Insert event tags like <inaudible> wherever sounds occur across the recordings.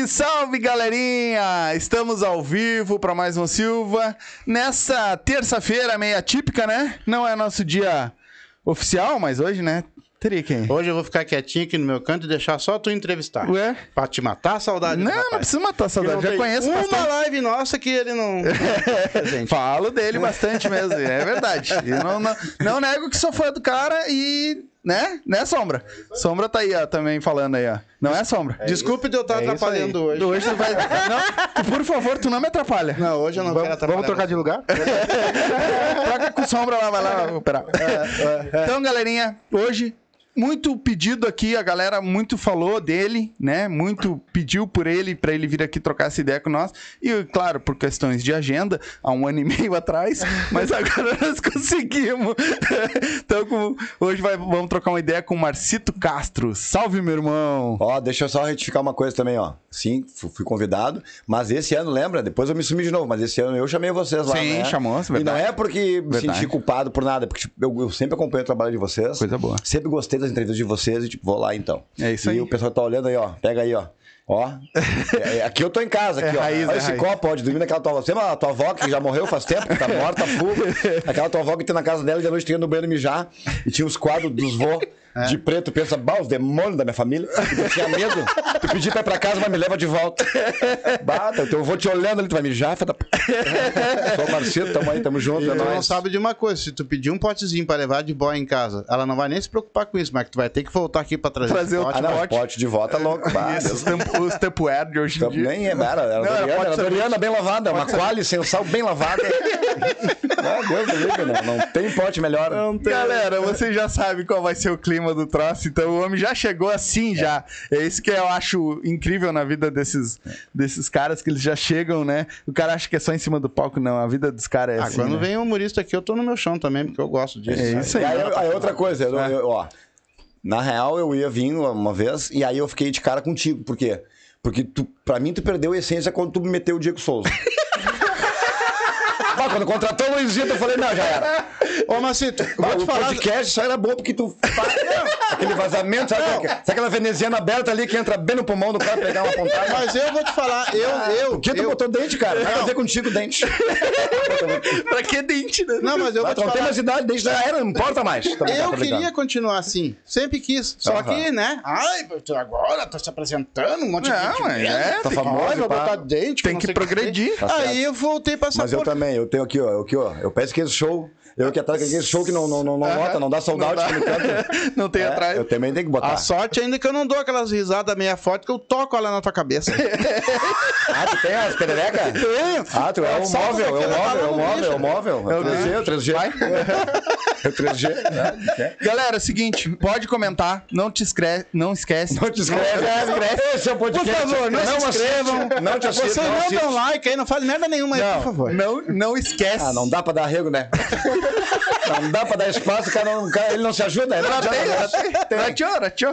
Salve, salve, galerinha! Estamos ao vivo para mais um Silva. Nessa terça-feira, meio atípica, né? Não é nosso dia oficial, mas hoje, né? Teria quem? Hoje eu vou ficar quietinho aqui no meu canto e deixar só tu entrevistar. Ué? Pra te matar a saudade Não, não precisa matar a saudade. Já conheço uma bastante. live nossa que ele não... Gente, <laughs> Falo dele bastante mesmo, é verdade. Eu não, não, não nego que sou fã do cara e. Né? Né, Sombra? Sombra tá aí, ó, também falando aí, ó. Não é, Sombra? desculpe de eu estar É isso atrapalhando hoje. Hoje tu vai. <laughs> Não, tu, por favor, tu não me atrapalha. Não, hoje eu não vamos, quero atrapalhar. Vamos trocar de lugar? <laughs> Troca com sombra lá, vai lá operar. Então, galerinha, hoje. Muito pedido aqui, a galera muito falou dele, né? Muito pediu por ele, pra ele vir aqui trocar essa ideia com nós. E, claro, por questões de agenda, há um ano e meio atrás, <laughs> mas agora nós conseguimos. <laughs> Então, com- hoje vai- vamos trocar uma ideia com o Marcito Castro. Salve, meu irmão! Ó, deixa eu só retificar uma coisa também, ó. Sim, fu- fui convidado, mas esse ano, lembra? Depois eu me sumi de novo, mas esse ano eu chamei vocês lá, Sim, né? chamou, é E não verdade. é porque me Verdade. senti culpado por nada, porque tipo, eu, eu sempre acompanho o trabalho de vocês. Coisa boa. Sempre gostei das entrevistas de vocês e, tipo, vou lá então. É isso e aí. o pessoal tá olhando aí, ó. Pega aí, ó. Ó. <laughs> É, é, aqui eu tô em casa, aqui, É ó. raiz, Olha é esse raiz. copo, pode dormir naquela tua avó. Você a tua avó que já morreu faz tempo, que tá morta, fuga. <laughs> Aquela tua avó que tem na casa dela e de noite tinha no banheiro mijar e tinha os quadros dos vô. É. De preto, pensa, bah, os demônios da minha família. Eu tinha medo. Tu pedir pra ir pra casa, mas me leva de volta. <laughs> Bata, então eu vou te olhando ali, tu vai mijar, filha da p. <laughs> Sou o Marcelo, tamo aí, tamo junto, E é tu não nóis. sabe de uma coisa, se tu pedir um potezinho pra levar de boa em casa, ela não vai nem se preocupar com isso, mas que tu vai ter que voltar aqui pra trazer, Trazer o- pote. Ah, não, pote. pote de volta louco. Bah, Isso, os, tempo, os Tupperware de hoje em Então, dia. Nem é, era, era, Não, Doriana, era Doriana bem lavada, uma quali sem sal bem lavada. <laughs> Não, Deus do livre, né? Não tem pote melhor. Galera, você já sabe qual vai ser o clima do troço, então o homem já chegou assim já. É isso que eu acho incrível na vida desses, desses caras, que eles já chegam, né? O cara acha que é só em cima do palco, não. A vida dos caras é Ah, assim. quando né? vem um humorista aqui, eu tô no meu chão também, porque eu gosto disso. É isso aí. Aí, aí outra coisa, eu- É. eu- ó. Na real, eu ia vir uma vez e aí eu fiquei de cara contigo. Por quê? Porque tu, pra mim tu perdeu a essência quando tu me meteu o Diego Souza. <laughs> Quando contratou o Luizito, eu falei, não, já era. Ô, Macito, vou te o falar... podcast só era bom porque tu faz aquele vazamento, sabe? Não. Sabe aquela veneziana aberta ali que entra bem no pulmão do cara pegar uma pontada? Mas eu vou te falar, eu, eu... Por que tu eu... botou dente, cara? Vai Não. fazer contigo dente. <laughs> pra que dente, né? Não, mas eu Vai, vou te não tem falar... mais idade, dente já era, não importa mais. Eu queria continuar assim, sempre quis. Só Aham. que, né? Ai, agora tá se apresentando, um monte de Não, gente. mas vendo, é, tá famoso, vai botar dente. Tem não que o progredir. Tá. Aí eu voltei pra essa Mas eu também, eu tenho aqui, ó, aqui, ó. Eu peço que esse show. Eu que atrás, aquele show que não, não, não, não nota, não dá sold out dá. quando. <laughs> Não tem É, atrás. Eu também tenho que botar. A sorte ainda que eu não dou aquelas risadas meia forte que eu toco ela na tua cabeça. <laughs> Ah, tu tem as pererecas? Tenho. Ah, tu é o Salta móvel, é o móvel, é o tá no móvel, é o móvel. É o 3G, é o 3G. Vai. É o 3G. né? Galera, é o seguinte, pode comentar, não te escreve, não esquece. Não te inscreve. <laughs> Esse é o Por podcast. favor, não, se inscrevam. Não te assiste, Vocês não não dão like aí, não fazem merda nenhuma aí, por favor. Não, não esquece. Ah, não dá pra dar arrego, né? Não dá pra dar espaço, o cara, não- cara- ele não se ajuda. Ele não Não tem, adianta, né? tem. Ratio, ratio.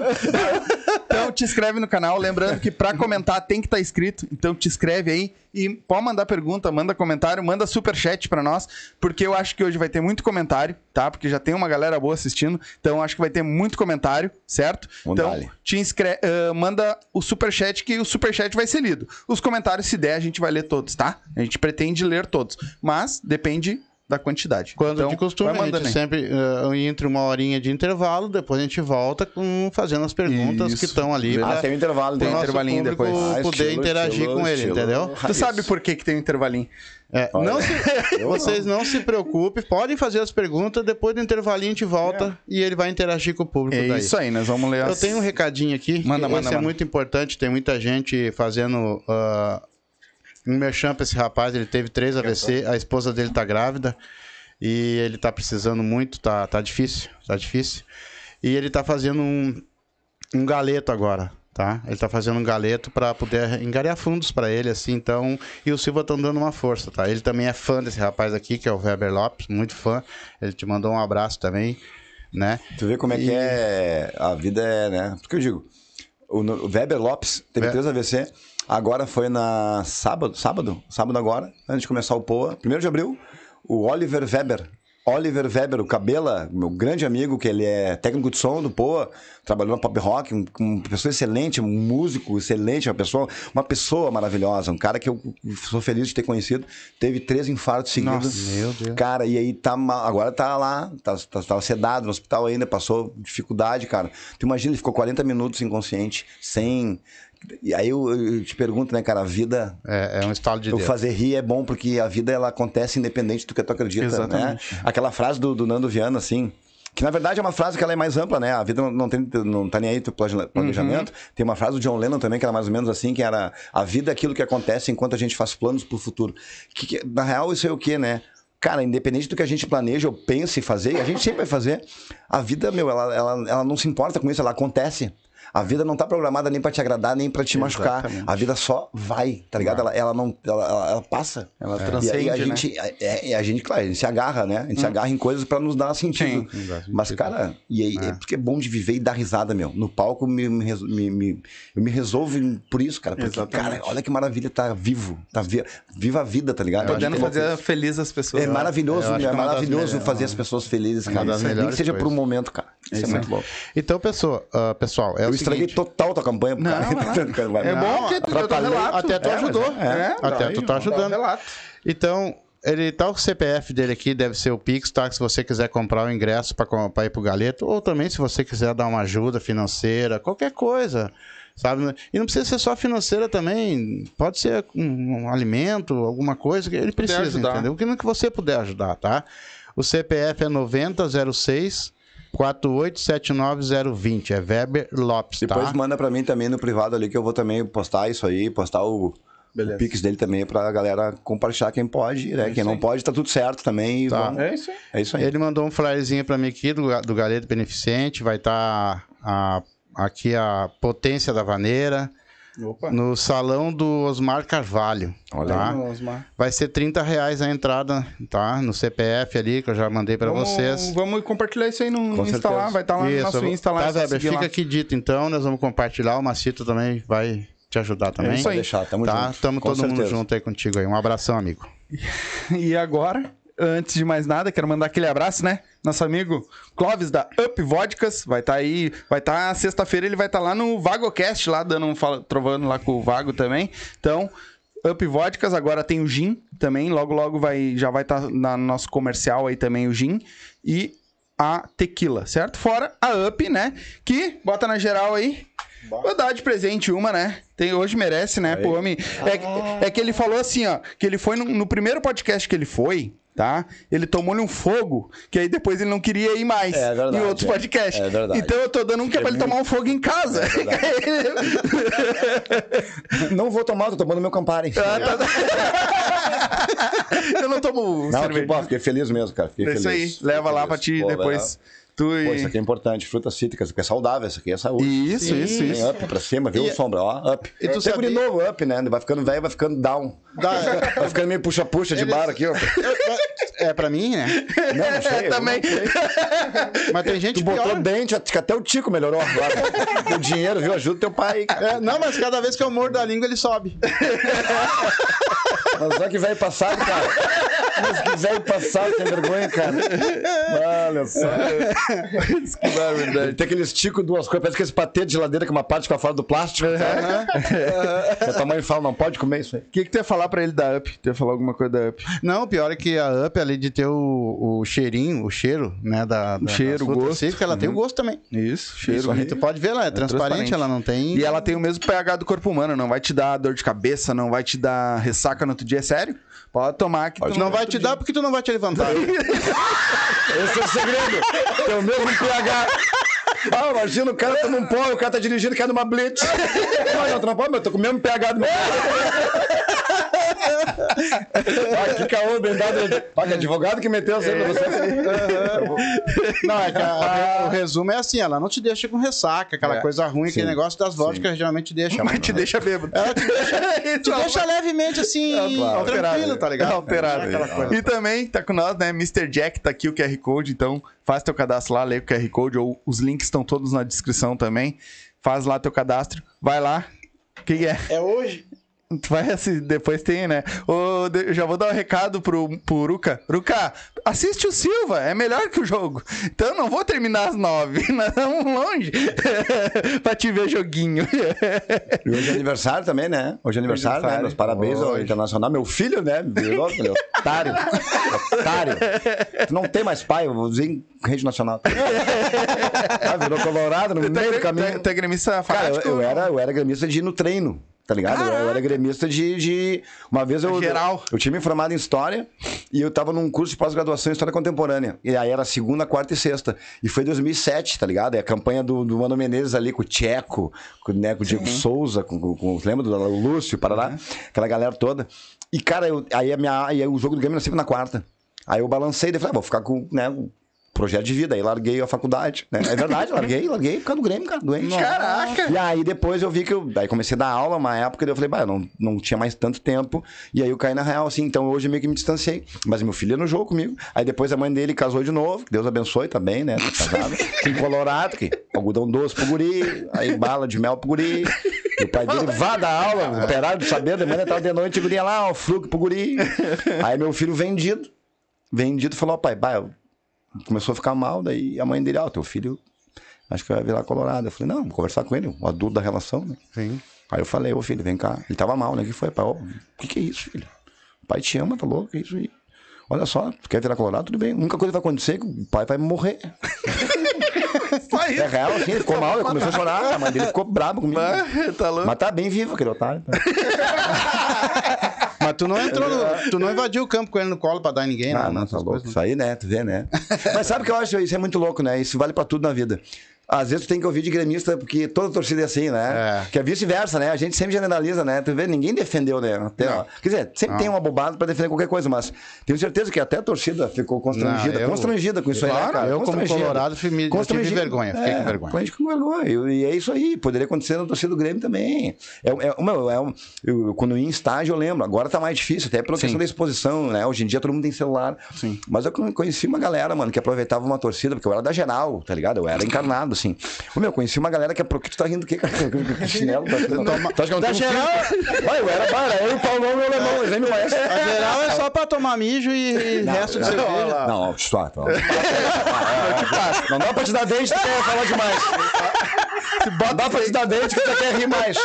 Então te inscreve no canal, lembrando que pra comentar tem que estar inscrito, então te inscreve aí e pode mandar pergunta, manda comentário, manda superchat pra nós, porque eu acho que hoje vai ter muito comentário, tá? Porque já tem uma galera boa assistindo, então acho que vai ter muito comentário, certo? Então te inscreve, ah, manda o superchat que o superchat vai ser lido. Os comentários, se der, a gente vai ler todos, tá? A gente pretende ler todos, mas depende da quantidade. Quando Então, de costume, a gente sempre, eh, entre uma horinha de intervalo, depois a gente volta com, fazendo as perguntas Isso. que estão ali. Ah, pra- tem um intervalo. Tem nosso intervalinho depois. Ah, poder estilo, interagir estilo, com ele, estilo. entendeu? Tu Raiz. sabe por que, que tem um intervalinho? É, não se- <laughs> vocês não se preocupem, podem fazer as perguntas, depois do intervalinho a gente volta e ele vai interagir com o público É daí. isso aí, nós vamos ler Eu as... tenho um recadinho aqui. Manda, que manda, esse é manda. muito importante. Tem muita gente fazendo ah, um merchan pra esse rapaz. Ele teve três AVC, a esposa dele tá grávida e ele tá precisando muito, tá, tá difícil, tá difícil. E ele tá fazendo um, um galeto agora, tá? Ele tá fazendo um galeto para poder engarear fundos para ele, assim, então. E o Silva tá dando uma força, tá? Ele também é fã desse rapaz aqui, que é o Weber Lopes, muito fã. Ele te mandou um abraço também, né? Tu vê como é que é. A vida é, né? Porque eu digo, o, Weber Lopes teve Ve- três AVC, agora foi na sábado, sábado, sábado agora, antes de começar o POA, 1 de abril, o Oliver Weber. Oliver Weber, o Cabela, meu grande amigo, que ele é técnico de som do POA, trabalhou na Pop Rock, um- uma pessoa excelente, um músico excelente, uma pessoa, uma pessoa maravilhosa, um cara que eu sou feliz de ter conhecido, teve três infartos seguidos. Nossa, meu Deus. Cara, e aí tá mal, agora tá lá, tá, tá, tá sedado no hospital ainda, passou dificuldade, cara. Tu imagina, ele ficou 40 minutos inconsciente, sem. E aí eu, eu te pergunto, né, cara, a vida. É, é um estalo de Eu Deus. fazer rir é bom porque a vida ela acontece independente do que tu acredita, Exatamente. né? Aquela frase do, do Nando Viana, assim, que na verdade é uma frase que ela é mais ampla, né? A vida não, não, tem, não tá nem aí pro planeja- planejamento. Tem uma frase do John Lennon também que era mais ou menos assim, que era a vida é aquilo que acontece enquanto a gente faz planos pro futuro. Que, que- na real isso é o quê, né? Cara, independente do que a gente planeja ou pense fazer, a gente sempre vai fazer, a vida, meu, ela, ela, ela não se importa com isso, ela acontece. A vida não tá programada nem pra te agradar, nem pra te machucar. Exatamente. A vida só vai, tá ligado? Ela, ela não. Ela, ela- ela passa. Ela E aí transcende, a né? gente, é, é, a gente, claro, a gente se agarra, né? A gente se agarra em coisas pra nos dar sentido. Sim. Mas, cara, e aí, é. porque é bom de viver e dar risada, meu. No palco me, me, me, me- eu me resolvo por isso, cara. Porque, Exatamente. cara, olha que maravilha tá vivo. Tá vi, viva a vida, tá ligado? Podendo que fazer feliz as pessoas. É maravilhoso, é é maravilhoso fazer as pessoas felizes, cara. Nem que seja por um momento, cara. Isso é, muito bom. Então, pessoa, ah, pessoal, é o estraguei total tua campanha pro Não, cara. vai lá. <laughs> É bom que tu relato. Até tu É, ajudou. é, É, Até daí, tu tá ajudando. relato. Então, ele tá o CPF dele aqui, deve ser o Pix, tá? Se você quiser comprar o ingresso para ir pro Galeto, ou também se você quiser dar uma ajuda financeira, qualquer coisa, sabe? E não precisa ser só financeira também, pode ser um, um alimento, alguma coisa que ele precisa, entendeu? O que que você puder ajudar, tá? O CPF é 9006 4879020, é Weber Lopes, Depois tá? manda pra mim também no privado ali, que eu vou também postar isso aí, postar o, Beleza. o Pix dele também pra galera compartilhar quem pode, né? quem não pode, tá tudo certo também. Tá. vamos- É isso aí. É isso aí. Ele mandou um flyerzinho pra mim aqui do, do Galeto Beneficente. Vai estar aqui a potência da vaneira Opa. no salão do Osmar Carvalho. Olha tá? Vamos, Osmar. Vai ser 30 reais a entrada, tá? No CPF ali, que eu já mandei pra Vamos- vocês. Vamos compartilhar isso aí no Com Insta lá, vai estar lá no Isso, nosso eu vou- Insta lá. Tá, é Weber, fica lá. aqui dito então. Nós vamos compartilhar. O Macito também vai te ajudar também. É isso aí. deixar, tamo Tá? junto. Tamo Com todo mundo certeza. junto aí contigo aí. Um abração, amigo. E agora, antes de mais nada, quero mandar aquele abraço, né? Nosso amigo Clóvis da Up Vodkas vai estar aí, vai estar sexta-feira, ele vai estar lá no VagoCast, lá dando um fala- trovando lá com o Vago também. Então, Up Vodkas, agora tem o Gin também, logo logo vai já vai estar no nosso comercial aí também o Gin e a tequila, certo? Fora a Up, né? Que bota na geral aí. Vou dar de presente uma, né? Tem, hoje merece, né? Pô, homem. É, que- é que ele falou assim, ó. Que ele foi no, no primeiro podcast que ele foi. Tá? Ele tomou-lhe um fogo, que aí depois ele não queria ir mais É verdade, em outros é. podcasts. É verdade. Então eu tô dando um que é pra ele tomar um fogo em casa. Não vou tomar, tô tomando meu Campari. Ah, tá. <laughs> eu não tomo Não, que cerveja. bom, fiquei feliz mesmo, cara. Fiquei É isso aí, feliz. leva Fiquei lá feliz. pra ti Pô, depois. Tu e... Pô, isso aqui é importante, frutas cítricas, porque é saudável, isso aqui é saúde. Isso, isso, Tem isso. up pra cima, viu? E- Sombra, ó, up. E tu Até guri sabia- novo, up, né? Vai ficando velho, vai ficando down. Dá- Vai ficando meio puxa-puxa de Eles- bar aqui, ó. É pra mim, né? Não, não sei. Também. não. Mas tem gente Tu botou pior. dente, acho que até o Tico melhorou agora. <laughs> o dinheiro, viu? Ajuda teu pai. É, não, mas cada vez que eu mordo a língua, ele sobe. Mas olha que velho passado, cara. Mas que velho passado, tem vergonha, cara. Olha só. que barbaridade. Tem aqueles ticos duas coisas, parece que esse patê de geladeira que uma parte fica fora do plástico. Tá? Minha mãe fala, não pode comer isso aí. O que, que tu ia falar pra ele da Up? Tu ia falar alguma coisa da Up? Não, o pior é que a Up, além de ter o, o cheirinho, o cheiro, né? Da, da cheiro, frutas gosto. cítricas, ela tem o gosto também. Isso, cheiro. Isso, aí tu pode ver, ela é, transparente, transparente. ela não tem. E ela tem o mesmo pH do corpo humano, não vai te dar dor de cabeça, não vai te dar ressaca no outro dia, é sério? Pode tomar que tu Não vai te dar porque tu não vai te levantar. <laughs> Esse é o segredo. Tem o mesmo pH. Ah, imagina, o cara toma um pó, o cara tá dirigindo, quer numa blitz. <laughs> Não, não, não pode, mas eu tô com o mesmo pH do meu <laughs> Que caô, bem dado. Ah, que advogado que meteu assim pra você. Não, é que a- o resumo é assim, ela não te deixa com ressaca, aquela É, coisa ruim, aquele negócio das vodkas geralmente deixa. Mas te deixa bêbado. Ela te deixa, <laughs> te deixa levemente assim, claro. tranquilo, tá ligado? Alterado. É. E também tá com nós, né? Mr. Jack tá aqui o QR Code, então faz teu cadastro lá, lê o QR Code, ou os links estão todos na descrição também. Faz lá teu cadastro, vai lá. O que, que é? É hoje. <laughs> Vai assim, depois tem, né? Ô, de- já vou dar um recado pro, pro Ruka. Ruka, assiste o Silva, é melhor que o jogo. Então eu não vou terminar às nove, <laughs> nós vamos longe <laughs> pra te ver joguinho. E hoje é aniversário também, né? Hoje é aniversário, né? aniversário. Meus parabéns ao Hoje. Internacional. Meu filho, né? Virou, meu otário. Otário. Tu não tem mais pai, eu vou dizer em rede nacional. Ah, virou colorado no meio do caminho. Tu é gremista Cara, eu, eu era, eu era gremista de ir no treino, tá ligado? Eu, eu era gremista de, de- Uma vez eu. Geral. Eu tinha me formado em História e eu tava num curso de pós-graduação em História Contemporânea. E aí era segunda, quarta e sexta. E foi 2007, tá ligado? E a campanha do, do Mano Menezes ali com o Tcheco, com, né, com o Diego Souza, com, com, com- lembra do Lúcio, Paraná? Aquela galera toda. E, cara, eu- aí, a minha, aí o jogo do Grêmio era sempre na quarta. Aí eu balancei e falei, ah, vou ficar com, né, projeto de vida. Aí larguei a faculdade, né? É verdade, larguei, larguei por causa do Grêmio, cara, doente. Caraca! E aí depois eu vi que eu. Aí comecei a dar aula uma época, daí eu falei, bah, eu não, não tinha mais tanto tempo. E aí eu caí na real, assim. Então hoje meio que me distanciei. Mas meu filho ia no jogo comigo. Aí depois a mãe dele casou de novo, que Deus abençoe também, né? Tá casado. <laughs> em Colorado, que algodão doce pro guri, aí bala de mel pro guri. E o pai dele vá dar aula, operário de saber, de manhã tava de noite, o guri ia lá, o fruque pro guri. Aí meu filho vendido. Vendido falou, ó, pai, bah, eu- começou a ficar mal, daí a mãe dele, ó, teu filho acho que vai virar colorado. Eu falei, não, vou conversar com ele, o adulto da relação, né? Sim. Aí eu falei, ô filho, vem cá. Ele tava mal, né? O que foi? Pai, ó, o que, que é isso, filho? O pai te ama, tá louco? Que é isso aí? Olha só, tu quer virar colorado? Tudo bem. A única coisa que vai acontecer é que o pai vai morrer. <laughs> É real, assim, ele ficou mal, ele começou a chorar. A mãe dele ficou brava comigo. Ah, <laughs> tá louco. Mas tá bem vivo aquele otário. Mas <laughs> tu não entrou no, <laughs> Tu não invadiu o campo com ele no colo pra dar ninguém, Ah, não, tá louco. coisas, Isso aí, né? Tu vê, né? Mas sabe o que eu acho? Isso é muito louco, né? Isso vale pra tudo na vida. Às vezes tu tem que ouvir de gremista, porque toda torcida é assim, né? É. Que é vice-versa, né? A gente sempre generaliza, né? Tu vê, ninguém defendeu, né? Até. Quer dizer, sempre tem uma bobada pra defender qualquer coisa, mas tenho certeza que até a torcida ficou constrangida. Não, eu- constrangida com isso aí, né, Claro, cara? eu como colorado fui me- tive vergonha, fiquei com vergonha. Ficou com vergonha. E, é isso aí. Poderia acontecer na torcida do Grêmio também. É, é, meu, é um- eu, quando eu ia em estágio, eu lembro. Agora tá mais difícil, até pela questão da exposição, né? Hoje em dia todo mundo tem celular. Sim. Mas eu conheci uma galera, mano, que aproveitava uma torcida, porque eu era da geral, tá ligado? Eu era encarnado, assim. Ô, meu, conheci uma galera que é pro que tu tá rindo do quê, chinelo, tá rindo? Não Da tenho geral- eu era, bara, eu, o Paulão e o alemão, eles nem me conhecem. A geral é só pra tomar mijo e, e resto de cerveja. Não, só, ó. Não dá pra te dar dente, tu quer falar demais. Se <laughs> bota Dá pra te dar dente que você quer rir mais.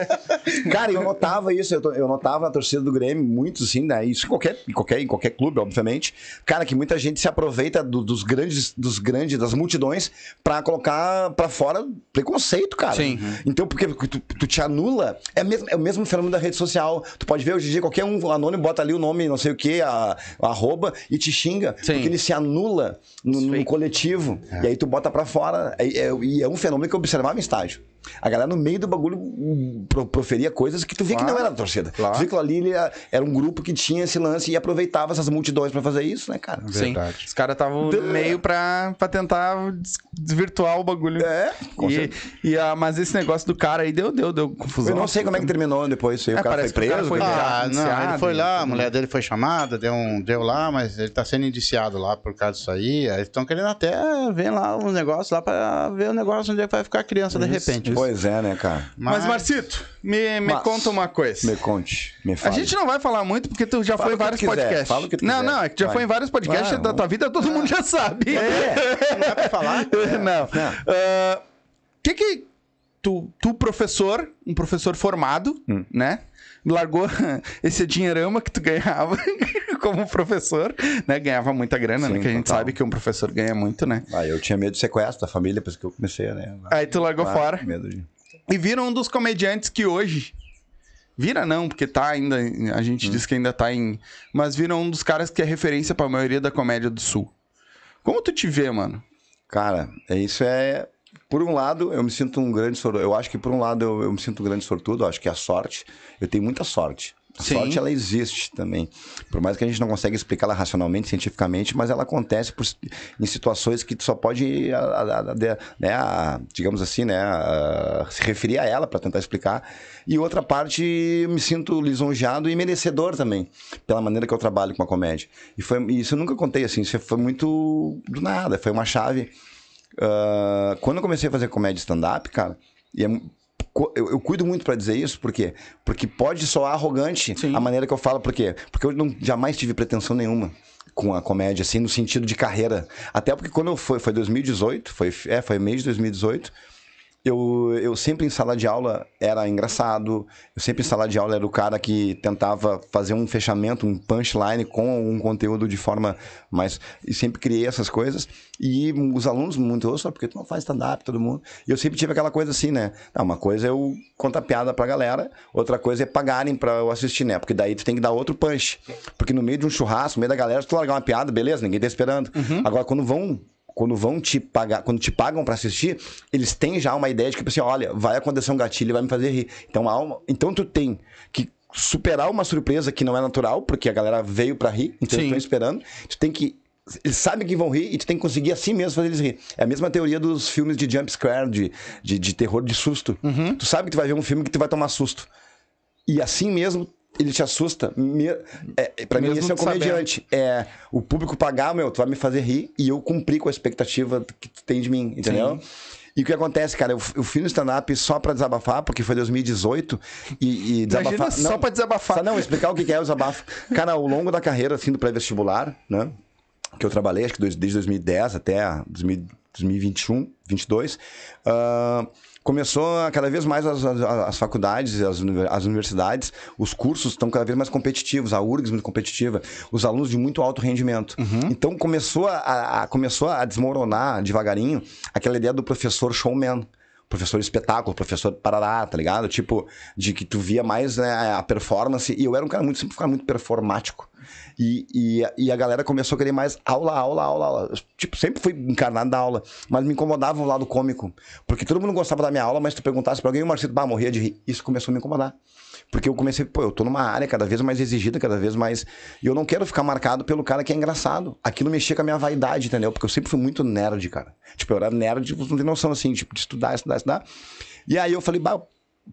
<laughs> Cara, eu notava isso, eu, eu notava na torcida do Grêmio, muitos assim, né? Isso em qualquer, em qualquer, em qualquer clube, obviamente. Cara, que muita gente se aproveita do- dos grandes, dos grandes, das multidões, pra colocar pra fora preconceito, cara. Sim. Então, porque tu, tu te anula, é, mesmo, é o mesmo fenômeno da rede social. Tu pode ver hoje em dia, qualquer um anônimo bota ali o nome, não sei o que, a, a arroba, e te xinga. Sim. Porque ele se anula no, no coletivo. E aí tu bota pra fora. É- é- E é, um fenômeno que eu observava em estádio. A galera no meio do bagulho hum, pro- proferia coisas que tu via que não era da torcida. Claro. Tu via que ali era, era um grupo que tinha esse lance e aproveitava essas multidões pra fazer isso, né, cara? Sim. Verdade. Os caras estavam no meio pra, pra tentar des- desvirtuar o bagulho. É, com E, e, ah, mas esse negócio do cara aí deu, deu, deu confusão. Eu não sei como é que terminou depois. Se o É, cara foi parece que o cara preso. foi-. Ah, não, ele foi lá, a mulher dele foi chamada, deu, um, deu lá, mas ele tá sendo indiciado lá por causa disso aí. Aí estão querendo até ver lá uns negócios lá pra ver o negócio onde é que vai ficar a criança de repente. Pois é, né, cara? Mas, Marcito, me, me Mas- conta uma coisa. Me conte, me A fale. gente não vai falar muito porque tu já Fala foi em o vários quiser, podcasts. fala o que tu não, quiser. não, é que já Vai. foi em vários podcasts da tua vida, todo mundo já sabe. <laughs> <laughs> É. Não é pra falar? não. Ah, que que tu, tu, professor, um professor formado, Hum. né? Largou <laughs> esse dinheirama que tu ganhava <laughs> como professor, né? Ganhava muita grana, né? Sim, Que a gente total. sabe que um professor ganha muito, né? Ah, eu tinha medo de sequestro da família, por isso que eu comecei, né? Aí tu largou Ah, fora. Medo de... E vira um dos comediantes que hoje. Vira não, porque tá ainda. A gente diz que ainda tá em. Mas vira um dos caras que é referência pra maioria da comédia do Sul. Como tu te vê, mano? Cara, isso é. Por um lado, eu me sinto um grande sortudo. Eu acho que, por um lado, eu, eu me sinto um grande sortudo. Eu acho que a sorte. Eu tenho muita sorte. A Sim. sorte, ela existe também. Por mais que a gente não consiga explicá-la racionalmente, cientificamente, mas ela acontece por- em situações que tu só pode, a- a- a- né, digamos assim, né, se referir a ela para tentar explicar. E outra parte, eu me sinto lisonjeado e merecedor também, pela maneira que eu trabalho com a comédia. E foi, isso eu nunca contei assim, isso foi muito do nada, foi uma chave. Ah, quando eu comecei a fazer comédia stand-up, cara, e é eu, eu cuido muito pra dizer isso, por quê? Porque pode soar arrogante Sim. a maneira que eu falo, por quê? Porque eu não, jamais tive pretensão nenhuma com a comédia, assim, no sentido de carreira. Até porque quando eu fui, foi 2018, foi, é, foi mês de 2018, eu, eu sempre em sala de aula era engraçado, eu sempre em sala de aula era o cara que tentava fazer um fechamento, um punchline com um conteúdo de forma mais. E sempre criei essas coisas. E os alunos muito, "Ô, só porque tu não faz stand-up, todo mundo. E eu sempre tive aquela coisa assim, né? Não, uma coisa é eu contar piada pra galera, outra coisa é pagarem pra eu assistir, né? Porque daí tu tem que dar outro punch. Porque no meio de um churrasco, no meio da galera, se tu largar uma piada, beleza, ninguém tá esperando. Agora, quando vão quando vão te pagar, quando te pagam pra assistir, eles têm já uma ideia de que tipo assim, olha, vai acontecer um gatilho e vai me fazer rir. Então, uma- então tu tem que superar uma surpresa que não é natural, porque a galera veio pra rir, então Sim. eles estão esperando. Tu tem que eles sabem que vão rir e tu tem que conseguir assim mesmo fazer eles rir. É a mesma teoria dos filmes de jump scare, de, de, de terror de susto. Tu sabe que tu vai ver um filme que tu vai tomar susto. E assim mesmo ele te assusta. Me... É, pra mim, Mesmo esse é sabendo. comediante. É o público pagar, meu, tu vai me fazer rir e eu cumprir com a expectativa que tu tem de mim, entendeu? E o que acontece, cara, eu, eu fui no stand-up só pra desabafar, porque foi 2018 e, e desabafar. Imagina só pra desabafar. Só não, explicar o que é o desabafo. Cara, ao longo da carreira, assim, do pré-vestibular, né? Que eu trabalhei, acho que desde 2010 até 2000 2021, 22, ah, começou a cada vez mais as, as- as faculdades, as, as universidades, os cursos estão cada vez mais competitivos, a URGS muito competitiva, os alunos de muito alto rendimento. Então começou a, a- começou a desmoronar devagarinho aquela ideia do professor showman professor espetáculo, professor parará, tá ligado? Tipo, de que tu via mais né, a performance. E eu era um cara muito, sempre ficava muito performático. E, e, e a galera começou a querer mais aula, aula, aula, aula. Tipo, sempre fui encarnado da aula, mas me incomodava o lado cômico. Porque todo mundo gostava da minha aula, mas tu perguntasse pra alguém, o Marcito, bah, morria de rir. Isso começou a me incomodar. Porque eu comecei, pô, eu tô numa área cada vez mais exigida, cada vez mais. E eu não quero ficar marcado pelo cara que é engraçado. Aquilo mexia com a minha vaidade, entendeu? Porque eu sempre fui muito nerd, cara. Tipo, eu era nerd, tipo, não tem noção assim, tipo, de estudar, estudar, estudar. E aí eu falei, bah,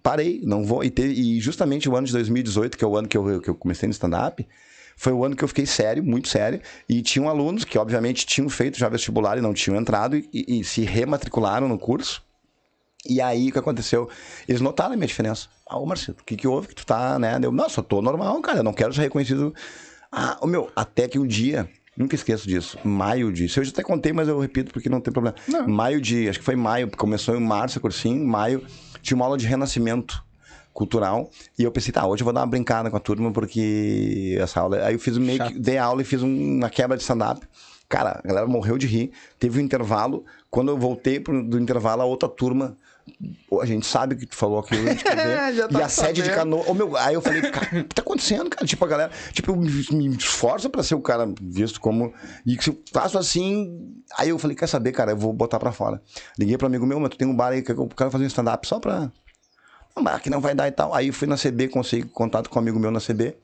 parei, não vou. E, teve- e justamente o ano de 2018, que é o ano que eu, que eu comecei no stand-up, foi o ano que eu fiquei sério, muito sério. E tinham alunos que, obviamente, tinham feito já vestibular e não tinham entrado e, e se rematricularam no curso. E aí, o que aconteceu? Eles notaram a minha diferença. Ah, ô Marcelo, o que que houve que tu tá, né? Eu, não, só tô normal, cara, eu não quero ser reconhecido. Ah, o meu, até que um dia Nunca esqueço disso. Maio de. Eu já até contei, mas eu repito porque não tem problema. Não. Maio de. Acho que foi maio, começou em março, cursinho. Maio tinha uma aula de renascimento cultural. E eu pensei, tá, hoje eu vou dar uma brincada com a turma, porque essa aula. Aí eu fiz meio que. Dei aula e fiz um- uma quebra de stand-up. Cara, a galera morreu de rir. Teve um intervalo. Quando eu voltei pro- do intervalo, a outra turma. "Pô, A gente sabe que tu falou aquilo, a gente <laughs> quer ver. Já e a sede de canoa. Ô, meu, aí eu falei, cara, o que tá acontecendo, cara? Tipo, a galera. Tipo, eu me, me esforço pra ser o cara visto como. E se eu faço assim. Aí eu falei, quer saber, cara, eu vou botar pra fora. Liguei pro amigo meu, mas tu tem um bar aí que eu quero fazer um stand-up só pra. Não, mas aqui não vai dar e tal. Aí fui na CB, consegui contato com um amigo meu na CB.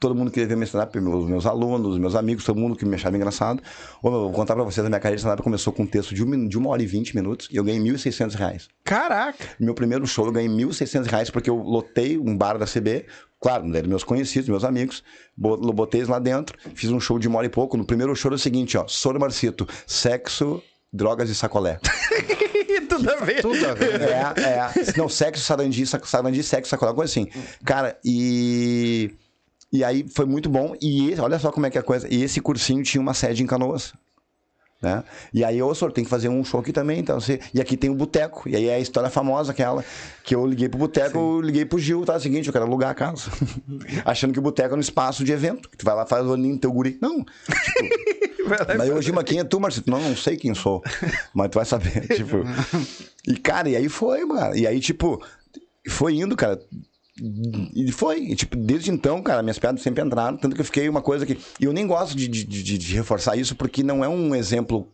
Todo mundo queria ver meu stand-up, meus, meus alunos, meus amigos, todo mundo que me achava engraçado. Ô, meu, vou contar pra vocês, a minha carreira de stand-up começou com um texto de, um, de uma hora e vinte minutos e eu ganhei 1.600 reais. Caraca. Meu primeiro show eu ganhei 1.600 reais porque eu lotei um bar da CB. Claro, eram meus conhecidos, meus amigos. bo- Botei eles lá dentro, fiz um show de uma hora e pouco. No primeiro show era o seguinte, ó. Soro Marcito, sexo, drogas e sacolé. <laughs> Tudo a ver. Tudo a ver. É, é. Não, sexo, sarandi, sarandi, sexo, sacolé, coisa assim. Cara, e... E aí foi muito bom. E esse- olha só como é que é a coisa. E esse cursinho tinha uma sede em Canoas. Né? E aí, ô, senhor, tem que fazer um show aqui também. Então, você... E aqui tem o boteco. E aí é a história famosa aquela. Que eu liguei pro boteco, eu liguei pro Gil, tá? É o seguinte, eu quero alugar a casa. <laughs> Achando que o boteco é um espaço de evento. Que tu vai lá, faz o no teu guri. Não. Daí o Gil, mas quem é tu, Marcelo? Não, não sei quem sou. Mas tu vai saber. <laughs> tipo. <laughs> E, cara, e aí foi, mano. E aí, tipo, foi indo, cara. E foi. E, tipo, desde então, cara, minhas piadas sempre entraram. Tanto que eu fiquei uma coisa que. E eu nem gosto de, de, de- de reforçar isso, porque não é um exemplo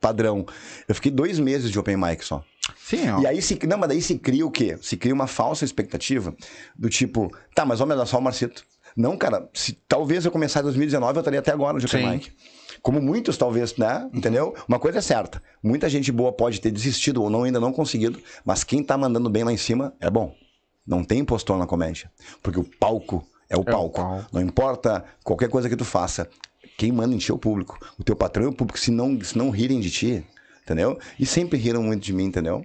padrão. Eu fiquei dois meses de open mic só. Sim, ó. E aí se, não, mas daí se cria o quê? Se cria uma falsa expectativa do tipo, tá, mas vamos olha só o Marcito. Não, cara, se talvez eu começar em 2019, eu estaria até agora no Open. Mic. Como muitos, talvez, né? Entendeu? Uma coisa é certa. Muita gente boa pode ter desistido ou não, ainda não conseguido, mas quem tá mandando bem lá em cima é bom. Não tem impostor na comédia. Porque o palco é o palco. palco. Não importa qualquer coisa que tu faça. Quem manda em ti é o público. O teu patrão é o público. Se não, se não rirem de ti, entendeu? E sempre riram muito de mim, entendeu?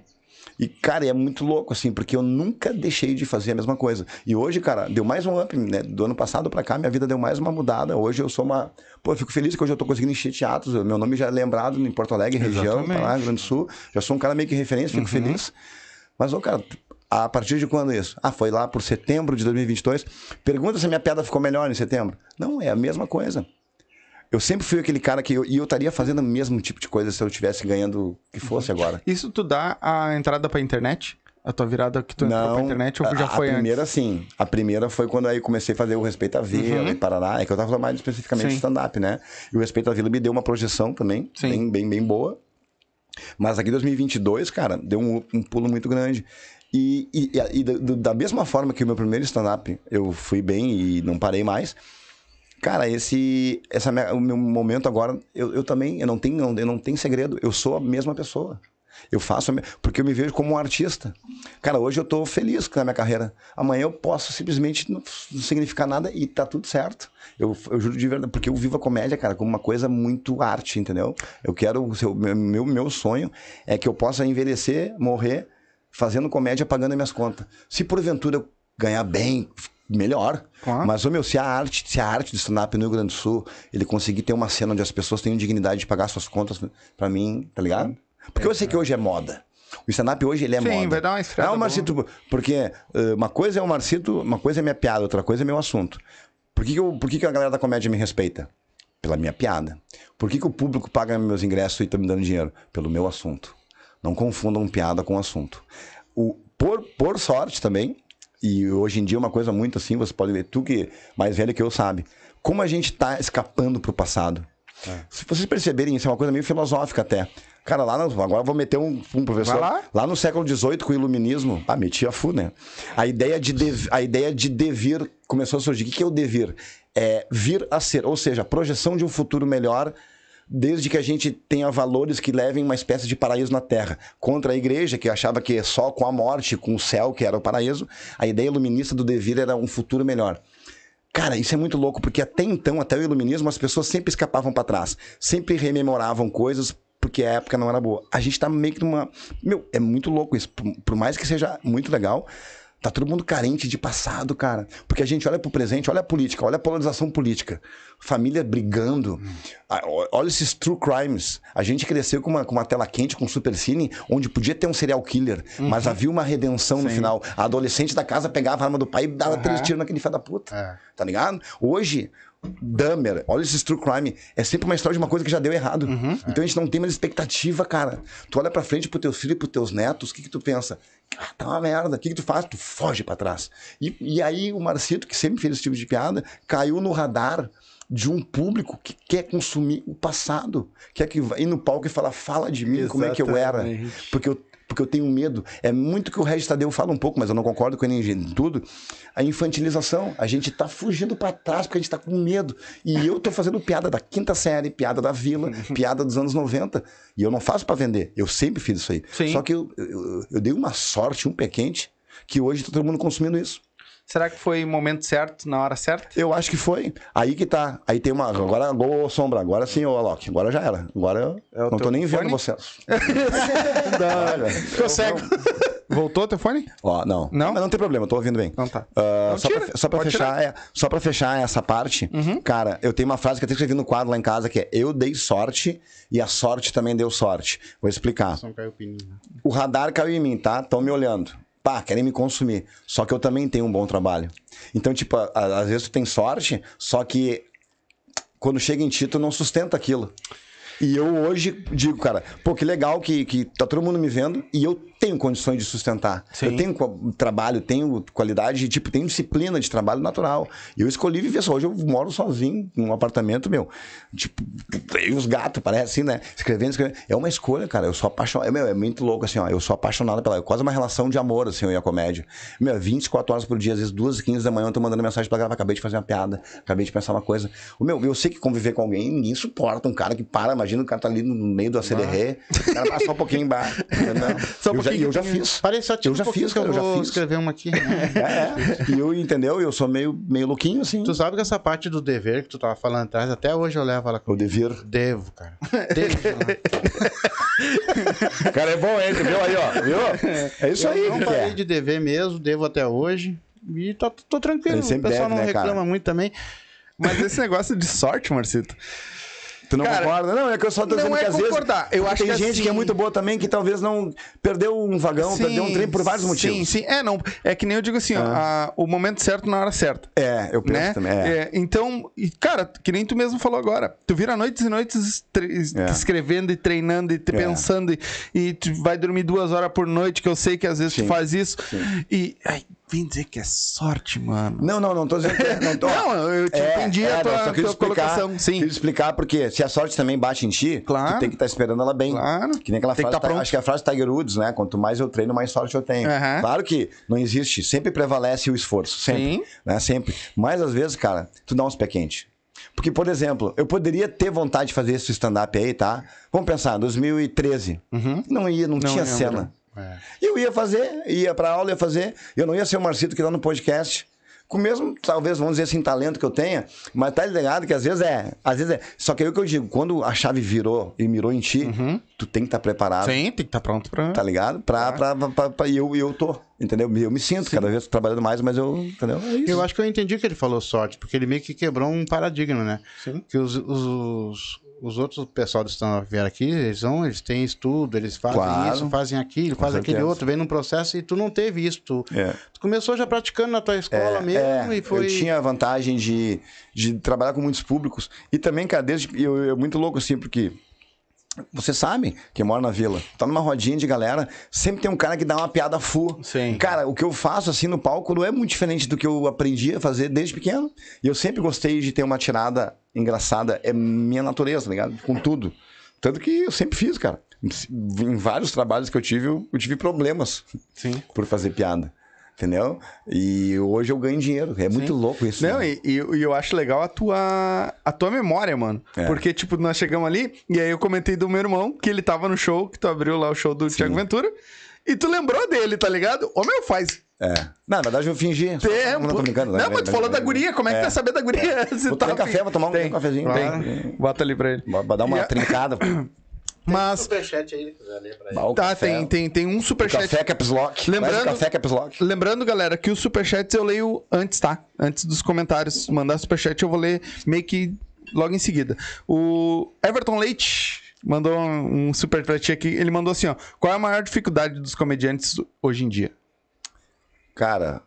E, cara, é muito louco, assim, porque eu nunca deixei de fazer a mesma coisa. E hoje, cara, deu mais um up, né? Do ano passado pra cá, minha vida deu mais uma mudada. Hoje eu sou uma. Pô, eu fico feliz que hoje eu tô conseguindo encher teatros. Meu nome já é lembrado em Porto Alegre, região, Exatamente. Pará, Rio Grande do Sul. Já sou um cara meio que referência, fico feliz. Mas, ô, cara, a partir de quando isso? Ah, foi lá por setembro de 2022. Pergunta se a minha piada ficou melhor em setembro. Não, é a mesma coisa. Eu sempre fui aquele cara que eu, e eu estaria fazendo o mesmo tipo de coisa se eu estivesse ganhando o que fosse agora. Isso tu dá a entrada pra internet? A tua virada que tu entrou pra internet ou já a, foi a primeira antes? sim. A primeira foi quando aí comecei a fazer o Respeito à Vila e Parará. É que eu tava falando mais especificamente de stand-up, né? E o Respeito à Vila me deu uma projeção também, bem, bem, bem boa. Mas aqui em 2022, cara, deu um, um pulo muito grande. E, e, e- da- da mesma forma que o meu primeiro stand-up eu fui bem e não parei mais, Cara, esse, minha- o meu momento agora, eu, eu também, eu não tenho, eu não tenho segredo. Eu sou a mesma pessoa. Eu faço, porque eu me vejo como um artista. Cara, hoje eu tô feliz com a minha carreira. Amanhã eu posso simplesmente não, não significar nada e tá tudo certo. Eu, eu juro de verdade, porque eu vivo a comédia, cara, como uma coisa muito arte, entendeu? Eu quero, meu, meu, meu sonho é que eu possa envelhecer, morrer, fazendo comédia, pagando as minhas contas. Se porventura eu ganhar bem, melhor. Claro. Mas, ô meu, se a arte, se a arte do stand-up no Rio Grande do Sul, ele conseguir ter uma cena onde as pessoas tenham dignidade de pagar suas contas, pra mim, tá ligado? Porque eu sei que hoje é moda. O stand-up hoje, ele é Sim, moda. vai dar uma esfriada Não, Marcito, porque eh, uma coisa é o Marcito, uma coisa é minha piada, outra coisa é meu assunto. Por que, que, eu- por que, que a galera da comédia me respeita? Pela minha piada. Por que, que o público paga meus ingressos e tá me dando dinheiro? Pelo meu assunto. Não confundam piada com assunto. O, por, por sorte também, e hoje em dia é uma coisa muito assim, você pode ver, tu que mais velho que eu sabe, como a gente tá escapando pro passado. Se vocês perceberem, isso é uma coisa meio filosófica até. Cara, lá no, agora eu vou meter um, um professor. Vai lá. no século XVIII, com o iluminismo, ah, metia fu, né? A ideia de, dev- a ideia de devir começou a surgir. O que que é o devir? É vir a ser, ou seja, a projeção de um futuro melhor desde que a gente tenha valores que levem uma espécie de paraíso na Terra. Contra a igreja, que achava que só com a morte, com o céu, que era o paraíso, a ideia iluminista do devir era um futuro melhor. Cara, isso é muito louco, porque até então, até o iluminismo, as pessoas sempre escapavam para trás, sempre rememoravam coisas porque a época não era boa. A gente tá meio que numa. Meu, é muito louco isso. Por, por mais que seja muito legal, Tá todo mundo carente de passado, cara. Porque a gente olha pro presente, olha a política, olha a polarização política. Família brigando. Ah, Olha esses true crimes. A gente cresceu com uma, com uma tela quente, com um supercine, onde podia ter um serial killer, mas havia uma redenção no final. A adolescente da casa pegava a arma do pai e dava três tiros naquele filho da puta. É. Tá ligado? Hoje, Dahmer, olha esses true crime. É sempre uma história de uma coisa que já deu errado. Então a gente não tem mais expectativa, cara. Tu olha pra frente pro teu filho e pros teus netos, o que que tu pensa? Ah, tá uma merda. O que que tu faz? Tu foge pra trás. E, e aí o Marcito, que sempre fez esse tipo de piada, caiu no radar de um público que quer consumir o passado. Quer que ir no palco e falar, fala de mim, como é que eu era. Exatamente. Porque eu, porque eu tenho medo. É muito que o Regis Tadeu fala um pouco, mas eu não concordo com ele em tudo. A infantilização. A gente tá fugindo pra trás porque a gente tá com medo. E eu tô fazendo piada da quinta série, piada da vila, <laughs> piada dos anos 90. E eu não faço pra vender. Eu sempre fiz isso aí. Sim. Só que eu, eu, eu dei uma sorte, um pé quente, que hoje tá todo mundo consumindo isso. Será que foi o momento certo, na hora certa? Eu acho que foi. Aí que tá. Aí tem uma. Agora, ô Sombra, agora sim, ô Alok. Agora já era. Agora eu É não tô nem vendo fone? vocês. <laughs> Olha. Ficou cego. Voltou o teu fone? Ó, não. Não? Mas não tem problema, eu tô ouvindo bem. Então tá. Ah, Então só, pra, só, pra pode fechar, é, só pra fechar essa parte, cara, eu tenho uma frase que eu até escrevi no quadro lá em casa que é: Eu dei sorte e a sorte também deu sorte. Vou explicar. Só caiu o né? O radar caiu em mim, tá? Estão me olhando. Pá, querem me consumir. Só que eu também tenho um bom trabalho. Então, tipo, às vezes tu tem sorte, só que quando chega em ti, tu não sustenta aquilo. E eu hoje digo, cara, pô, que legal que, que tá todo mundo me vendo e eu tenho condições de sustentar. Sim. Eu tenho trabalho, tenho qualidade, tipo, tenho disciplina de trabalho natural. E eu escolhi viver só. Hoje eu moro sozinho num apartamento, meu. Tipo, tem uns gatos, parece assim, né? Escrevendo, escrevendo. É uma escolha, cara. Eu sou apaixonado. É, meu, é muito louco, assim, ó. Eu sou apaixonado pela. É quase uma relação de amor, assim, eu e a comédia. Meu, 24 horas por dia, às vezes duas e 15 da manhã, eu tô mandando mensagem pra gravar. Acabei de fazer uma piada, acabei de pensar uma coisa. O meu, eu sei que conviver com alguém, ninguém suporta um cara que para, imagina o cara tá ali no meio do acererê, o cara passa só um pouquinho embaixo. <laughs> Só um eu, já, pouquinho. eu já fiz. Parei só Eu já um fiz, que eu cara, eu já vou fiz. escrever uma aqui. né? <laughs> É, é. E eu, entendeu? Eu sou meio, meio louquinho, assim. Tu sabe que essa parte do dever que tu tava falando atrás, até hoje eu levo ela O comigo. devir. Devo, cara. Devo. <laughs> Cara, é bom, hein? Viu aí, ó? Viu? É isso aí eu não que parei é. de dever mesmo, devo até hoje. E tô, tô tranquilo. O pessoal deve, não né, cara? reclama muito também. Mas esse negócio de sorte, Marcito. Tu não Cara, concorda? Não, é que eu só tô dizendo é que às vezes. concordar. Eu acho tem que gente assim- que é muito boa também, que talvez não perdeu um vagão, perdeu um trem por vários motivos. Sim, sim. É, não. É que nem eu digo assim, ó, a- o momento certo na hora certa. É, eu penso Né? também. É. É, então, e, cara, que nem tu mesmo falou agora. Tu vira noites e noites É. escrevendo e treinando e É. pensando e, e tu vai dormir duas horas por noite, que eu sei que às vezes tu Sim. faz isso. E ai, vem dizer que é sorte, mano. Não, não, não tô dizendo que é, não tô. <laughs> Não, eu te entendi a não, tua- só quis tua explicar, colocação, sim. Quis explicar porque se a sorte também bate em ti, Claro. tu tem que estar esperando ela bem. Claro. Que nem aquela Tem que frase, tá pronto. acho que é a frase Tiger Woods, né? Quanto mais eu treino, mais sorte eu tenho. Aham. Claro que não existe, sempre prevalece o esforço, sempre, Sim. né? Sempre. Mas às vezes, cara, tu dá uns pé quente. Porque, por exemplo, eu poderia ter vontade de fazer esse stand-up aí, tá? Vamos pensar, 2013. Não ia, não, tinha lembro. cena. É. Eu ia fazer, ia pra aula, ia fazer. Eu não ia ser o Marcito que tá no podcast. Com o mesmo, talvez, vamos dizer assim, talento que eu tenha, mas tá ligado que às vezes é. Às vezes é. Só que aí o que eu digo, quando a chave virou e mirou em ti, tu tem que estar preparado. Sim, tem que estar pronto pra. Tá ligado? Pra, pra, pra, pra- e eu, eu tô, entendeu? Eu me sinto cada vez trabalhando mais, mas eu, entendeu? É. Eu acho que eu entendi que ele falou sorte, porque ele meio que quebrou um paradigma, né? Sim. Que os, os, os outros pessoal do stand vieram aqui, eles vão, eles têm estudo, eles fazem Claro. isso, fazem aquilo, fazem aquele outro, vem num processo e tu não teve isso. Tu, É. tu começou já praticando na tua escola mesmo É, e foi. Eu tinha a vantagem de, de trabalhar com muitos públicos. E também, cara, desde. Eu, eu muito louco assim, porque. Você sabe que mora na vila, tá numa rodinha de galera, sempre tem um cara que dá uma piada full. Sim. Cara, o que eu faço assim no palco não é muito diferente do que eu aprendi a fazer desde pequeno. E eu sempre gostei de ter uma tirada engraçada, é minha natureza, tá ligado? Com tudo. Tanto que eu sempre fiz, cara. Em vários trabalhos que eu tive, eu, eu tive problemas Sim. por fazer piada. Entendeu? E hoje eu ganho dinheiro. É muito louco isso. Não, né? e, e- eu acho legal a tua, a tua memória, mano. É. Porque, tipo, nós chegamos ali e aí eu comentei do meu irmão que ele tava no show, que tu abriu lá o show do Thiago Ventura. E tu lembrou dele, tá ligado? Ô, meu, faz É. Não, na verdade eu fingi. Tempo. Não, tô brincando. Não, mas tu falou da guria, como é que tu quer saber da guria? <laughs> Vou tá tomar um café, vou tomar um, um cafezinho. Tem. Bota ali pra ele. Vai dar uma E a- <clears throat> Mas. Superchat aí, quiser ler pra ele. Bah, Tá, café- tem, tem, tem um superchat. Café Caps Lock. Lembrando- Café Caps Lock. Lembrando, galera, que os superchats eu leio antes, tá? Antes dos comentários. Mandar superchat eu vou ler meio que logo em seguida. O Everton Leite mandou um um superchat aqui. Ele mandou assim, ó. Qual é a maior dificuldade dos comediantes hoje em dia? Cara,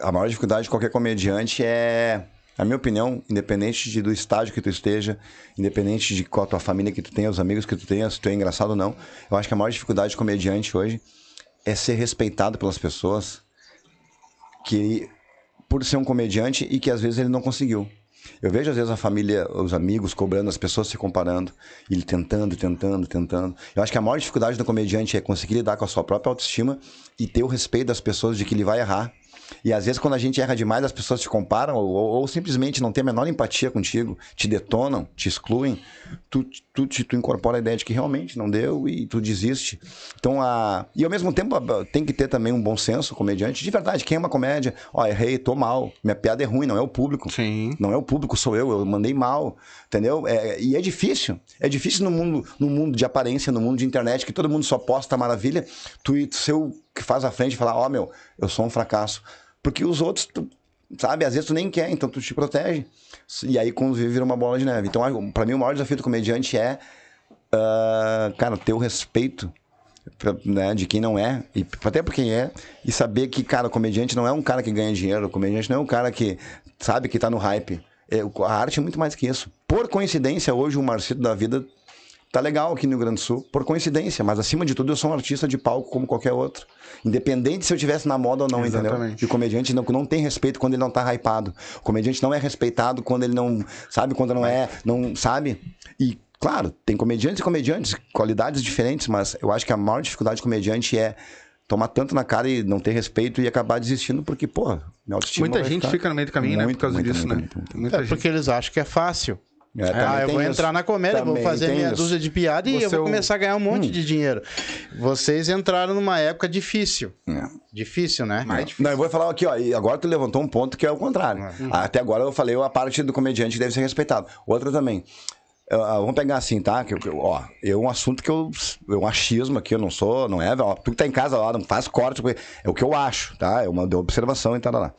a maior dificuldade de qualquer comediante é, na minha opinião, independente de- do estágio que tu esteja, independente de qual a tua família que tu tenha, os amigos que tu tenha, se tu é engraçado ou não, eu acho que a maior dificuldade de comediante hoje é ser respeitado pelas pessoas que por ser um comediante e que às vezes ele não conseguiu. Eu vejo às vezes a família, os amigos cobrando, as pessoas se comparando, ele tentando, tentando, tentando. Eu acho que a maior dificuldade do comediante é conseguir lidar com a sua própria autoestima e ter o respeito das pessoas de que ele vai errar. E às vezes quando a gente erra demais, as pessoas te comparam ou, ou- ou simplesmente não tem a menor empatia contigo, te detonam, te excluem, tu, tu, te- tu incorpora a ideia de que realmente não deu e tu desiste. Então, a... e ao mesmo tempo tem que ter também um bom senso, comediante. De verdade, quem é uma comédia? Ó, errei, tô mal, minha piada é ruim, não é o público. Sim. Não é o público, sou eu, eu mandei mal, entendeu? É, e é difícil. É difícil no mundo, no mundo de aparência, no mundo de internet, que todo mundo só posta maravilha, tu o que faz a frente e falar, ó, meu, eu sou um fracasso. Porque os outros, tu, sabe, às vezes tu nem quer, então tu te protege. E aí quando vive, vira uma bola de neve. Então, a- pra mim, o maior desafio do comediante é, ah, cara, ter o respeito pra- né, de quem não é, e até por quem é, e saber que, cara, o comediante não é um cara que ganha dinheiro, o comediante não é um cara que sabe que tá no hype. É, a arte é muito mais que isso. Por coincidência, hoje o Marcito da Vida tá legal aqui no Rio Grande do Sul, por coincidência, mas acima de tudo eu sou um artista de palco como qualquer outro. Independente se eu tivesse na moda ou não, entendeu? Exatamente. E o comediante não, não tem respeito quando ele não tá hypado. O comediante não é respeitado quando ele não, sabe, quando não é, não, sabe? E claro, tem comediantes e comediantes, qualidades diferentes, mas eu acho que a maior dificuldade do comediante é tomar tanto na cara e não ter respeito e acabar desistindo porque, pô, minha autoestima Muita vai gente ficar- fica no meio do caminho, né? Por Muito, causa muito, disso, muito, né? muito, muito. Muita É gente. porque eles acham que é fácil. É, ah, eu vou isso. entrar na comédia, vou Também fazer tem meia isso. dúzia de piada e eu Você é vou o- começar a ganhar um monte de dinheiro. Vocês entraram numa época difícil. É. Difícil, né? Não, eu vou falar aqui, ó, e agora tu levantou um ponto que é o contrário. Até agora eu falei a parte do comediante que deve ser respeitado. Outra também. Ah, vamos pegar assim, tá? Que, ó, é um assunto que eu. Um achismo aqui, eu não sou, não é. Ó, tu que tá em casa lá, não faz corte. É o que eu acho, tá? É uma observação e tal lá.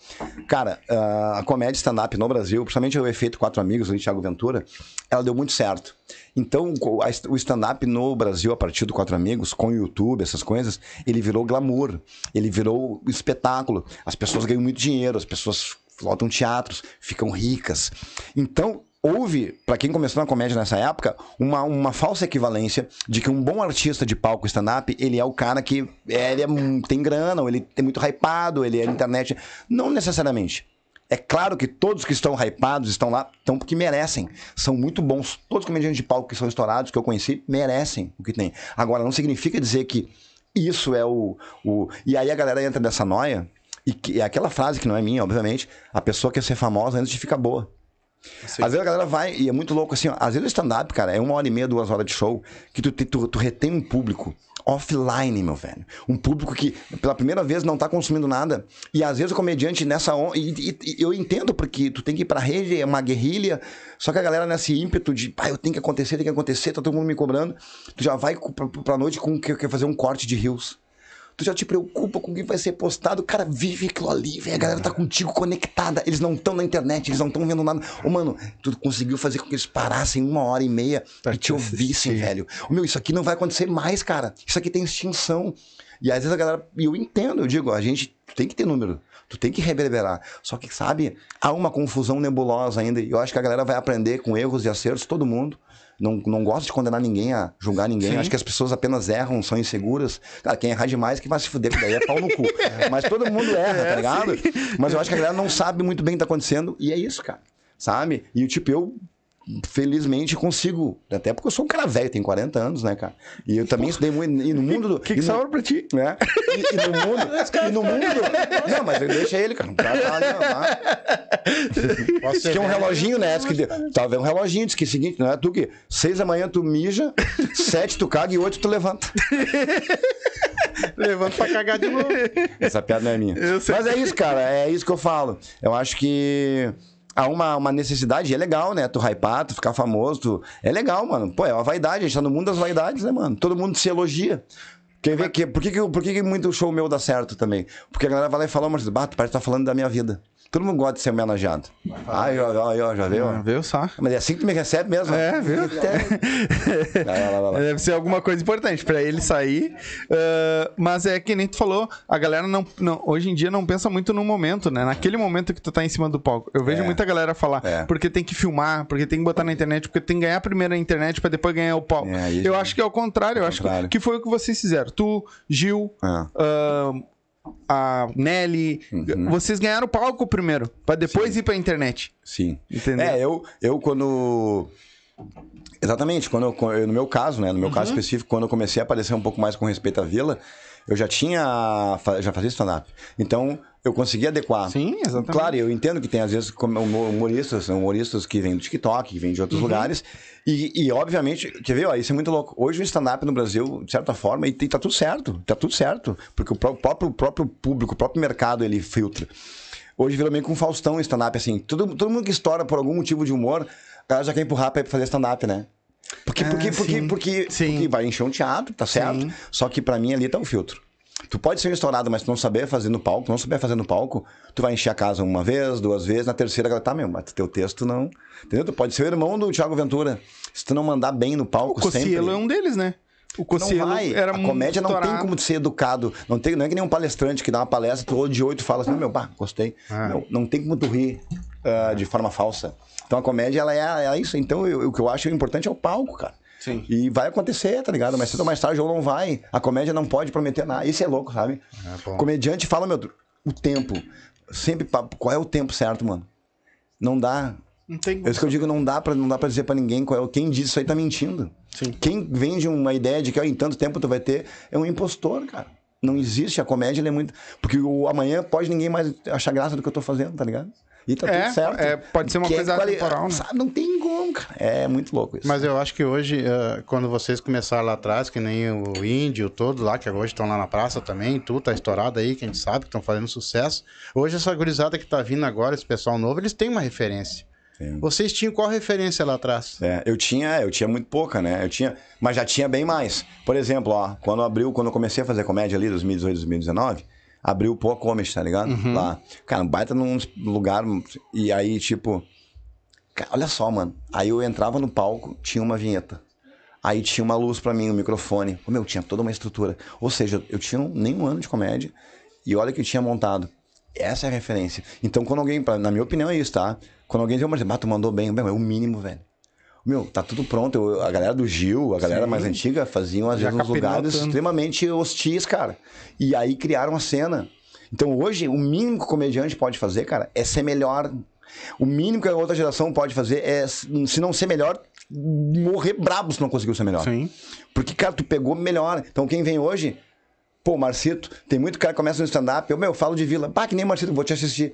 Cara, ah, a comédia stand-up no Brasil, principalmente o efeito Quatro Amigos, do Thiago Ventura, ela deu muito certo. Então, o- o stand-up no Brasil, a partir do Quatro Amigos, com o YouTube, essas coisas, ele virou glamour, ele virou espetáculo. As pessoas ganham muito dinheiro, as pessoas lotam teatros, ficam ricas. Então, houve, pra quem começou na comédia nessa época, uma, uma falsa equivalência de que um bom artista de palco stand-up, ele é o cara que é, ele é tem grana, ou ele é muito hypado, ele é internet. Não necessariamente. É claro que todos que estão hypados estão lá, estão porque merecem. São muito bons. Todos os comediantes de palco que são estourados, que eu conheci, merecem o que tem. Agora, não significa dizer que isso é o. o... E aí a galera entra nessa noia, e que é aquela frase que não é minha, obviamente, a pessoa quer ser famosa antes de ficar boa. Às vezes a galera vai, e é muito louco assim, ó, às vezes o stand-up, cara, é uma hora e meia, duas horas de show, que tu, tu, tu retém um público offline, meu velho. Um público que pela primeira vez não tá consumindo nada. E às vezes o comediante nessa on... e, e- eu entendo porque tu tem que ir pra rede, é uma guerrilha, só que a galera nesse ímpeto de, pá, eu tenho que acontecer, tem que acontecer, tá todo mundo me cobrando, tu já vai pra, pra noite com que quer fazer um corte de rios. Tu já te preocupa com o que vai ser postado. Cara, vive aquilo ali, velho. A galera tá contigo conectada. Eles não estão na internet, eles não estão vendo nada. Ô, mano, tu conseguiu fazer com que eles parassem uma hora e meia Pra e te ouvissem, assistir. velho. Ô, meu, isso aqui não vai acontecer mais, cara. Isso aqui tem extinção. E às vezes a galera. E eu entendo, eu digo, a gente tem que ter número. Tu tem que reverberar. Só que, sabe, há uma confusão nebulosa ainda. E eu acho que a galera vai aprender com erros e acertos, todo mundo. Não, não gosto de condenar ninguém, a julgar ninguém. Sim. Acho que as pessoas apenas erram, são inseguras. Cara, quem errar demais que vai se fuder, que daí é pau no cu. <laughs> Mas todo mundo erra, tá ligado? Mas eu acho que a galera não sabe muito bem o que tá acontecendo. E é isso, cara. Sabe? E tipo, eu felizmente consigo. Até porque eu sou um cara velho, tenho 40 anos, né, cara? E eu também estudei muito. E no mundo do. <laughs> Que, que sobra pra ti? né? E, e no mundo. <laughs> e no mundo. Não, mas deixa ele, cara. O cara tá tá. Posso ser Tinha um reloginho, né? Que, tava um reloginho, diz que é o seguinte, não é tu que seis da manhã tu mija, <laughs> sete tu caga e oito tu levanta. Levanta pra cagar de novo. Essa piada não é minha. Mas é isso, cara. É isso que eu falo. Eu acho que há uma, uma necessidade, e é legal, né? Tu hypar, tu ficar famoso, tu... é legal, mano. Pô, é uma vaidade, a gente tá no mundo das vaidades, né, mano? Todo mundo se elogia. Quem vê que, por que, que, por que, que muito show meu dá certo também? Porque a galera vai lá e fala, mas bato, parece que tá falando da minha vida. Todo mundo gosta de ser homenageado. Ai, ó, ó, já viu? Ah, Viu só? Mas é assim que tu me recebe mesmo. É, viu? <laughs> Vai lá, vai lá, vai lá. Deve ser alguma coisa importante pra ele sair. Ah, mas é que nem tu falou, a galera não, não- hoje em dia não pensa muito no momento, né? Naquele momento que tu tá em cima do palco. Eu vejo É. muita galera falar, É. porque tem que filmar, porque tem que botar na internet, porque tem que ganhar primeiro a internet pra depois ganhar o palco. É, eu acho que é o contrário, eu acho que, contrário. que foi o que vocês fizeram. Tu, Gil, Ah. A Nelly, Uhum. vocês ganharam o palco primeiro, pra depois ir pra internet. Sim. Entendeu? É, eu, eu quando. Exatamente, quando eu, no meu caso, né? No meu Uhum. caso específico, quando eu comecei a aparecer um pouco mais com respeito à vila, eu já tinha. Já fazia stand-up. Então, eu consegui adequar. Sim, exatamente. Claro, eu entendo que tem, às vezes, humoristas, humoristas que vêm do TikTok, que vêm de Uhum. outros lugares. E, e, obviamente, quer ver, ó, isso é muito louco. Hoje o stand-up no Brasil, de certa forma, e, tá tudo certo. Tá tudo certo. Porque o pró- próprio, o próprio público, o próprio mercado, ele filtra. Hoje virou meio com o Faustão stand-up, assim. Todo, todo mundo que estoura por algum motivo de humor, o cara já quer empurrar pra fazer stand-up, né? Porque, Ah, porque, porque, sim. porque, Sim. porque vai encher um teatro, tá certo? Sim. Só que pra mim ali tá o filtro. Tu pode ser um estourado, mas tu não saber fazer no palco, não saber fazer no palco, tu vai encher a casa uma vez, duas vezes, na terceira, ela tá, meu, mas teu texto não. Entendeu? Tu pode ser o irmão do Thiago Ventura. Se tu não mandar bem no O palco, sempre. Cocielo é um deles, né? O Não Cocielo vai. era a comédia não tem estourado. como ser educado. Não, tem, não é que nem um palestrante que dá uma palestra, tu odiou e tu fala assim, meu, bah, gostei. Ah. Não, não tem como tu rir ah, de forma falsa. Então a comédia, ela é, é isso. Então eu- o que eu acho importante é o palco, cara. Sim. E vai acontecer, tá ligado? Mas cedo ou mais tarde ou não vai. A comédia não pode prometer nada. Isso é louco, sabe? bom. Comediante fala, meu, o tempo. Sempre, qual é o tempo certo, mano? Não dá. Não tem É isso que eu digo, não dá pra, não dá pra dizer pra ninguém qual é. Quem diz isso aí tá mentindo. Sim. Quem vende uma ideia de que ó, em tanto tempo tu vai ter é um impostor, cara. Não existe. A comédia é muito. Porque o amanhã pode ninguém mais achar graça do que eu tô fazendo, tá ligado? E tá É, tudo certo. é, pode ser uma Que é coisa quali- temporal, né? sabe, Não tem como, cara. É muito louco isso. Mas eu acho que hoje, eh, quando vocês começaram lá atrás, que nem o Índio, todo lá, que hoje estão lá na praça também, tu tá estourado aí, que a gente sabe que estão fazendo sucesso. Hoje essa gurizada que tá vindo agora, esse pessoal novo, eles têm uma referência. Sim. Vocês tinham qual referência lá atrás? É, eu tinha, eu tinha muito pouca, né? Eu tinha, mas já tinha bem mais. Por exemplo, ó, quando abriu, quando eu comecei a fazer comédia ali, 2018, 2019, abriu o Poa Comedy, tá ligado? Lá. Cara, um baita num lugar e aí tipo, cara, olha só, mano. Aí eu entrava no palco, tinha uma vinheta. Aí tinha uma luz pra mim, um microfone. Ô, meu, tinha toda uma estrutura. Ou seja, eu tinha um- nem um ano de comédia e olha o que eu tinha montado. Essa é a referência. Então, quando alguém, pra- na minha opinião é isso, tá? Quando alguém diz, mas tu mandou bem, meu, é o mínimo, velho. Meu, tá tudo pronto. Eu- a galera do Gil, a galera Sim. mais antiga, faziam às Já vezes uns lugares extremamente hostis, cara. E aí criaram a cena. Então hoje, o mínimo que o comediante pode fazer, cara, é ser melhor. O mínimo que a outra geração pode fazer é, se não ser melhor, morrer brabo se não conseguiu ser melhor. Sim. Porque, cara, tu pegou melhor. Então quem vem hoje, pô, Marcito, tem muito cara que começa no stand-up, eu, meu, eu falo de vila, pá, que nem Marcito, vou te assistir.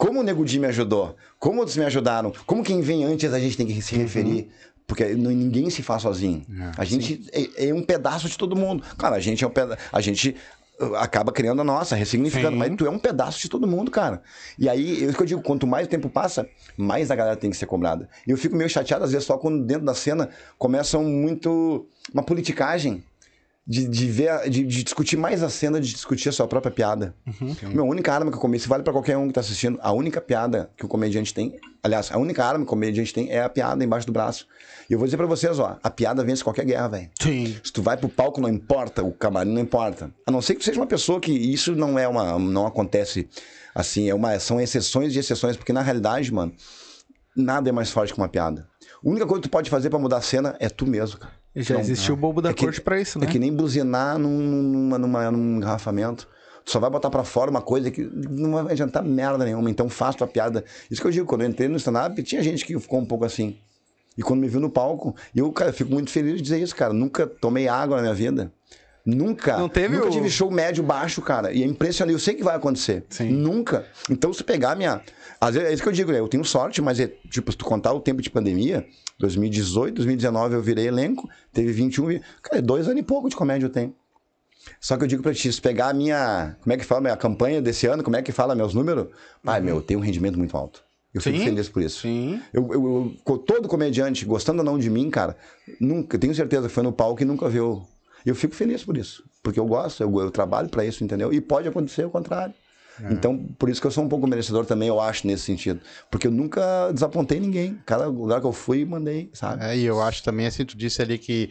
Como o Nego Di me ajudou? Como outros me ajudaram? Como quem vem antes a gente tem que se referir? Porque n- ninguém se faz sozinho. a gente é, é um pedaço de todo mundo. Claro, a gente é um pedaço. A gente uh, acaba criando a nossa, ressignificando, Sim. mas tu é um pedaço de todo mundo, cara. E aí, é isso que eu digo, quanto mais o tempo passa, mais a galera tem que ser cobrada. E eu fico meio chateado, às vezes, só quando dentro da cena começam muito. uma politicagem. De, de ver, de, de discutir mais a cena, de discutir a sua própria piada. Meu, a única arma que o comediante, vale pra qualquer um que tá assistindo, a única piada que o comediante tem, aliás, a única arma que o comediante tem é a piada embaixo do braço. E eu vou dizer pra vocês, ó, a piada vence qualquer guerra, velho. Sim. Se tu vai pro palco, não importa, o camarim não importa. A não ser que tu seja uma pessoa que isso não é uma. não acontece assim, é uma, são exceções de exceções, porque na realidade, mano, nada é mais forte que uma piada. A única coisa que tu pode fazer pra mudar a cena é tu mesmo, cara. Já Não, existiu o bobo da é corte pra isso, né? É que nem buzinar num, numa, numa, num engarrafamento. Tu só vai botar pra fora uma coisa que não vai adiantar merda nenhuma. Então faz tua piada. Isso que eu digo, quando eu entrei no stand-up, tinha gente que ficou um pouco assim. E quando me viu no palco, eu, cara, fico muito feliz de dizer isso, cara. Nunca tomei água na minha vida. Nunca. Não teve nunca o- tive show médio baixo, cara. E é impressionante. Eu sei que vai acontecer. Sim. Nunca. Então, se pegar minha. Às vezes, é isso que eu digo, né? Eu tenho sorte, mas é, tipo, se tu contar o tempo de pandemia, 2018, 2019 eu virei elenco, teve 21. e- Cara, dois anos e pouco de comédia eu tenho. Só que eu digo pra ti, se pegar a minha. Como é que fala? Minha campanha desse ano, como é que fala meus números? Ai, meu, eu tenho um rendimento muito alto. Eu fico Sim. feliz por isso. Sim. Eu, eu- eu- todo comediante, gostando ou não de mim, cara, nunca, eu tenho certeza que foi no palco e nunca viu. Eu fico feliz por isso. Porque eu gosto, eu, eu trabalho pra isso, entendeu? E pode acontecer o contrário. Então, por isso que eu sou um pouco merecedor também, eu acho, nesse sentido. Porque eu nunca desapontei ninguém. Cada lugar que eu fui, mandei, sabe? É, e eu acho também, assim, tu disse ali que,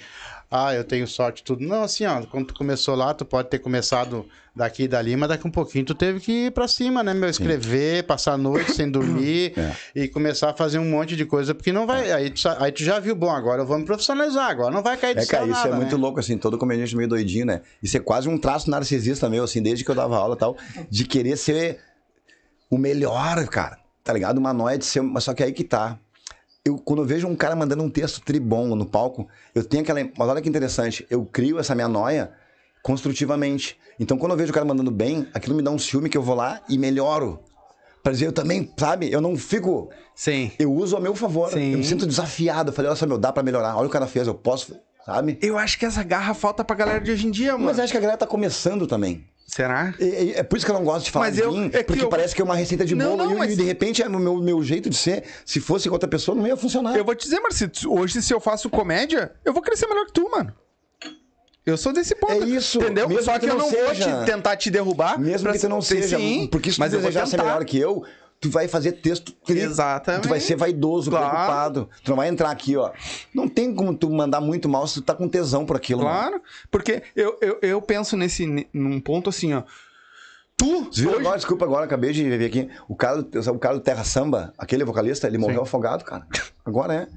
ah, eu tenho sorte tudo. Não, assim, ó, quando tu começou lá, tu pode ter começado daqui e dali, mas daqui um pouquinho tu teve que ir pra cima, né, meu? Escrever, passar a noite sem dormir <coughs> É. e começar a fazer um monte de coisa, porque não vai. Aí tu, aí tu já viu, bom, agora eu vou me profissionalizar, agora não vai cair de É, cara, isso nada, é muito né? louco, assim, todo comediante meio doidinho, né? Isso é quase um traço narcisista meu, assim, desde que eu dava aula e tal, de querer ser o melhor, cara. Tá ligado? Uma noia de ser. Mas só que aí que tá. Eu, quando eu vejo um cara mandando um texto tribom no palco, eu tenho aquela. Mas olha que interessante, eu crio essa minha noia construtivamente. Então, quando eu vejo o cara mandando bem, aquilo me dá um ciúme que eu vou lá e melhoro. Pra dizer, eu também, sabe? Eu não fico. Sim. Eu uso a meu favor. Sim. Eu me sinto desafiado. Eu falei, olha só, meu, dá pra melhorar. Olha o cara fez, eu posso, sabe? Eu acho que essa garra falta pra galera de hoje em dia, mano. Mas acho que a galera tá começando também. Será? É, é- por isso que eu não gosto de falar Mas de eu- mim, é que porque eu- parece que é uma receita de Não, bolo não, e, mas- de repente é o meu, meu jeito de ser. Se fosse com outra pessoa, não ia funcionar. Eu vou te dizer, Marcito, hoje se eu faço comédia, eu vou crescer melhor que tu, mano. Eu sou desse ponto. É isso, Entendeu? mesmo Só que que, eu não não vou seja. te tentar te derrubar. Mesmo pra- que tu não seja, Sim, porque se tu mas desejar ser melhor que eu, tu vai fazer texto tri, Exatamente. Tu vai ser vaidoso, Claro. preocupado. Tu não vai entrar aqui, ó. Não tem como tu mandar muito mal se tu tá com tesão por aquilo. mano. Claro, porque eu, eu, eu penso nesse, num ponto assim, ó. Tu, viu hoje- agora, desculpa agora, acabei de ver aqui. O cara, o cara do Terra Samba, aquele vocalista, ele morreu afogado, cara. <laughs> Agora é.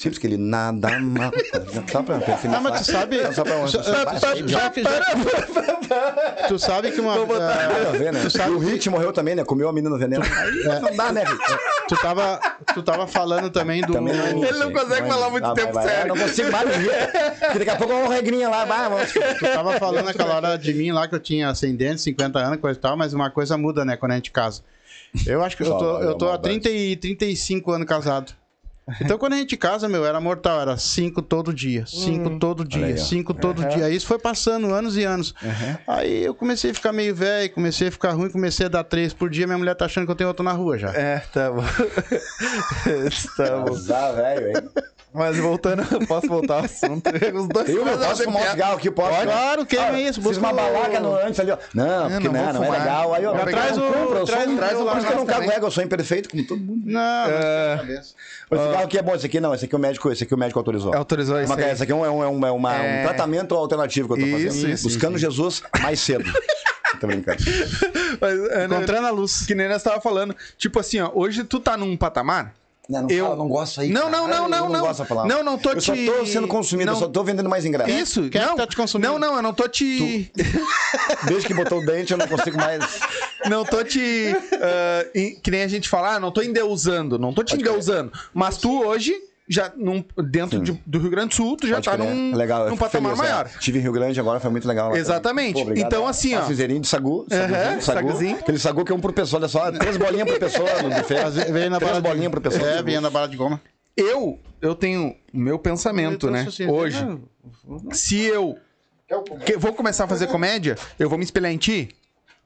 Simples que ele nada mal. <laughs> Só pra, pra Ah, mas tu sabe. Só pra já, que- já- tu sabe que uma. Nada a ver, né? Tu sabe E o que- Hit morreu também, né? Comeu a menina no veneno. Aí não dá, né, Hit? Tu tava, tu tava falando também do. Também não é Ele não consegue falar muito tempo sério. Eu não consigo mais. Porque daqui a pouco é uma regrinha lá, vai, vamos. Tu tava falando naquela hora de mim lá que eu tinha ascendente, 50 anos, coisa e tal, mas uma coisa muda, né, quando a gente casa. Eu acho que eu tô, eu tô há 30 e 35 anos casado. Então, quando a gente casa, meu, era mortal, era cinco todo dia, cinco todo dia, aí, cinco todo dia. Isso foi passando anos e anos. Aí eu comecei a ficar meio velho, comecei a ficar ruim, comecei a dar três por dia. Minha mulher tá achando que eu tenho outro na rua já. É, tá bom. <laughs> tá bom. Azar, velho, hein? Mas voltando, <laughs> posso voltar ao assunto? Os dois Eu, posso fumar um cigarro aqui, posso? Claro, queima isso. Fiz uma balaca no antes ali, ó. Não, porque não não, vou não, é legal. Aí, ó, traz o- compro, eu traz- sou, traz o por isso que eu não cago ego, eu sou imperfeito como todo mundo. Não, É. tem cabeça. O cigarro aqui é bom, esse aqui não, esse aqui o médico, esse aqui o médico autorizou. Autorizou isso aí. Esse aqui é, um, é, um, é, um, é uma- É. um tratamento alternativo que eu tô fazendo. isso, Buscando Jesus mais cedo. <laughs> tô brincando. Mas, é, né, Encontrando a luz. Que nem nós tava falando. Tipo assim, ó, hoje tu tá num patamar. Não, não, Eu- fala, não gosto aí. Não, não, não, Eu não, não não. gosto dessa palavra. Não, não tô Eu só te- tô sendo consumido, não. eu só tô vendendo mais ingresso. Isso, Quem é que não. tá te consumindo? Não, não, eu não tô te. <laughs> Desde que botou o dente, eu não consigo mais. Não tô te. ah, em- que nem a gente fala, ah, não tô endeusando, não tô te endeusando. Mas tu hoje, já num, dentro de- do Rio Grande do Sul, tu já Pode tá crer. num, legal, eu num patamar feliz, é. maior. Tive em Rio Grande agora, foi muito legal. lá Exatamente. obrigado. Então, assim, ó. Fizerinho de sagu. Saguzinho, sagu. saguzinho. Aquele sagu que é um por pessoa, olha só. Três bolinhas por pessoa no buffet. Veio na Três bolinhas de... por pessoa. É, veio na bala de goma. Eu, eu tenho o meu pensamento, né? assim, Hoje. né? Se eu que- vou começar a fazer comédia, eu vou me espelhar em ti?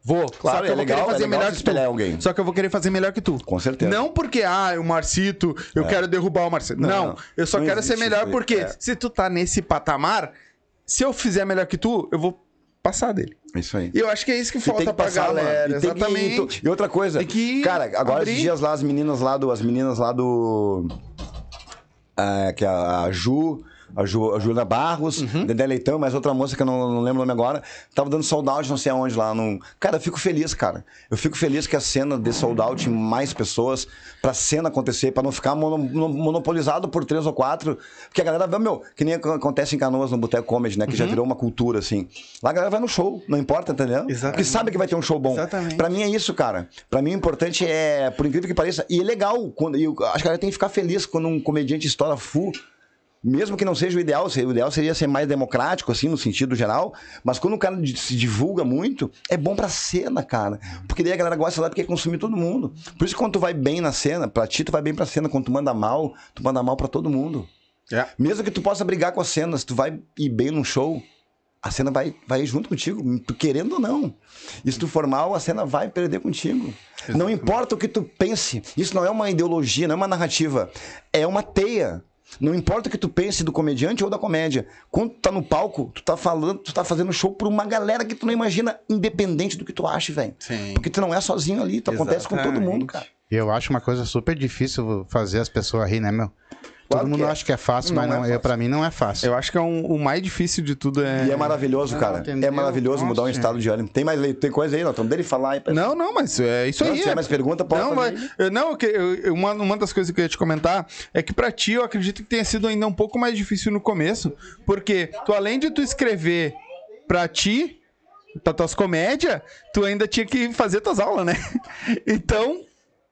Vou. Claro, Só que é eu vou legal, querer fazer é melhor que tu. alguém. Só que eu vou querer fazer melhor que tu. Com certeza. Não porque, ah, o Marcito, eu quero derrubar o Marcito. Não, Não, não. eu só Não quero ser melhor porque É. se tu tá nesse patamar, se eu fizer melhor que tu, eu vou passar dele. Isso aí. E eu acho que é isso que E tem falta que pra passar, galera. mano. E, Exatamente. e outra coisa, cara, agora abrir. esses dias lá, as meninas lá do. As meninas lá do. ah, que é a, a Ju. A, Ju, a Juliana Barros, Uhum. Dedé Leitão, mais outra moça que eu não, não lembro o nome agora, tava dando sold out não sei aonde lá. Num... Cara, eu fico feliz, cara. Eu fico feliz que a cena dê sold out em mais pessoas, pra cena acontecer, pra não ficar mono- mono- monopolizado por três ou quatro. Porque a galera vai, meu, que nem acontece em Canoas no Boteco Comedy, né? Que já virou uma cultura, assim. Lá a galera vai no show, não importa, entendeu? Porque Exatamente. sabe que vai ter um show bom. Exatamente. Pra mim é isso, cara. Pra mim o importante é, por incrível que pareça, e é legal, quando, eu acho que a galera tem que ficar feliz quando um comediante estoura full. Mesmo que não seja o ideal, o ideal seria ser mais democrático, assim, no sentido geral. Mas quando o cara se divulga muito, é bom pra cena, cara. Porque daí a galera gosta lá porque consumir todo mundo. Por isso que quando tu vai bem na cena, pra ti tu vai bem pra cena. Quando tu manda mal, tu manda mal pra todo mundo. É. Mesmo que tu possa brigar com a cena, se tu vai ir bem num show, a cena vai, vai junto contigo, tu querendo ou não. E se tu for mal, a cena vai perder contigo. Não importa o que tu pense, isso não é uma ideologia, não é uma narrativa, é uma teia. Não importa o que tu pense do comediante ou da comédia. Quando tu tá no palco, tu tá falando, tu tá fazendo show pra uma galera que tu não imagina, independente do que tu ache, velho. Porque tu não é sozinho ali, tu acontece com todo mundo, cara. E eu acho uma coisa super difícil fazer as pessoas rir, né, meu? Claro Todo mundo é. acha que é fácil, Não mas é não, fácil. pra mim não é fácil. Eu acho que é um- o mais difícil de tudo é. E é maravilhoso, cara. entendeu? É maravilhoso mudar um Nossa, estado de ânimo. Tem mais tem coisa aí, Natan? Dele falar Não, não, mas é isso Não, aí. se tiver é- mais pergunta, pode Não, mas, eu- não, eu- eu- uma, uma das coisas que eu ia te comentar é que pra ti eu acredito que tenha sido ainda um pouco mais difícil no começo, porque tu além de tu escrever pra ti, pra tuas comédias, tu ainda tinha que fazer tuas aulas, né? <laughs> Então,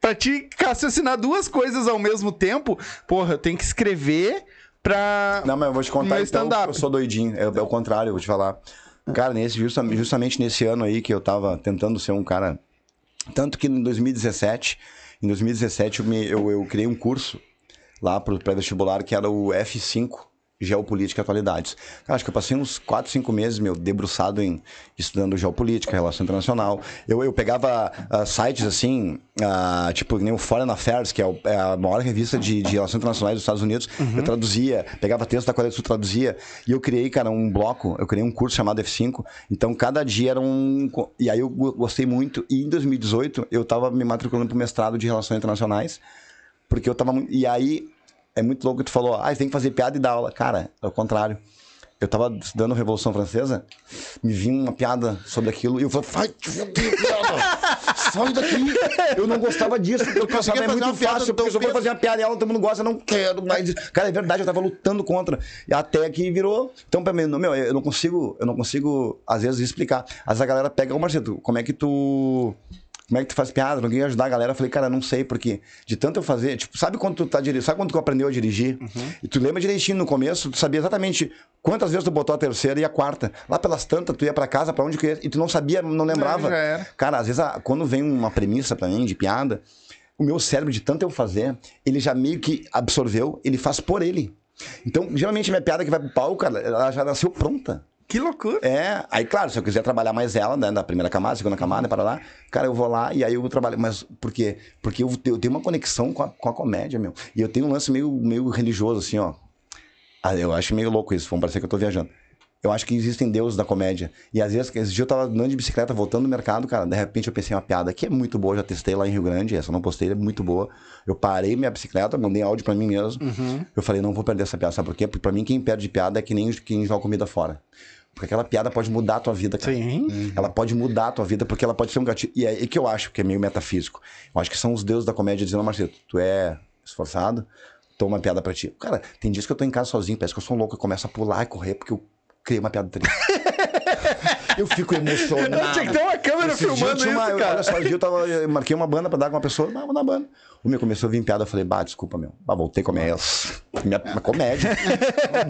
pra ti raciocinar duas coisas ao mesmo tempo, porra, eu tenho que escrever pra. Não, mas eu vou te contar então, eu sou doidinho. É, é o contrário, eu vou te falar. Cara, nesse, justa- justamente nesse ano aí que eu tava tentando ser um cara. Tanto que em 2017, em 2017 eu, me- eu, eu criei um curso lá pro pré-vestibular que era o F5, Geopolítica e Atualidades. Cara, acho que eu passei uns 4, 5 meses, meu, debruçado em estudando geopolítica, relação internacional. Eu, eu pegava ah, sites assim, ah, tipo, nem o Foreign Affairs, que é, o- é a maior revista de, de relações internacionais dos Estados Unidos. Eu traduzia, pegava texto da Coreia do Sul, traduzia. E eu criei, cara, um bloco, eu criei um curso chamado F5. Então, cada dia era um. E aí eu go- gostei muito. E em 2018, eu tava me matriculando pro mestrado de relações internacionais. Porque eu tava. mu- E aí, é muito louco que tu falou, ah, tem que fazer piada e dar aula. Cara, é o contrário. Eu tava estudando Revolução Francesa, me vinha uma piada sobre aquilo, e eu falei, vai! Sai daqui! Eu não gostava disso, porque eu pensava, é muito fácil, porque se eu for Pedro. fazer uma piada e ela todo mundo gosta, eu não quero mais. Cara, é verdade, eu tava lutando contra. E até que virou. Então, pra mim, meu, eu não consigo, eu não consigo, às vezes, explicar. Às vezes a galera pega, ô Marcelo, como é que tu. Como é que tu faz piada? Não queria ajudar a galera. Eu falei, cara, não sei, porque de tanto eu fazer, tipo, sabe quando tu tá dirigindo? Sabe quando tu aprendeu a dirigir? E tu lembra direitinho no começo, tu sabia exatamente quantas vezes tu botou a terceira e a quarta. Lá pelas tantas, tu ia pra casa, pra onde que ia, e tu não sabia, não lembrava. era. Cara, às vezes, a- quando vem uma premissa pra mim de piada, o meu cérebro, de tanto eu fazer, ele já meio que absorveu, ele faz por ele. Então, geralmente, a minha piada que vai pro palco, cara, ela já nasceu pronta. Que loucura. É, aí claro, se eu quiser trabalhar mais ela, né, da primeira camada, segunda camada, para lá, cara, eu vou lá e aí eu trabalho. Mas por quê? Porque eu, eu tenho uma conexão com a, com a comédia, meu. E eu tenho um lance meio, meio religioso, assim, ó. Ah, eu acho meio louco isso, vamos parecer que eu tô viajando. Eu acho que existem deuses da comédia. E às vezes, esse dia eu tava andando de bicicleta, voltando do mercado, cara, de repente eu pensei uma piada que é muito boa, já testei lá em Rio Grande, essa eu não postei, é muito boa. Eu parei minha bicicleta, mandei áudio pra mim mesmo. Eu falei, não vou perder essa piada, sabe por quê? Porque pra mim quem perde piada é que nem quem joga comida fora. Porque aquela piada pode mudar a tua vida, cara. Sim. Ela pode mudar a tua vida, porque ela pode ser um gatilho. E é aí que eu acho que é meio metafísico. Eu acho que são os deuses da comédia dizendo, Marcelo, tu é esforçado, toma uma piada pra ti. Cara, tem dias que eu tô em casa sozinho, parece que eu sou um louco, eu começo a pular e correr, porque eu criei uma piada triste. <laughs> eu fico emocionado. Tinha que ter uma câmera Esse filmando uma- isso, eu- cara. Olha só, eu, tava, eu marquei uma banda pra dar com uma pessoa, mas vou na banda. O meu começou a vir piada, eu falei, bah, desculpa, meu. Bah, voltei com a minha, minha, minha comédia.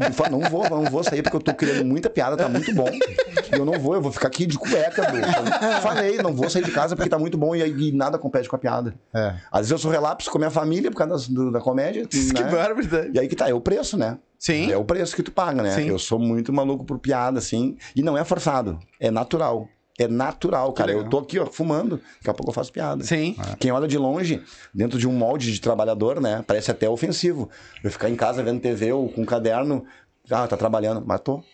Eu falei, não vou, não vou sair porque eu tô criando muita piada, tá muito bom. E eu não vou, eu vou ficar aqui de cueca, meu. Eu Falei, não vou sair de casa porque tá muito bom e, aí nada compete com a piada. É. Às vezes eu sou relapso com a minha família por causa do- da comédia. Que né? barbaridade. E aí que tá, é o preço, né? Sim. É o preço que tu paga, né? Sim. Eu sou muito maluco por piada, assim. E não é forçado, é natural. É natural, cara. Eu tô aqui, ó, fumando. Daqui a pouco eu faço piada. Sim. Quem olha de longe, dentro de um molde de trabalhador, né? Parece até ofensivo. Eu ficar em casa vendo TV ou com um caderno. Ah, tá trabalhando. Mas tô.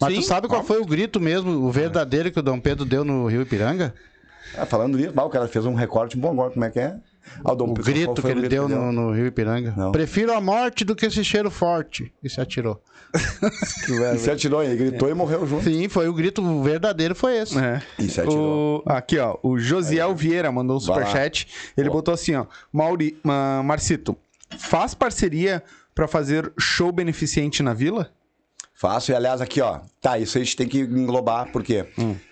Mas Sim. tu sabe qual foi o grito mesmo, o verdadeiro que o Dom Pedro deu no Rio Ipiranga? Ah, falando nisso, bah, o cara fez um recorte bom agora. Como é que é? Ah, O grito que ele grito deu no, no Rio Ipiranga. Não. Prefiro a morte do que esse cheiro forte. E se atirou. <laughs> E se atirou, ele gritou e morreu junto. Sim, foi o grito verdadeiro, foi esse. É. E se atirou. O- Aqui, ó. O Josiel Vieira mandou um superchat. Ele botou assim, ó. Mauri... Ma- Marcito, faz parceria pra fazer show beneficente na vila? Faço, e aliás, aqui, ó. Tá, isso a gente tem que englobar, por quê?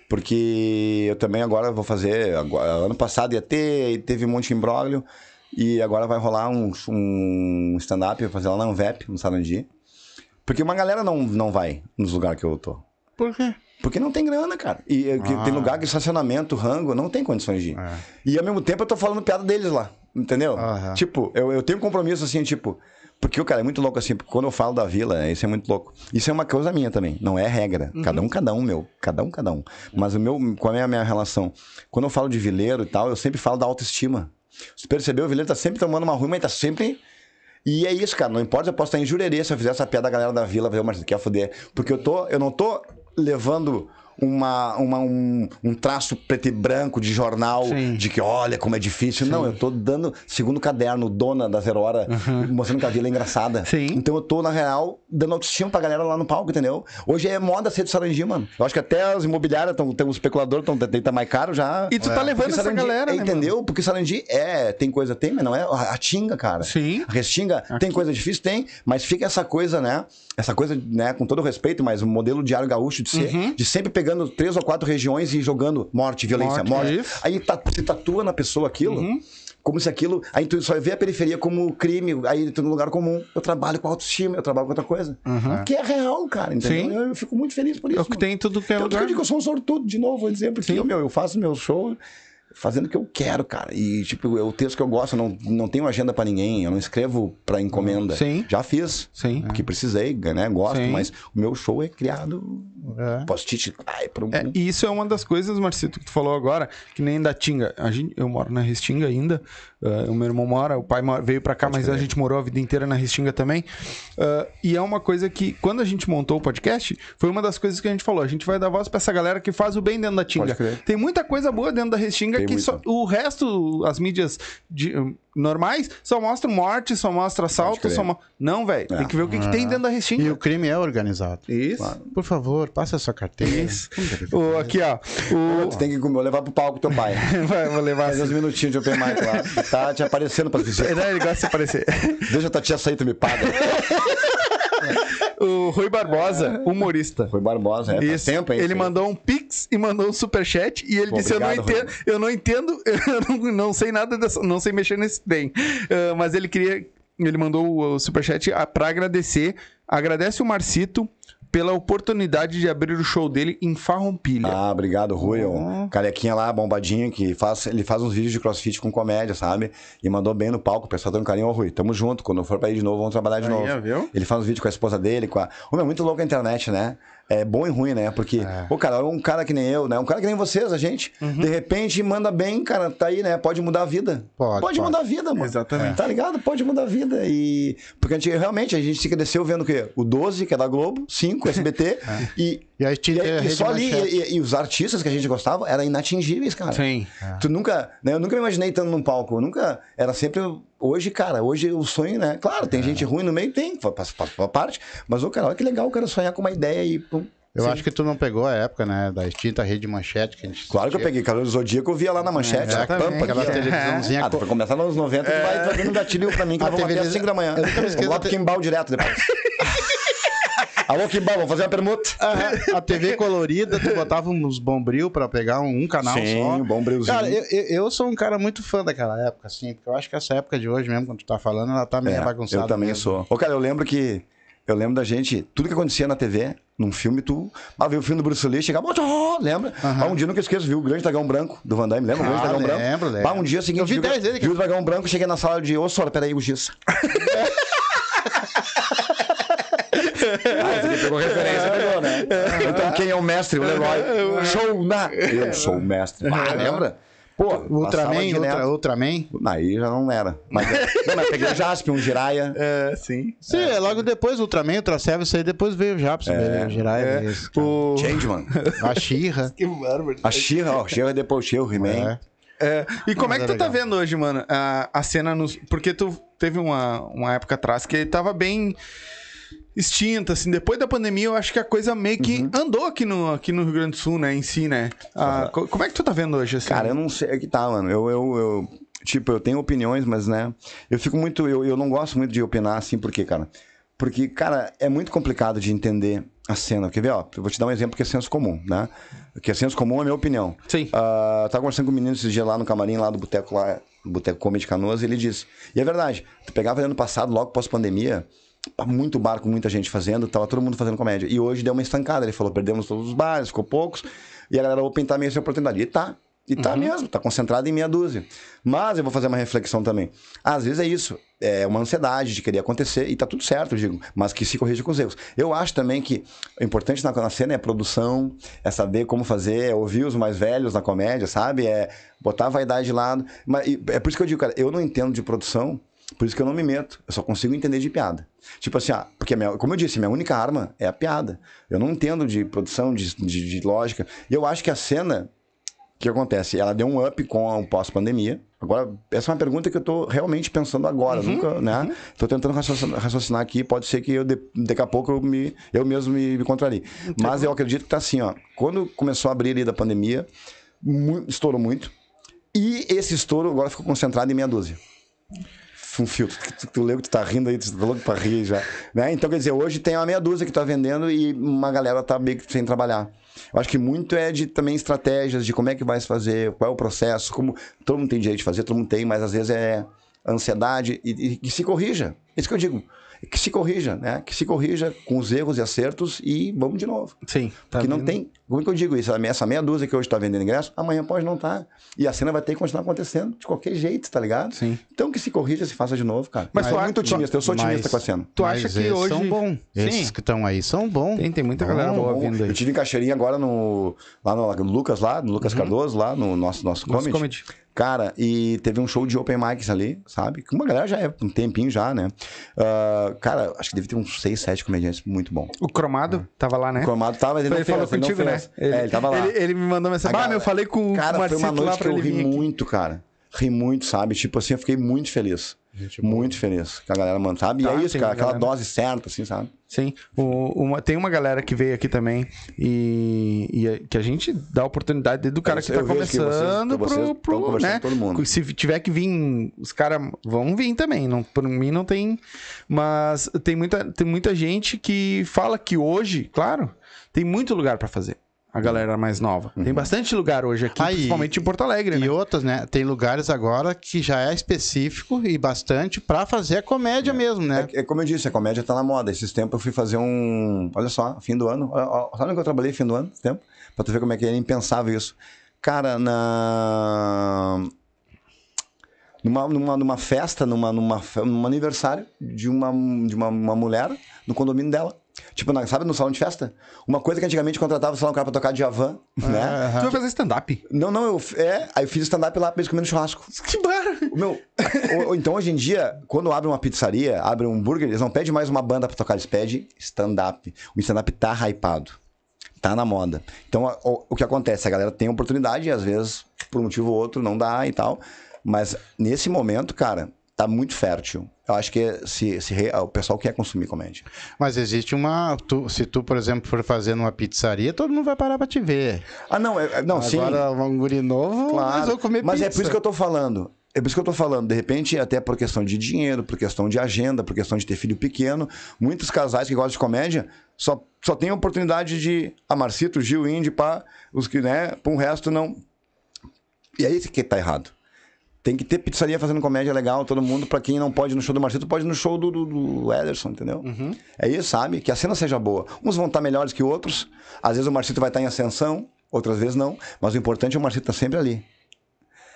Porque eu também agora vou fazer. agora- ano passado ia ter, teve um monte de imbróglio. E agora vai rolar um, um stand-up, fazer lá na Anvep, no Sarandi. Porque uma galera não, não vai nos lugares que eu tô. Por quê? Porque não tem grana, cara. E Ah. tem lugar que estacionamento, rango, não tem condições de ir. É. E ao mesmo tempo eu tô falando piada deles lá, entendeu? Aham. Tipo, eu, eu tenho um compromisso assim, tipo, Porque o cara é muito louco assim, porque quando eu falo da vila, isso é muito louco. Isso é uma coisa minha também, não é regra. Cada um, cada um, meu. Cada um, cada um. Mas o meu, qual é a minha relação? Quando eu falo de vileiro e tal, eu sempre falo da autoestima. Você percebeu? O vileiro tá sempre tomando uma ruim, mas tá sempre. E é isso, cara. Não importa, eu posso estar em jurerê se eu fizer essa piada da galera da vila, ver o Marcelo quer foder. Porque eu, tô, eu não tô levando uma, uma, um, um traço preto e branco de jornal Sim. de que olha como é difícil. Não, eu tô dando, segundo caderno, dona da Zero Hora, mostrando que a vila é engraçada. Sim. Então eu tô, na real, dando autoestima pra galera lá no palco, entendeu? Hoje é moda ser de Sarandi, mano. Eu acho que até as imobiliárias, estão tem os especuladores, estão tá mais caro já. E tu tá levando Porque essa Sarandi- galera, é, né, Entendeu? Porque Sarandi é, tem coisa, tem, mas não é a, Tinga, cara. Sim. A Restinga tem coisa difícil? Tem, mas fica essa coisa, né? Essa coisa, né, com todo respeito, mas o modelo diário gaúcho de ser, Uhum. de sempre pegando três ou quatro regiões e jogando morte, violência, Morte, morte. Aí tá, você tatua na pessoa aquilo. Uhum. Como se aquilo. Aí tu só vê a periferia como crime, aí tu no lugar comum. Eu trabalho com autoestima, eu trabalho com outra coisa. Que é real, cara, entendeu? Sim. Eu, eu fico muito feliz por isso. O que em tudo que é lugar. eu digo que eu sou um sortudo, de novo, vou dizer, porque eu, meu, eu faço meu show fazendo o que eu quero, cara. E, tipo, é o texto que eu gosto, eu não, não tenho agenda pra ninguém, eu não escrevo pra encomenda. Sim. Já fiz. Sim. Porque precisei, né? Gosto, Sim. mas o meu show é criado É. post-it. É, e isso é uma das coisas, Marcito, que tu falou agora, que nem da Tinga. A gente, eu moro na Restinga ainda, ah, o meu irmão mora, o pai veio pra cá, mas a gente morou a vida inteira na Restinga também. Ah, e é uma coisa que, quando a gente montou o podcast, foi uma das coisas que a gente falou. A gente vai dar voz pra essa galera que faz o bem dentro da Tinga. Pode. Tem muita coisa boa dentro da Restinga Tem que só, o resto, as mídias de- normais, só mostram morte, só mostra assalto, só mo- Não, velho. Tem que ver o que, que tem dentro da E Restinga. o crime é organizado. Isso. Por favor, passa a sua carteira. Isso. O, aqui, ó. O... Tu tem que comer, levar pro palco teu pai. <laughs> Vai, vou levar Faz uns minutinhos de open mic lá. <laughs> Tá te aparecendo pra visitar. Não, ele gosta de aparecer. Deixa a tua tia sair, tu me paga. <laughs> O Rui Barbosa, humorista. Foi Barbosa, é. Faz Isso. tempo, hein? ele mandou um pix e mandou um superchat e ele Pô, disse: obrigado, eu, não entendo, eu não entendo, eu não, não sei nada dessa, não sei mexer nesse trem. Ah, mas ele queria, ele mandou o superchat ah, pra agradecer. Agradece o Marcito pela oportunidade de abrir o show dele em Farroupilha. Ah, obrigado, Rui. O carequinha lá, bombadinho, que faz, ele faz uns vídeos de crossfit com comédia, sabe? E mandou bem no palco. O pessoal dando carinho. Ô, Rui, tamo junto. Quando eu for pra ir de novo, vamos trabalhar de Aí, novo. viu? Ele faz uns vídeos com a esposa dele, com a. Ô, meu, muito louco a internet, né? É bom e ruim, né? Porque, o cara, um cara que nem eu, né? Um cara que nem vocês, a gente, Uhum. de repente manda bem, cara, tá aí, né? Pode mudar a vida. Pode, pode. mudar a vida, mano. Exatamente. Tá ligado? Pode mudar a vida. E. Porque a gente, realmente a gente se cresceu vendo o quê? O 12, que é da Globo, 5, SBT, <laughs> e. E aí tinha E, a e Rede só ali, Manchete. e, e os artistas que a gente gostava eram inatingíveis, cara. Sim. Tu nunca, né, eu nunca me imaginei estando num palco, eu nunca, era sempre, hoje, cara, hoje o sonho, né, claro, tem gente ruim no meio, tem, faz, parte, mas, o cara, olha que legal o cara sonhar com uma ideia e, pum. Eu acho que tu não pegou a época, né? Da extinta Rede Manchete que a gente Claro que eu peguei, Calor do Zodíaco, eu via lá na manchete, na exatamente. pampa, Aquela televisãozinha Ah, tu vai começar nos anos 90, tu vai, tu vai dando um gatilho pra mim, que A vamos até TV às 5 da manhã. Eu nunca me esqueço Vamos lá da pro te- Kimbal direto depois. <laughs> Alô, Kimbal, vamos fazer uma permuta. a, a TV colorida, tu botava uns bombril pra pegar um, um canal Sim, só. um bom brilzinho. Cara, eu, eu, eu sou um cara muito fã daquela época, assim, porque eu acho que essa época de hoje mesmo, quando tu tá falando, ela tá meio É, bagunçada. Eu também mesmo. sou. Ô, cara, eu lembro que. Eu lembro da gente, tudo que acontecia na TV, num filme, tu. Ah, veio o filme do Bruce Lee, chegava. "Oh", lembra? Ah, um dia eu nunca esqueço, viu? O Grande Dragão Branco do Van Damme, lembra? O Grande Ah, Dragão Branco. lembro, lembro. Ah, um dia seguinte. Eu vi viu, 10 dele, viu o Dragão Branco, cheguei na sala de. Ô, Sora, peraí, o Giz. <laughs> Ah, você pegou referência, pegou, né? Então, quem é o mestre? O Leroy. Show na. Eu sou o mestre. Ah, lembra? Pô, Ultraman. Ultra, Ultraman. Aí já não era. Mas, <laughs> não, mas peguei o Jasp, um Jiraya. É, sim. Sim, é. logo depois o Ultraman, Ultra Seven, isso aí depois veio o Japs, é, Jiraiya, É, mesmo, o... Changeman. <laughs> a Xirra. <laughs> Que bárbaro. A She-Ra, ó, She-Ra depois o o He-Man. É. É, e como é que Mas é tu tá legal. vendo hoje, mano, a, a cena nos. Porque tu teve uma, uma época atrás que tava bem extinta, assim. Depois da pandemia, eu acho que a coisa meio que Uhum. andou aqui no, aqui no Rio Grande do Sul, né? Em si, né? Ah, co- como é que tu tá vendo hoje, assim? Cara, eu não sei o que tá, mano. Eu, eu, eu- tipo, eu tenho opiniões, mas, né, eu fico muito, eu, eu não gosto muito de opinar assim, por quê, cara? Porque, cara, é muito complicado de entender a cena. Quer ver, ó? Eu vou te dar um exemplo que é senso comum, né? Que é senso comum é a minha opinião. Sim. Eu tava conversando com o menino esses dias lá no camarim, lá do boteco lá, Boteco Comedy Canoas, e ele disse, e é verdade, tu pegava ano passado, logo pós-pandemia, muito bar com muita gente fazendo, tava todo mundo fazendo comédia. E hoje deu uma estancada, ele falou, perdemos todos os bares, ficou poucos, e a galera tá meio sem oportunidade. E tá, e tá mesmo, tá concentrado em meia dúzia. Mas eu vou fazer uma reflexão também. Às vezes é isso, é uma ansiedade de querer acontecer e tá tudo certo, eu digo, mas que se corrija com os erros. Eu acho também que o importante na, na cena é produção, é saber como fazer, é ouvir os mais velhos na comédia, sabe? É botar a vaidade de lado. Mas, é por isso que eu digo, cara, eu não entendo de produção, por isso que eu não me meto. Eu só consigo entender de piada. Tipo assim, ah, porque, minha, como eu disse, minha única arma é a piada. Eu não entendo de produção, de, de, de lógica. E eu acho que a cena, que acontece? Ela deu um up com o pós-pandemia. Agora, essa é uma pergunta que eu tô realmente pensando agora, Uhum, nunca, né? Tô tentando raciocinar, raciocinar aqui, pode ser que eu, de- daqui a pouco eu, me, eu mesmo me, me contrarie. Mas eu acredito que tá assim, ó. Quando começou a abrir ali da pandemia, mu- estourou muito. E esse estouro agora ficou concentrado em meia dúzia. Um filtro. Tu, tu leu que tu tá rindo aí, tu tá louco pra rir já. Né? Então, quer dizer, hoje tem uma meia dúzia que tá vendendo e uma galera tá meio que sem trabalhar. Eu acho que muito é de também estratégias, de como é que vai se fazer, qual é o processo, como todo mundo tem direito de fazer, todo mundo tem, mas às vezes é ansiedade e, e que se corrija. É Isso que eu digo. Que se corrija, né? Que se corrija com os erros e acertos e vamos de novo. Sim. tá Porque não vindo. tem. Como é que eu digo isso? Essa meia dúzia que hoje está vendendo ingresso, amanhã pode não estar. E a cena vai ter que continuar acontecendo de qualquer jeito, tá ligado? Sim. Então que se corrija, se faça de novo, cara. Mas Mas tu acha- muito otimista, eu sou otimista Mas- com a cena. Tu Mas acha que esses hoje. são bons. Esses Sim. que estão aí são bons. Tem, tem muita galera boa Bom, vindo aí. Eu tive em Caixeirinha agora no. Lá no, no Lucas, lá, no Lucas Cardoso, lá no nosso, nosso, Uhum. Nosso comedy. comedy. Cara, e teve um show de open mics ali, sabe? Que uma galera já é um tempinho já, né? Ah, cara, acho que deve ter uns seis, sete comediantes muito bom. O Cromado tava lá, né? O Cromado tava, mas ele ele fez, falou ele contigo, né? fez. é, ele tava lá. Ele, ele me mandou mensagem. Ah, meu, eu falei com Cara, o foi uma noite que eu ele ri muito, cara. Ri muito, sabe? Tipo assim, eu fiquei muito feliz. Muito feliz que a galera manda, sabe? E Tá, é isso, cara, aquela galera. dose certa, assim, sabe? Sim. O- uma- tem uma galera que veio aqui também e, e é- que a gente dá oportunidade do cara Eu- que tá que vocês- começando que vocês pro, pro né? todo mundo. Se tiver que vir, os caras vão vir também. Não, por mim não tem. Mas tem muita, tem muita gente que fala que hoje, claro, tem muito lugar pra fazer. A galera mais nova. Tem Uhum. bastante lugar hoje aqui, Aí- principalmente em Porto Alegre, né? E outras, né? Tem lugares agora que já é específico e bastante pra fazer a comédia mesmo, né? É, é como eu disse, a comédia tá na moda. Esses tempos eu fui fazer um. Olha só, fim do ano. Olha, olha, sabe onde eu trabalhei fim do ano? Tempo? Pra tu ver como é que era impensável isso. Cara, na. Numa, numa, numa festa, numa, numa, num aniversário de uma, de uma, uma mulher no condomínio dela. Tipo, na- sabe, no salão de festa? Uma coisa que antigamente contratava, sei lá, um cara pra tocar Djavan, né? Tu vai fazer stand-up? Não, não, eu. É, aí eu fiz stand-up lá pra eles comendo churrasco. Que bar! O Meu, ou- ou então hoje em dia, quando abre uma pizzaria, abre um hambúrguer, eles não pedem mais uma banda pra tocar, eles pedem stand-up. O stand-up tá hypado. Tá na moda. Então, a- o, o que acontece? A galera tem oportunidade e às vezes, por um motivo ou outro, não dá e tal. Mas nesse momento, cara, tá muito fértil. Eu acho que se, se o pessoal quer consumir comédia. Mas existe uma. tu- se tu, por exemplo, for fazer numa pizzaria, todo mundo vai parar pra te ver. Ah, não, é, é- não, sim. Agora, um guri novo, Claro, mas vou comer mas pizza. é por isso que eu tô falando. É por isso que eu tô falando. De repente, até por questão de dinheiro, por questão de agenda, por questão de ter filho pequeno, muitos casais que gostam de comédia só, só têm a oportunidade de a Marcito, Gil, Indy, pá, os que, né, para um resto não. E aí que tá errado. Tem que ter pizzaria fazendo comédia legal, todo mundo. Pra quem não pode ir no show do Marcito, pode ir no show do, do, do Ederson, entendeu? Uhum. É isso, sabe? Que a cena seja boa. Uns vão estar melhores que outros. Às vezes o Marcito vai estar em ascensão, outras vezes não. Mas o importante é o Marcito estar sempre ali.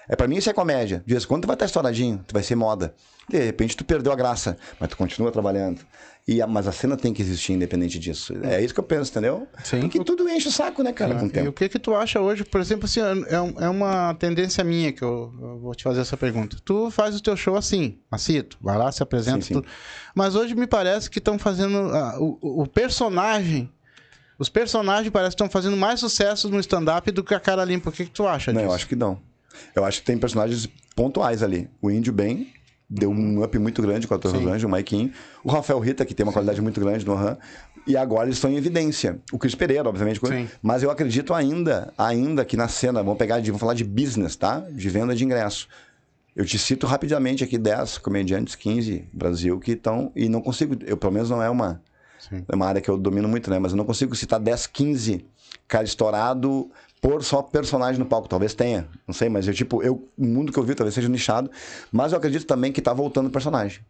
É pra mim isso é comédia. De vez em quando tu vai estar estouradinho, tu vai ser moda. De repente tu perdeu a graça, mas tu continua trabalhando. E a- mas a cena tem que existir independente disso. É isso que eu penso, entendeu? Sim. Porque tudo enche o saco, né, cara, com o E tempo. o que que tu acha hoje, por exemplo, assim, é, um- é uma tendência minha que eu, eu vou te fazer essa pergunta. Tu faz o teu show assim, macito, vai lá, se apresenta, Sim, sim. tudo. mas hoje me parece que estão fazendo ah, o, o- personagem, os personagens parecem que estão fazendo mais sucesso no stand-up do que a cara limpa. O que que tu acha Não, disso? eu acho que não. Eu acho que tem personagens pontuais ali. O Índio bem deu um up muito grande com a Torre Sim. Rosângela, o Maikin. O Rafael Rita, que tem uma qualidade muito grande no RAM. E agora eles estão em evidência. O Cris Pereira, obviamente. Sim. Mas eu acredito ainda, ainda que na cena, vamos pegar de, vamos falar de business, tá? De venda de ingresso. Eu te cito rapidamente aqui 10 comediantes, 15 Brasil, que estão. E não consigo, eu pelo menos não é uma, Sim. é uma área que eu domino muito, né? Mas eu não consigo citar 10, 15 cara estourado por só personagem no palco. Talvez tenha, não sei, mas eu, tipo, eu, o mundo que eu vi talvez seja nichado. Mas eu acredito também que tá voltando o personagem.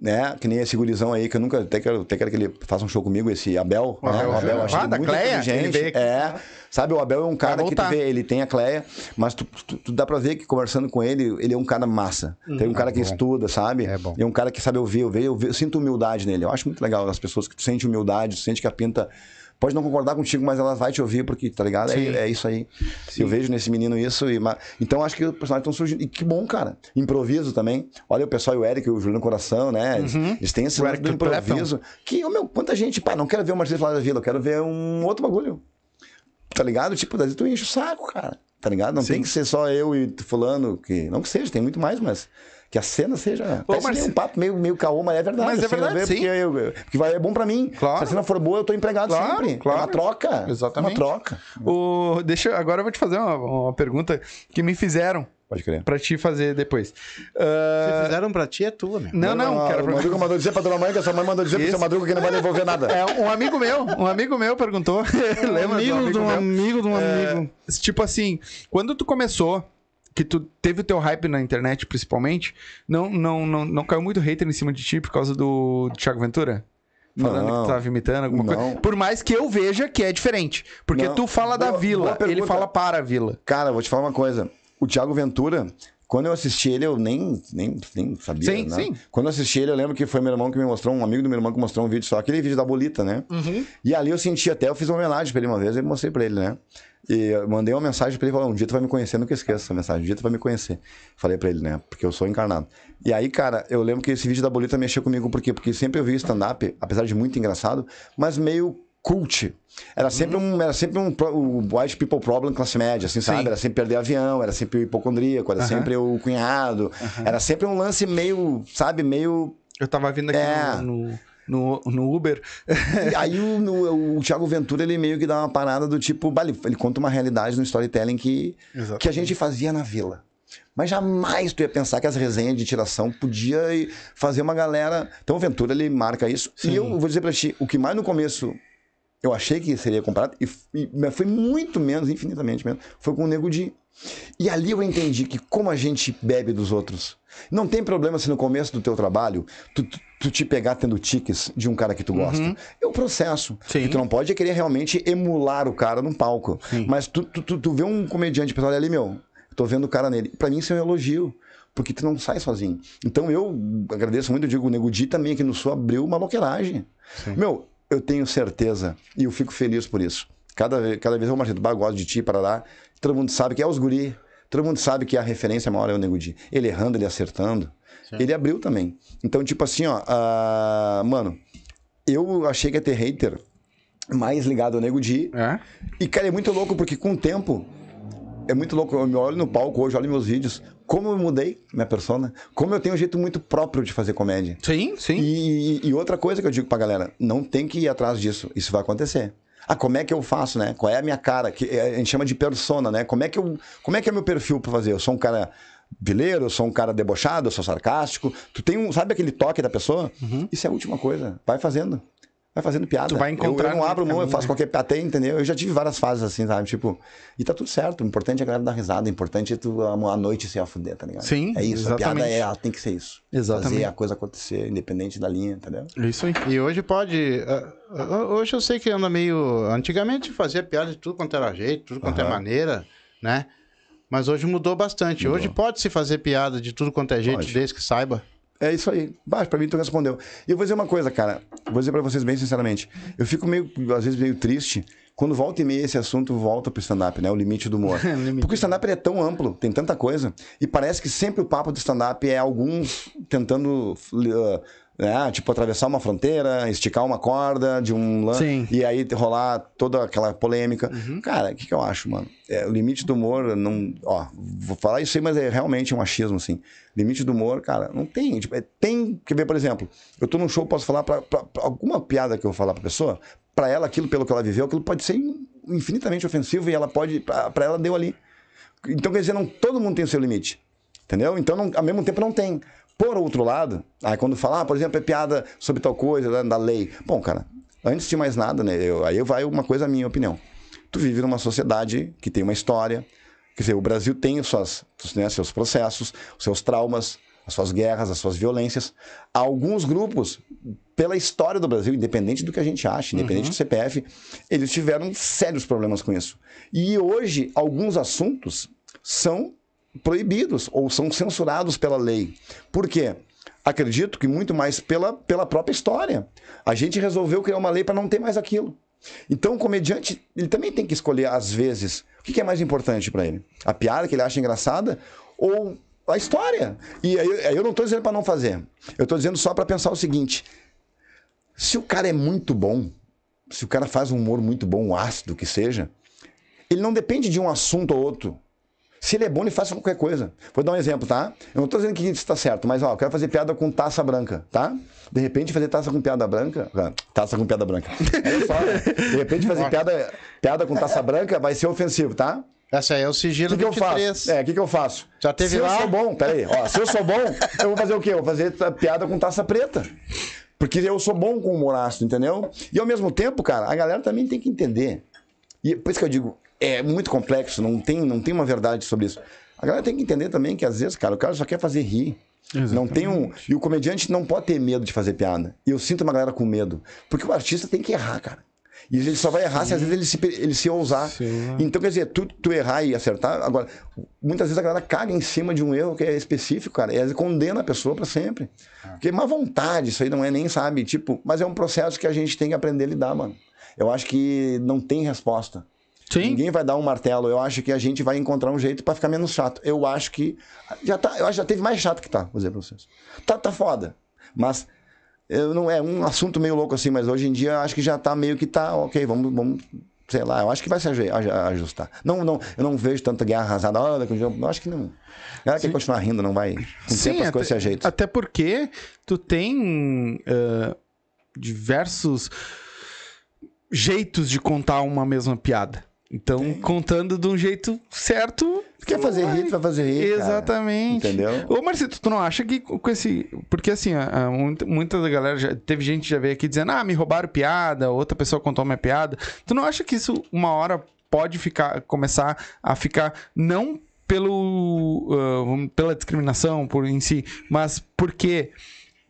né? Que nem esse gurizão aí, que eu nunca até quero, até quero que ele faça um show comigo, esse Abel. O né? Abel O Abel, eu achei Ah, muito Cleia? Inteligente. veio. É. Sabe, o Abel é um cara que vê, ele tem a Cleia, mas tu, tu- tu dá pra ver que conversando com ele, ele é um cara massa. Tem um cara que estuda, sabe? É bom. É um cara que sabe ouvir, eu, vejo, eu, vejo- eu sinto humildade nele. Eu acho muito legal as pessoas que tu sente humildade, tu sente que a pinta pode não concordar contigo, mas ela vai te ouvir, porque, tá ligado? É, Sim. é isso aí. Eu vejo nesse menino isso. E, ma- então acho que os personagens estão surgindo. E que bom, cara. Improviso também. Olha o pessoal e o Eric, o Juliano Coração, né? Eles, eles têm esse do improviso. Que, ô, meu, quanta gente, pá, não quero ver o Marcelo falar da Vila, eu quero ver um outro bagulho. Tá ligado? Tipo, daí tu enche o saco, cara. Tá ligado? Não Sim. tem que ser só eu e fulano, que. Não que seja, tem muito mais, mas. Que a cena seja. Ô, Parece meio um papo meio, meio caô, mas é verdade. Mas é verdade, vejo sim. Porque, eu- porque vai, é bom pra mim. Claro. Se a cena for boa, eu tô empregado Claro, sempre. claro. É uma troca. Exatamente. Uma troca. O, deixa, eu- agora eu vou te fazer uma, uma pergunta que me fizeram Pode crer. pra te fazer depois. Se Ah, fizeram pra ti, é tua, meu. não, não, Ah, quero O Madruga mandou dizer pra dona mãe que a sua mãe mandou dizer pro Isso. seu Madruga que não vai devolver nada. É, um amigo meu, um amigo meu perguntou. <laughs> Lembra do amigo de um amigo de um É, amigo. Tipo assim, quando tu começou, que tu teve o teu hype na internet, principalmente, não, não, não, não caiu muito hater em cima de ti por causa do, Thiago Ventura? Falando Não. que tu tava imitando alguma Não. coisa. Por mais que eu veja que é diferente. Porque Não. tu fala da Boa- vila, boa pergunta. ele fala para a vila. Cara, vou te falar uma coisa. O Thiago Ventura, quando eu assisti ele, eu nem, nem, nem sabia. Sim, né? sim. Quando eu assisti ele, eu lembro que foi meu irmão que me mostrou, um amigo do meu irmão que mostrou um vídeo só, aquele vídeo da bolita, né? Uhum. E ali eu senti até, eu fiz uma homenagem pra ele uma vez, eu mostrei pra ele, né? E eu mandei uma mensagem pra ele, falou, um dia tu vai me conhecer, nunca esqueça essa mensagem, um dia tu vai me conhecer. Falei pra ele, né? Porque eu sou encarnado. E aí, cara, eu lembro que esse vídeo da bolita mexeu comigo, por quê? Porque sempre eu vi stand-up, apesar de muito engraçado, mas meio cult. Era sempre um, era sempre um o white people problem classe média, assim, sabe? Sim. Era sempre perder avião, era sempre o hipocondríaco, era Aham. sempre o cunhado, era sempre um lance meio, sabe, meio Eu tava vindo aqui É. no, no, no Uber. E aí o, no- o Thiago Ventura, ele meio que dá uma parada do tipo, ele, conta uma realidade no storytelling que, Exatamente. que a gente fazia na vila. Mas jamais tu ia pensar que as resenhas de tiração podia fazer uma galera. Então o Ventura ele marca isso. E eu vou dizer pra ti, o que mais no começo eu achei que seria comparado, e, e- mas foi muito menos, infinitamente menos, foi com o Nego Di. E ali eu entendi que como a gente bebe dos outros. Não tem problema se no começo do teu trabalho tu, tu, tu te pegar tendo tiques de um cara que tu gosta. É o processo. Sim. E tu não pode querer realmente emular o cara num palco. Mas tu, tu, tu, tu vê um comediante, pessoal, olha ali, meu, tô vendo o cara nele. Pra mim isso é um elogio. Porque tu não sai sozinho. Então eu agradeço muito, eu digo, o Nego Di também aqui no Sul abriu uma loqueiragem. Meu, eu tenho certeza e eu fico feliz por isso. Cada, vez- cada vez eu marchando, bah, gosto de ti, parará. Todo mundo sabe que é os guri. Todo mundo sabe que a referência maior é o Nego Di. Ele errando, ele acertando. Ele abriu também. Então, tipo assim, ó, ah, mano, eu achei que ia ter hater mais ligado ao Nego Di. É? E, cara, é muito louco porque com o tempo. É muito louco. Eu me olho no palco hoje, olho meus vídeos. Como eu mudei minha persona. Como eu tenho um jeito muito próprio de fazer comédia. Sim, sim. E, e outra coisa que eu digo pra galera: não tem que ir atrás disso. Isso vai acontecer. Ah, como é que eu faço, né? Qual é a minha cara? Que é, a gente chama de persona, né? Como é que, eu, como é, que é meu perfil pra fazer? Eu sou um cara vileiro, eu sou um cara debochado, eu sou sarcástico. Tu tem um. Sabe aquele toque da pessoa? Isso é a última coisa. Vai fazendo. Vai fazendo piada. Tu vai Eu- encontrar Eu, não abro mão, eu faço qualquer até, entendeu? Eu já tive várias fases assim, sabe? Tipo, e tá tudo certo. O importante é a galera dar risada. O importante é tu a, a noite se afuder, tá ligado? Sim, É isso. A piada exatamente. é, ela tem que ser isso. Exatamente. Fazer a coisa acontecer, independente da linha, entendeu? É Isso aí. E hoje pode. ah, ah, Hoje eu sei que anda meio. Antigamente fazia piada de tudo quanto era jeito, tudo quanto é Aham. maneira, né? Mas hoje mudou bastante. Mudou. Hoje pode se fazer piada de tudo quanto é jeito, Pode. desde que saiba. É isso aí. Baixo, pra mim tu respondeu. E eu vou dizer uma coisa, cara. Vou dizer pra vocês bem sinceramente. Eu fico meio, às vezes, meio triste quando volta e meia esse assunto volta pro stand-up, né? O limite do humor. <laughs> Limite. Porque o stand-up é tão amplo, tem tanta coisa. E parece que sempre o papo do stand-up é alguns tentando. uh, né, tipo, atravessar uma fronteira, esticar uma corda de um lance. Sim. E aí rolar toda aquela polêmica. Cara, o que, que eu acho, mano? É, o limite do humor, não. Ó, vou falar isso aí, mas é realmente um achismo, assim. Limite do humor, cara, não tem. Tipo, é- tem. Quer ver, por exemplo, eu tô num show, posso falar pra, pra- pra alguma piada que eu vou falar pra pessoa, pra ela, aquilo pelo que ela viveu, aquilo pode ser infinitamente ofensivo e ela pode. Pra, pra ela deu ali. Então, quer dizer, não, todo mundo tem o seu limite. Entendeu? Então, não- ao mesmo tempo, não tem. Por outro lado, aí quando falar, ah, por exemplo, é piada sobre tal coisa, né, da lei. Bom, cara, antes de mais nada, né? eu- aí vai uma coisa, a minha opinião. Tu vive numa sociedade que tem uma história. Quer dizer, o Brasil tem suas, né, seus processos, os seus traumas. as suas guerras, as suas violências. Alguns grupos, pela história do Brasil, independente do que a gente acha, independente do CPF, eles tiveram sérios problemas com isso. E hoje, alguns assuntos são proibidos ou são censurados pela lei. Por quê? Acredito que muito mais pela, pela própria história. A gente resolveu criar uma lei para não ter mais aquilo. Então, o comediante, ele também tem que escolher, às vezes, o que é mais importante para ele? A piada que ele acha engraçada ou a história? E aí, aí eu não estou dizendo para não fazer. Eu estou dizendo só para pensar o seguinte: se o cara é muito bom, se o cara faz um humor muito bom, ácido que seja, ele não depende de um assunto ou outro. Se ele é bom, ele faz qualquer coisa. Vou dar um exemplo, tá? Eu não tô dizendo que isso está certo, mas ó, eu quero fazer piada com taça branca, tá? De repente fazer taça com piada branca. ah, Taça com piada branca. Olha só, né? De repente fazer piada, piada com taça branca vai ser ofensivo, tá? Essa aí é o O sigilo que, que eu 23. faço? É, o que, que eu faço? Já teve se lá? eu sou bom, peraí, ó, se eu sou bom, eu vou fazer o quê? Eu vou fazer piada com taça preta. Porque eu sou bom com humor ácido, entendeu? E ao mesmo tempo, cara, a galera também tem que entender. E por isso que eu digo, é muito complexo, não tem, não tem uma verdade sobre isso. A galera tem que entender também que às vezes, cara, o cara só quer fazer rir. Não tem um. E o comediante não pode ter medo de fazer piada. E eu sinto uma galera com medo. Porque o artista tem que errar, cara. E ele só vai errar se às vezes ele se, ele se ousar. Então, quer dizer, tu, tu errar e acertar. Agora, muitas vezes a galera caga em cima de um erro que é específico, cara. E às vezes condena a pessoa pra sempre. Porque é má vontade, isso aí não é nem, sabe? Tipo, mas é um processo que a gente tem que aprender a lidar, mano. Eu acho que não tem resposta. Sim. Ninguém vai dar um martelo. Eu acho que a gente vai encontrar um jeito pra ficar menos chato. Eu acho que já tá, eu acho que já teve mais chato que tá, vou dizer pra vocês. Tá, tá foda. Mas eu não é um assunto meio louco assim, mas hoje em dia eu acho que já tá meio que tá, OK, vamos, vamos sei lá, eu acho que vai se aju- aj- ajustar. Não, não, eu não vejo tanta guerra arrasada. Olha, eu acho que não. A galera quer continuar rindo, não vai. Com o tempo as coisas se ajeitam. até porque tu tem eh, diversos jeitos de contar uma mesma piada. Então, contando de um jeito certo. Quer fazer vai. tu vai fazer cara. Exatamente. Entendeu? Ô, Marcito, tu não acha que com esse. Porque assim, a- a- muita, muita da galera. Já, teve gente que já veio aqui dizendo, ah, me roubaram piada, outra pessoa contou minha piada. Tu não acha que isso, uma hora, pode ficar, começar a ficar não pelo, vamos- pela discriminação por em si, mas porque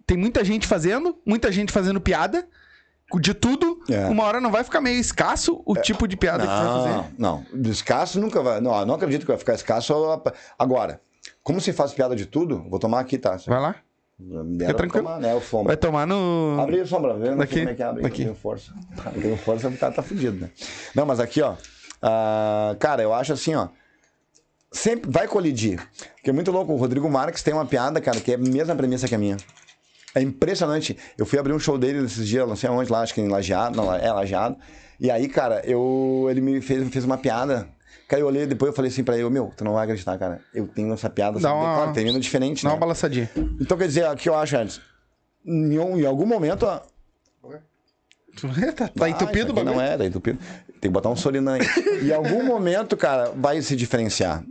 tem muita gente fazendo, muita gente fazendo piada de tudo. É. Uma hora não vai ficar meio escasso o tipo de piada que tu vai fazer. Não, não. Escasso nunca vai. Não, não acredito que vai ficar escasso. Agora, como se faz piada de tudo, vou tomar aqui, tá? Vai lá. Deram tranquilo. Tomar, né, o sombra. Vai tomar no. Abre o sombra, vê? Não sei como é que abre. Não tenho força. Não tenho força, cara tá fudido, né? Não, mas aqui, ó. ah, cara, eu acho assim, ó. Sempre vai colidir. Porque é muito louco. O Rodrigo Marques tem uma piada, cara, que é a mesma premissa que a minha. É impressionante. Eu fui abrir um show dele esses dias, não sei aonde lá, acho que em Lajeado, não, é Lajeado. E aí, cara, eu, ele me fez, fez uma piada. Cara, eu olhei depois eu falei assim pra ele, meu, tu não vai acreditar, cara. Eu tenho essa piada, Dá assim, uma- claro, termina diferente, Dá né? uma balançadinha. Então, quer dizer, o que eu acho, Edson? Em, em algum momento, ó, <laughs> tá, tá ah, entupido o bagulho? Não é, tá entupido. Tem que botar um solinã aí. <laughs> em algum momento, cara, vai se diferenciar.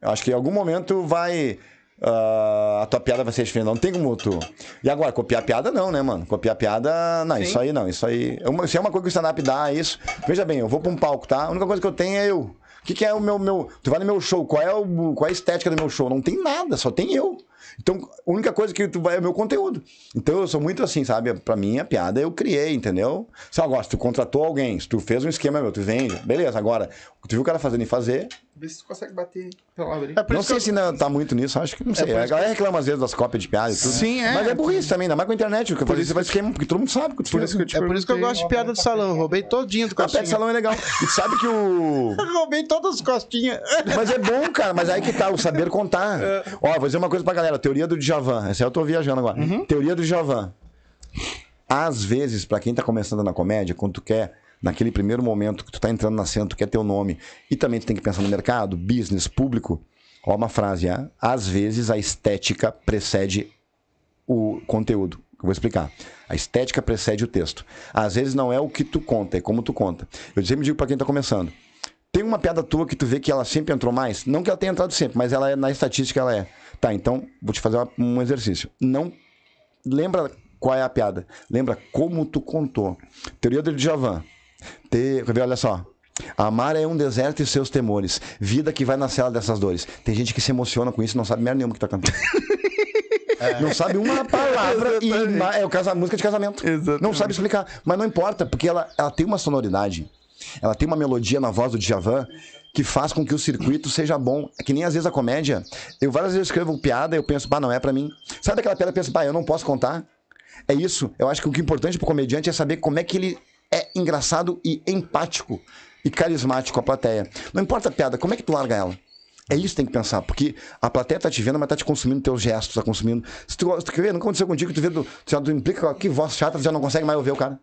Eu acho que em algum momento vai. Ah, a tua piada vai ser diferente. Não tem como tu. E agora, copiar piada não, né, mano? Copiar piada. Não, isso aí não. Isso aí. É uma, se é uma coisa que o stand-up dá, é isso. Veja bem, eu vou pra um palco, tá? A única coisa que eu tenho é eu. O que, que é o meu, meu. Tu vai no meu show, qual é, o, qual é a estética do meu show? Não tem nada, só tem eu. Então, a única coisa que tu vai é o meu conteúdo. Então, eu sou muito assim, sabe? Pra mim, a piada eu criei, entendeu? Se agora, se tu contratou alguém, se tu fez um esquema, meu, tu vende, beleza. Agora, tu viu o cara fazendo e fazer. Vê se tu consegue bater. É não sei que se ainda tá muito nisso, acho que não sei. por a galera reclama às vezes das cópias de piada e tudo. Sim, é. Mas é burrice também, ainda mais com a internet, porque fazer isso você faz esquema, porque todo mundo sabe que tu Por fez. isso que eu te É por isso que eu gosto de piada de salão. Roubei todinho do A pé de costinha. salão é legal. E tu sabe que o. <laughs> Roubei todas as costinhas. Mas é bom, cara, mas aí que tá, o saber contar. Ó, vou dizer uma coisa pra galera: teoria do Djavan. Essa eu tô viajando agora. Teoria do Djavan. Às vezes, pra quem tá começando na comédia, quando tu quer, naquele primeiro momento que tu tá entrando na cena, tu quer teu nome, e também tu tem que pensar no mercado, business, público. Ó, uma frase, é? Às vezes a estética precede o conteúdo. Eu vou explicar. A estética precede o texto. Às vezes não é o que tu conta, é como tu conta. Eu sempre digo pra quem tá começando. Tem uma piada tua que tu vê que ela sempre entrou mais? Não que ela tenha entrado sempre, mas ela é, na estatística ela é. Tá, então vou te fazer uma- um exercício. Não lembra qual é a piada. Lembra como tu contou. Teoria do Djavan. Te... Olha só. Amar é um deserto e seus temores. Vida que vai na cela dessas dores. Tem gente que se emociona com isso e não sabe merda nenhuma que tá cantando. <laughs> Não sabe uma palavra e é o casa, música de casamento. Exatamente. Não sabe explicar. Mas não importa, porque ela, ela tem uma sonoridade. Ela tem uma melodia na voz do Djavan que faz com que o circuito seja bom. É que nem às vezes a comédia. Eu várias vezes escrevo piada e eu penso, pá, não é pra mim. Sabe daquela piada eu penso, pá, eu não posso contar? É isso. Eu acho que o que é importante pro comediante é saber como é que ele é engraçado e empático e carismático a plateia. Não importa a piada, como é que tu larga ela? É isso que tem que pensar, porque a plateia tá te vendo, mas tá te consumindo teus gestos, tá consumindo. Se tu, se tu quer ver, nunca aconteceu contigo, tu vê, tu já tu implica que voz chata, tu já não consegue mais ouvir o cara.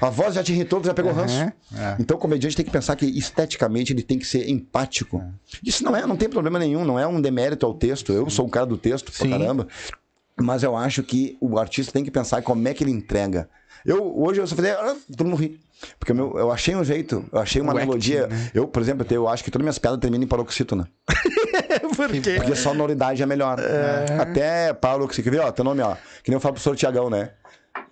A voz já te irritou, tu já pegou ranço. É. Então o comediante tem que pensar que esteticamente ele tem que ser empático. Isso não é, não tem problema nenhum, não é um demérito ao texto. Eu sou um cara do texto Sim. pra caramba. Mas eu acho que o artista tem que pensar como é que ele entrega. Eu, hoje eu só falei, ah, todo mundo ri. Porque meu, eu achei um jeito, eu achei uma O acting, melodia. né? Eu, por exemplo, eu acho que todas minhas piadas terminam em paroxítona. <laughs> Por quê? Porque a sonoridade é melhor. Até Paulo, que você quer ver, ó, teu nome, ó. Que nem eu falo pro Sr. Tiagão, né?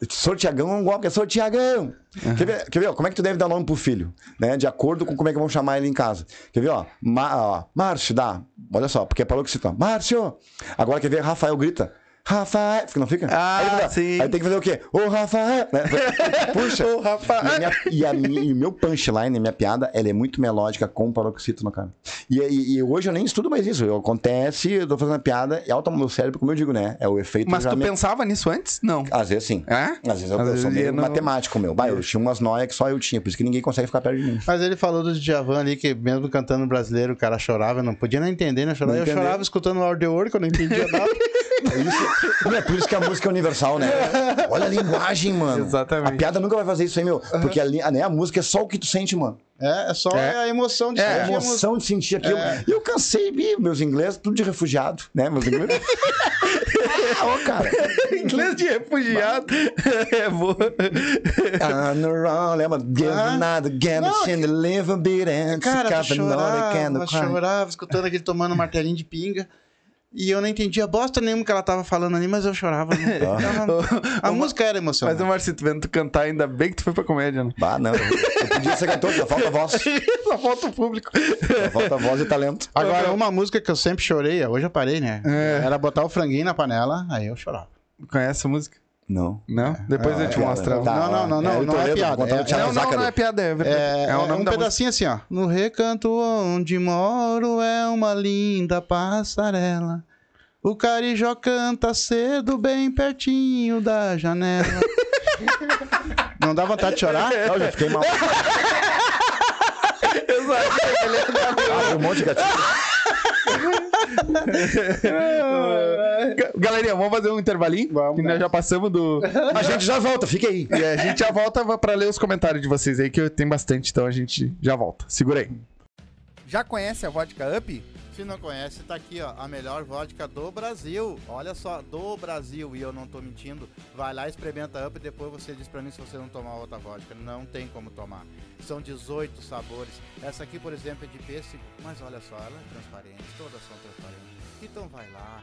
Sr. Tiagão é golpe, é Sr. Tiagão. Quer, ver, quer ver, ó, como é que tu deve dar nome pro filho? Né? De acordo com como é que vão chamar ele em casa. Quer ver, ó? Ma, ó Márcio, dá. Olha só, porque é paroxítona. Márcio! Agora quer ver, Rafael grita. Rafael, Fica- não fica? Ah, aí, ele fala- sim. aí tem que fazer o quê? Ô, Rafael! Né? <laughs> Puxa. Ô, Rafael. E, a minha- e a minha- e o meu punchline, a minha piada, ela é muito melódica com paroxítona, cara. E, e- e hoje eu nem estudo mais isso. Eu, acontece, eu tô fazendo a piada e alta no meu cérebro, como eu digo, né? É o efeito Mas tu me- pensava nisso antes? Não. Às vezes sim. É? Às vezes eu, Às eu vezes sou meio no- matemático, meu. Bah, eu tinha umas noias que só eu tinha, por isso que ninguém consegue ficar perto de mim. Mas ele falou do Djavan ali, que mesmo cantando brasileiro, o cara chorava, eu não podia nem entender, né? Chorava. Não Eu entender. chorava escutando o ouro, que eu não entendia nada. <laughs> É isso, Não, é por isso que a música é universal, né? <laughs> Olha a linguagem, mano. Exatamente. A piada nunca vai fazer isso aí, meu. Porque a, li- a, né, a música é só o que tu sente, mano. É, é só É. a emoção de É, sentir a emoção de sentir aquilo. E eu cansei, vi, meus ingleses, tudo de refugiado, né? Meus ingleses. ah, <laughs> ô, cara. Inglês de refugiado. é boa. On the run, lembra? Give Ah. a bit and Cara, chorava, escutando aquele tomando martelinho de pinga. E eu não entendia bosta nenhuma que ela tava falando ali, mas eu chorava. né? <laughs> a música era Mas emocionante. o Marcito, vendo tu cantar, ainda bem que tu foi pra comédia, né? Bah, não. Eu podia ser cantor, só falta voz. <laughs> Só falta o público. Só falta voz e talento. Agora, uma música que eu sempre chorei, hoje eu parei, né? É. Era botar o franguinho na panela, aí eu chorava. Conhece a música? Não. Não? Depois eu te piada. mostro. Tá, Não, não, não, não, é, não é piada, é- Não, não, não é piada, é. É, É, um da música. pedacinho assim, ó. No recanto onde moro é uma linda passarela. O carijó canta cedo bem pertinho da janela. <laughs> Não dá vontade de chorar? <laughs> Eu já fiquei mal. <laughs> Abre um monte de gatinho. Ga- Galerinha, vamos fazer um intervalinho? Vamos. Que nós já passamos do. <laughs> A gente já volta, fica aí. E a gente já volta pra ler os comentários de vocês aí, que tem bastante, então a gente já volta. Segura aí. Já conhece a Vodka Up? Se não conhece, tá aqui, ó, a melhor vodka do Brasil. Olha só, do Brasil, e eu não tô mentindo. Vai lá, experimenta Up e depois você diz pra mim se você não tomar outra vodka. Não tem como tomar. São 18 sabores. Essa aqui, por exemplo, é de pêssego, mas olha só, ela é transparente, todas são transparentes. Então vai lá,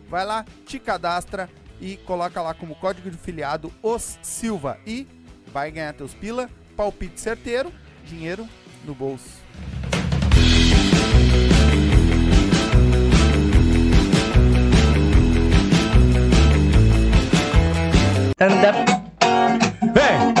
Vai lá, te cadastra e coloca lá como código de filiado os Silva e vai ganhar teus pila, palpite certeiro, dinheiro no bolso. Anda. Vem! É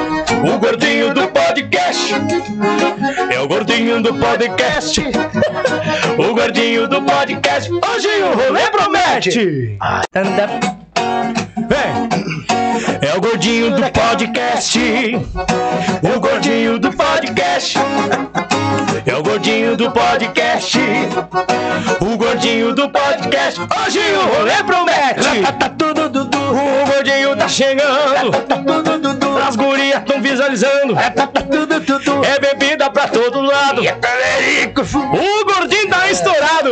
O gordinho do podcast. É o gordinho do podcast. O gordinho do podcast. Hoje o rolê promete. Vem. É o gordinho do podcast. O gordinho do podcast. É o gordinho do podcast. O gordinho do podcast. Hoje o rolê promete. O gordinho tá chegando. As gurias visualizando. É bebida pra todo lado. O gordinho tá estourado.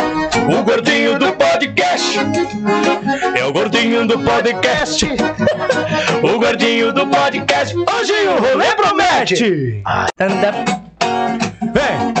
O gordinho do podcast. É o gordinho do podcast. <laughs> O gordinho do podcast. Hoje o rolê promete. Vem.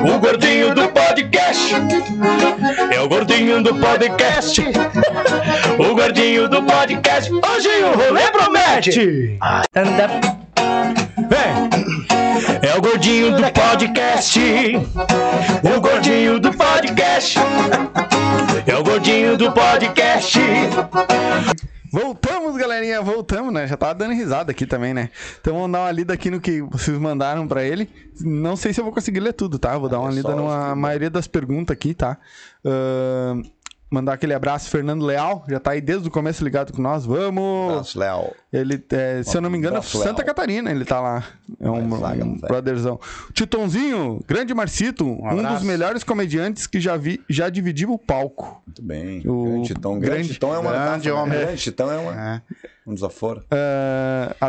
O gordinho do podcast. É o gordinho do podcast. O gordinho do podcast. Hoje o rolê promete. Vem. É o gordinho do podcast. O gordinho do podcast. É o gordinho do podcast. Voltamos, galerinha, voltamos, né? Já tava dando risada aqui também, né? Então vamos dar uma lida aqui no que vocês mandaram pra ele. Não sei se eu vou conseguir ler tudo, tá? Vou dar uma É lida numa os que- maioria das perguntas aqui, tá? Ahn, mandar aquele abraço, Fernando Leal, já tá aí desde o começo ligado com nós. Vamos! Abraço, Léo. Ele, é, se eu não me engano, é Santa Léo. Catarina, ele tá lá. É um, Vai, um brotherzão. Titonzinho, grande Marcito, um, dos abraço. melhores comediantes que já vi, já dividiu o palco. Muito bem. O grande Titão. grande- Grande Titão é uma grande né? homem. Grande Titão é, uma, É. um desaforo. Uh, a,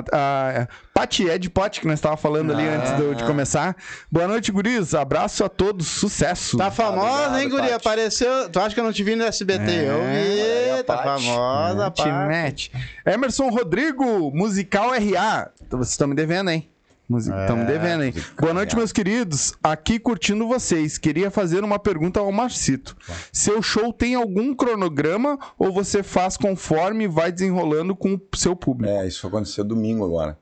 a Pati Ed Pot, que nós estávamos falando ali Ah. antes do- de começar. Boa noite, guris. Abraço a todos. Sucesso. Tá famosa, Obrigado, hein, Guri? Apareceu. Tu acha que eu não te vi no SBT? É, eu vi. a Tá famosa, pá. mete. Emerson Rodrigo, Musical RA. Vocês estão me devendo, hein? Estão me devendo, hein? Boa noite, meus queridos. Aqui curtindo vocês. Queria fazer uma pergunta ao Marcito. Seu show tem algum cronograma ou você faz conforme vai desenrolando com o seu público? É, isso aconteceu domingo agora.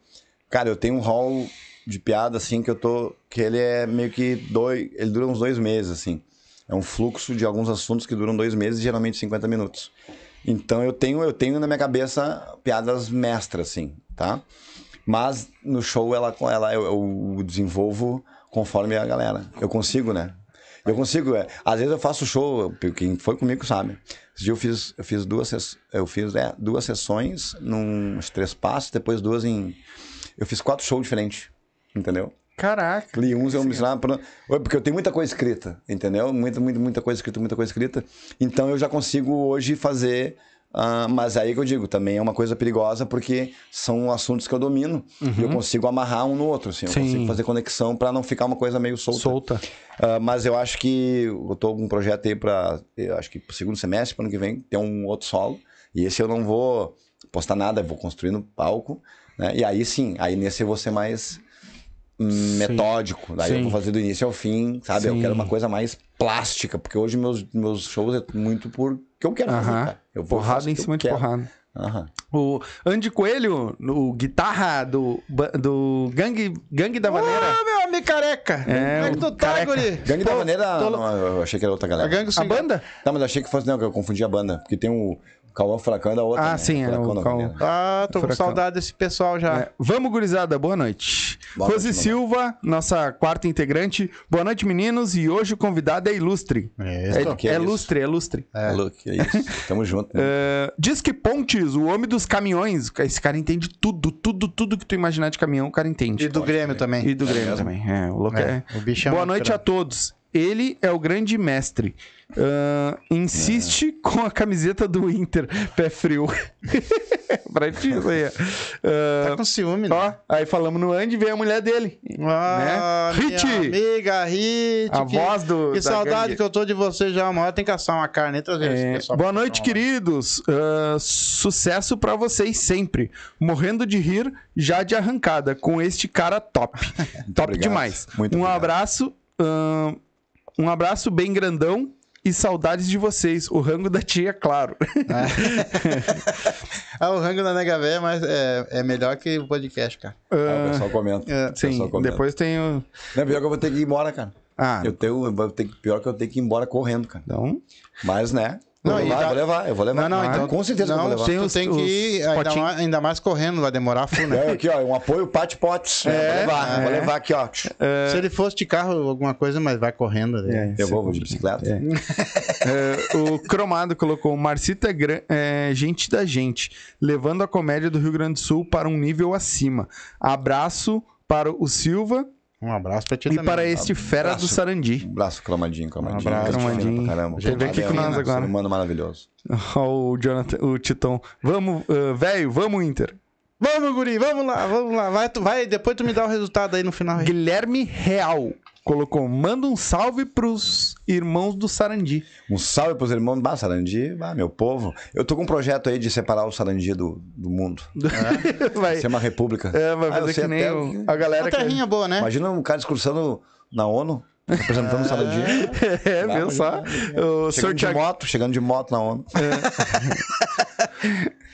Cara, eu tenho um hall de piada, assim, que eu tô. Que ele é meio que dois. Ele dura uns dois meses, assim. É um fluxo de alguns assuntos que duram dois meses, geralmente 50 minutos. Então eu tenho, eu tenho na minha cabeça piadas mestras, assim, tá? Mas no show ela, ela eu, eu desenvolvo conforme a galera. Eu consigo, né? Eu consigo, é. Às vezes eu faço show, quem foi comigo sabe. Esse dia eu fiz, eu fiz duas, eu fiz é, duas sessões num três passos, depois duas em. Eu fiz quatro shows diferentes, entendeu? Caraca. Li uns eu me. Oi, Porque eu tenho muita coisa escrita, entendeu? Muita, muita, muita coisa escrita, muita coisa escrita. Então eu já consigo hoje fazer Ah, mas aí que eu digo, também é uma coisa perigosa porque são assuntos que eu domino e eu consigo amarrar um no outro, assim, eu Sim. consigo fazer conexão para não ficar uma coisa meio solta. Solta. Ah, mas eu acho que eu tô com um projeto aí para, eu acho que pro segundo semestre, pro ano que vem, ter um outro solo. E esse eu não vou postar nada, vou construir no palco, né? E aí sim, aí nesse eu vou ser mais metódico. Daí eu Sim. vou fazer do início ao fim, sabe? Eu Sim. quero uma coisa mais plástica, porque hoje meus, meus shows é muito por que eu quero fazer, Aham. cara. Eu Porrada fazer em eu cima de quero. porrada. Aham. O Andy Coelho, o guitarra do, do Gangue, Gangue da Maneira. Ah, meu amigo careca. É, Como é que tu tá, guri? Gangue da Maneira, tô- não, eu achei que era outra A galera. gangue A banda? Tá, mas eu achei que fosse, não, que eu confundi a banda. Porque tem o Cauã Furacão é da outra. Ah, né? sim, é, o da Cauã. Ah, tô com saudade desse pessoal já. É, Vamos, gurizada, boa noite. Boa Rose noite, Silva, nossa quarta integrante. Boa noite, meninos. E hoje o convidado é ilustre. É, É, isso, que é é isso? lustre, é lustre. É. Luke, é isso. <laughs> Tamo junto. né? É, Disque Pontes, o homem dos caminhões. Esse cara entende tudo, tudo, tudo que tu imaginar de caminhão, o cara entende. E do Grêmio também. E do Grêmio também. É, o louco é. É, o bicho é Boa noite a grande. todos. Ele é o grande mestre. Ah, insiste É. com a camiseta do Inter. Pé frio. <laughs> pra ti, isso aí. Ah, Tá com ciúme, né? ó, aí falamos no Andy, veio a mulher dele. Ah, Né? Hit! amiga Hit. A que, voz do. Que da saudade gangue. que eu tô de você já. Uma hora tem que assar uma carne e esse É, boa noite, queridos. Ah, sucesso pra vocês sempre. Morrendo de rir já de arrancada com este cara top. <laughs> top obrigado. demais. Muito um obrigado. abraço, ah, um abraço bem grandão e saudades de vocês. O rango da tia, claro. Ah, <laughs> o rango da Nega Véia, mas é, é melhor que o podcast, cara. Ah, o pessoal comenta. é, O pessoal Sim, comenta. depois tem o. Não, pior que eu vou ter que ir embora, cara. Ah, Eu tenho, eu vou ter pior que eu tenho que ir embora correndo, cara. então. Mas, né? Não, eu, vou levar, dá- vou levar, eu vou levar. Não, não, então- Com certeza não, que eu vou tem levar. os- Tu tem que ir, os ainda mais, ainda mais correndo, vai demorar full, né? <laughs> É, aqui, ó, um apoio Pate Potes. né? É, vou levar, é. vou levar aqui, ó. Se ele fosse de carro, alguma coisa, mas vai correndo. né? É, Eu vou, vou de bicicleta. <laughs> É, o Cromado colocou: Marcita é, gran- é gente da gente, levando a comédia do Rio Grande do Sul para um nível acima. Abraço para o Silva Um abraço pra ti e também. para este fera do Abraço. Sarandi. Um braço cromadinho, cromadinho. Um abraço, pra Caramba. Teve aqui com nós agora. humano maravilhoso. <laughs> Ó, o Jonathan, o Titon. Vamos, ah, velho, vamos, Inter. Vamos, guri, vamos lá, vamos lá. Vai, tu, vai, depois tu me dá o resultado aí no final. aí. Guilherme Real colocou: manda um salve pros irmãos do Sarandi. Um salve pros irmãos. Bah, Sarandi, bah, meu povo. Eu tô com um projeto aí de separar o Sarandi do, do mundo. <laughs> vai, Ser uma república. é, vai Ah, fazer sei que nem até a galera Uma que. terrinha boa, né? Imagina um cara discursando na ONU, representando o Sarandi. <laughs> É, viu só? O Chegando de Tiag- moto, chegando de moto na ONU. <laughs>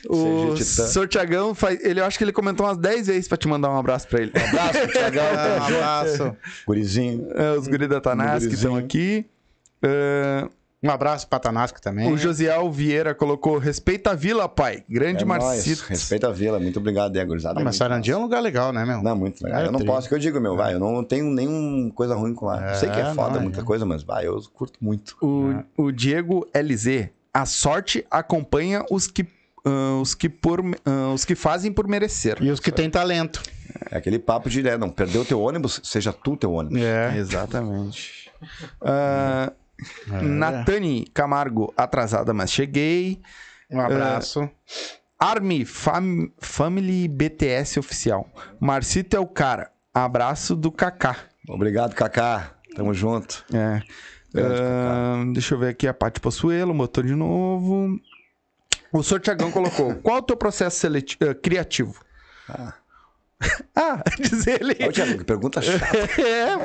O CG Titã. Sr. Tiagão, faz... ele, eu acho que ele comentou umas 10 vezes pra te mandar um abraço pra ele. Abraço, Tiagão. Um <laughs> abraço. Gurizinho. É, os guris da Tanás que estão aqui. É, Um abraço pra Tanasco também. o Josiel Vieira colocou: respeita a vila, pai. Grande É nóis. Marcito. Respeita a vila. Muito obrigado, é, gurizada. Ah, mas Sarandi é um lugar legal, né, meu? Não, muito legal. É, eu não posso, que eu digo, meu, vai, eu não tenho nenhuma coisa ruim com lá. Eu sei que é É, foda, não, muita é. coisa, mas vai, eu curto muito. O, o Diego LZ. A sorte acompanha os que, ah, os, que por, ah, os que fazem por merecer. E os que têm talento. É aquele papo de, né, não perdeu teu ônibus, seja tu teu ônibus. É. Exatamente. <laughs> Ah, Natani Camargo, atrasada, mas cheguei. Um abraço. Army Fam- Family BTS oficial. Marcito é o cara. Abraço do Kaká. Obrigado, Kaká. Tamo junto. É. Ah, deixa eu ver aqui a Paty Possuelo, motor de novo. O Sr. Tiagão colocou: qual o teu processo ah, criativo? Ah. <laughs> Ah, <laughs> diz ele. Ô, Thiago, que pergunta chata. <laughs> É,